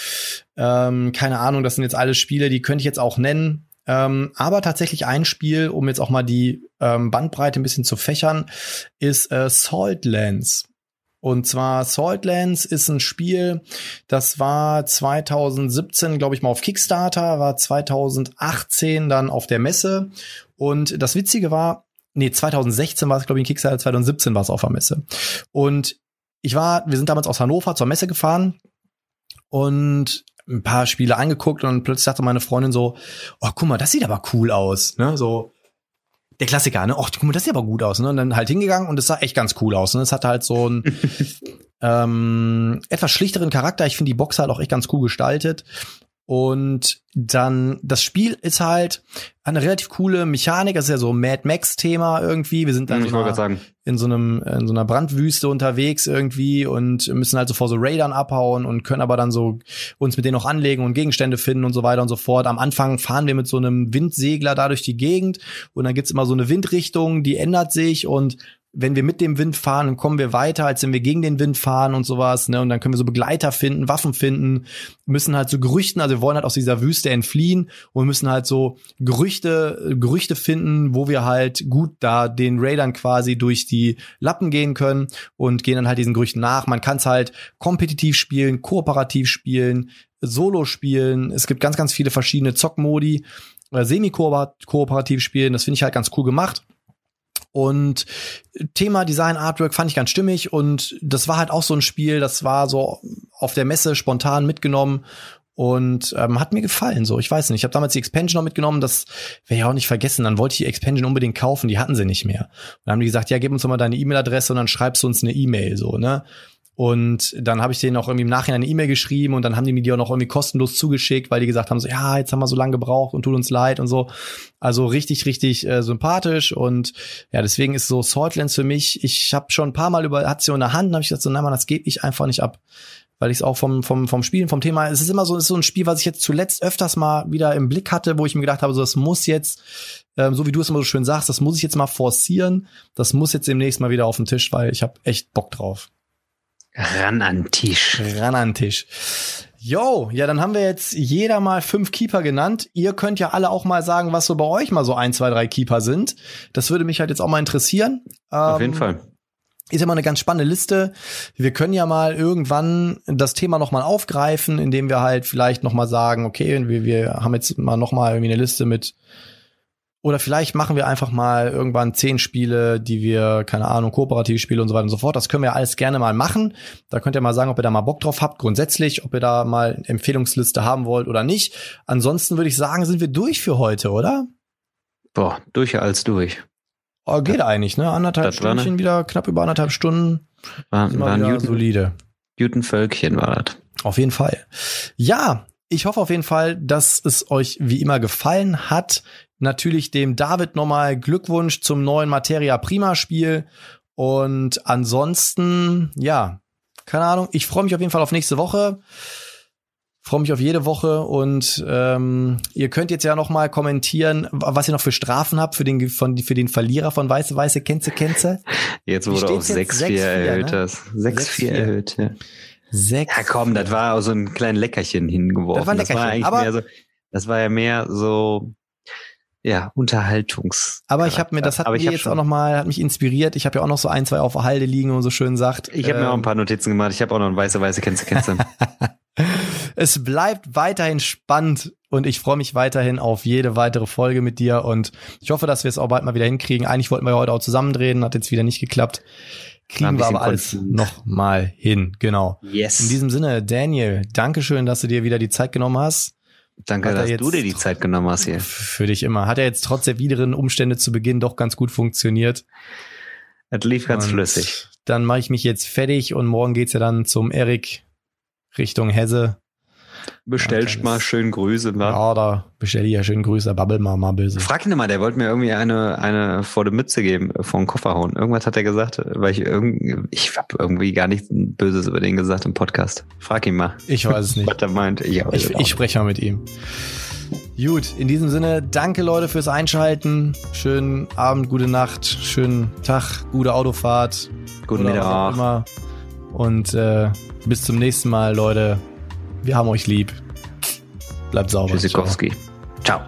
ähm, keine Ahnung, das sind jetzt alles Spiele, die könnte ich jetzt auch nennen. Ähm, aber tatsächlich ein Spiel, um jetzt auch mal die ähm, Bandbreite ein bisschen zu fächern, ist äh, Saltlands. Und zwar Saltlands ist ein Spiel, das war 2017, glaube ich mal, auf Kickstarter, war 2018 dann auf der Messe. Und das Witzige war, nee, 2016 war es, glaube ich, in Kickstarter, 2017 war es auf der Messe. Und ich war, wir sind damals aus Hannover zur Messe gefahren und ein paar Spiele angeguckt und plötzlich sagte meine Freundin so, oh, guck mal, das sieht aber cool aus, ne, so der Klassiker, ne? Och, guck mal, das sieht aber gut aus, ne? Und dann halt hingegangen und es sah echt ganz cool aus. Ne? Es hatte halt so einen ähm, etwas schlichteren Charakter. Ich finde die Box halt auch echt ganz cool gestaltet. Und dann, das Spiel ist halt eine relativ coole Mechanik. Das ist ja so ein Mad Max-Thema irgendwie. Wir sind dann hm, ich sagen. in so einem, in so einer Brandwüste unterwegs irgendwie und müssen halt so vor so Raidern abhauen und können aber dann so uns mit denen noch anlegen und Gegenstände finden und so weiter und so fort. Am Anfang fahren wir mit so einem Windsegler da durch die Gegend und dann gibt's immer so eine Windrichtung, die ändert sich und wenn wir mit dem Wind fahren, dann kommen wir weiter, als wenn wir gegen den Wind fahren und sowas, ne? Und dann können wir so Begleiter finden, Waffen finden, müssen halt so Gerüchten, also wir wollen halt aus dieser Wüste entfliehen und müssen halt so Gerüchte, Gerüchte finden, wo wir halt gut da den Raidern quasi durch die Lappen gehen können und gehen dann halt diesen Gerüchten nach. Man kann es halt kompetitiv spielen, kooperativ spielen, Solo spielen. Es gibt ganz, ganz viele verschiedene Zockmodi, äh, semi-kooperativ spielen. Das finde ich halt ganz cool gemacht. Und Thema Design Artwork fand ich ganz stimmig und das war halt auch so ein Spiel, das war so auf der Messe spontan mitgenommen und ähm, hat mir gefallen so. Ich weiß nicht, ich habe damals die Expansion noch mitgenommen, das werde ich auch nicht vergessen. Dann wollte ich die Expansion unbedingt kaufen, die hatten sie nicht mehr. Und dann haben die gesagt, ja, gib uns doch mal deine E-Mail-Adresse und dann schreibst du uns eine E-Mail so, ne? Und dann habe ich denen auch irgendwie im Nachhinein eine E-Mail geschrieben und dann haben die mir die auch noch irgendwie kostenlos zugeschickt, weil die gesagt haben, so, ja, jetzt haben wir so lange gebraucht und tut uns leid und so. Also richtig, richtig äh, sympathisch und ja, deswegen ist so Saltlands für mich, ich habe schon ein paar Mal über, hat sie in der Hand, habe ich gesagt, so, nein, man, das gebe ich einfach nicht ab. Weil ich es auch vom, vom, vom Spielen, vom Thema, es ist immer so, es ist so ein Spiel, was ich jetzt zuletzt öfters mal wieder im Blick hatte, wo ich mir gedacht habe, so, das muss jetzt, ähm, so wie du es immer so schön sagst, das muss ich jetzt mal forcieren, das muss jetzt demnächst mal wieder auf den Tisch, weil ich habe echt Bock drauf. Ran an Tisch. Ran an Tisch. Yo, ja, dann haben wir jetzt jeder mal fünf Keeper genannt. Ihr könnt ja alle auch mal sagen, was so bei euch mal so ein, zwei, drei Keeper sind. Das würde mich halt jetzt auch mal interessieren. Auf jeden ähm, Fall. Ist ja mal eine ganz spannende Liste. Wir können ja mal irgendwann das Thema noch mal aufgreifen, indem wir halt vielleicht noch mal sagen, okay, wir, wir haben jetzt mal noch mal irgendwie eine Liste mit oder vielleicht machen wir einfach mal irgendwann zehn Spiele, die wir, keine Ahnung, kooperative Spiele und so weiter und so fort. Das können wir alles gerne mal machen. Da könnt ihr mal sagen, ob ihr da mal Bock drauf habt, grundsätzlich, ob ihr da mal eine Empfehlungsliste haben wollt oder nicht. Ansonsten würde ich sagen, sind wir durch für heute, oder? Boah, durch als durch. Oh, geht das, eigentlich, ne? Anderthalb Stündchen wieder, knapp über anderthalb Stunden. War, war ein Newton, solide. Newton Völkchen war das. Auf jeden Fall. Ja, ich hoffe auf jeden Fall, dass es euch wie immer gefallen hat natürlich dem David nochmal Glückwunsch zum neuen Materia Prima Spiel. Und ansonsten, ja, keine Ahnung. Ich freue mich auf jeden Fall auf nächste Woche. Freue mich auf jede Woche und ähm, ihr könnt jetzt ja noch mal kommentieren, was ihr noch für Strafen habt für den von für den Verlierer von weiße weiße Kenze Kenze. Jetzt wurde auf 6-4 erhöht ne? das. 6-4 erhöht, ja. 6 ja, komm, das war auch so ein kleines Leckerchen hingeworfen. Das war, Leckerchen, das war eigentlich aber mehr so, das war ja mehr so ja, Unterhaltungs. Aber ich habe mir, das hat mir jetzt auch noch mal, hat mich inspiriert. Ich habe ja auch noch so ein, zwei auf der Halde liegen, und so schön sagt. Ich habe ähm, mir auch ein paar Notizen gemacht. Ich habe auch noch ein weiße, weiße Kennze, Kennze. es bleibt weiterhin spannend und ich freue mich weiterhin auf jede weitere Folge mit dir und ich hoffe, dass wir es auch bald mal wieder hinkriegen. Eigentlich wollten wir heute auch zusammendrehen, hat jetzt wieder nicht geklappt. Kriegen wir aber alles noch mal hin, genau. Yes. In diesem Sinne, Daniel, Dankeschön, dass du dir wieder die Zeit genommen hast. Danke, dass du dir die Zeit genommen hast hier. Für dich immer. Hat er jetzt trotz der wideren Umstände zu Beginn doch ganz gut funktioniert. Es lief ganz und flüssig. Dann mache ich mich jetzt fertig und morgen geht's ja dann zum Erik Richtung Hesse. Bestellst ja, mal schön Grüße, wa? Ja, da bestell ich ja schön Grüße, babbel mal mal böse. Frag ihn mal, der wollte mir irgendwie eine, eine vor der Mütze geben, vor den Koffer hauen. Irgendwas hat er gesagt, weil ich irgendwie, ich hab irgendwie gar nichts Böses über den gesagt im Podcast. Frag ihn mal. Ich weiß es nicht. Was er meint. Ich, ich, ich spreche mal mit ihm. Gut, in diesem Sinne, danke Leute fürs Einschalten. Schönen Abend, gute Nacht, schönen Tag, gute Autofahrt. Guten Mittag. Und äh, bis zum nächsten Mal, Leute. Wir haben euch lieb. Bleibt sauber. Tschüssikowski. Ciao.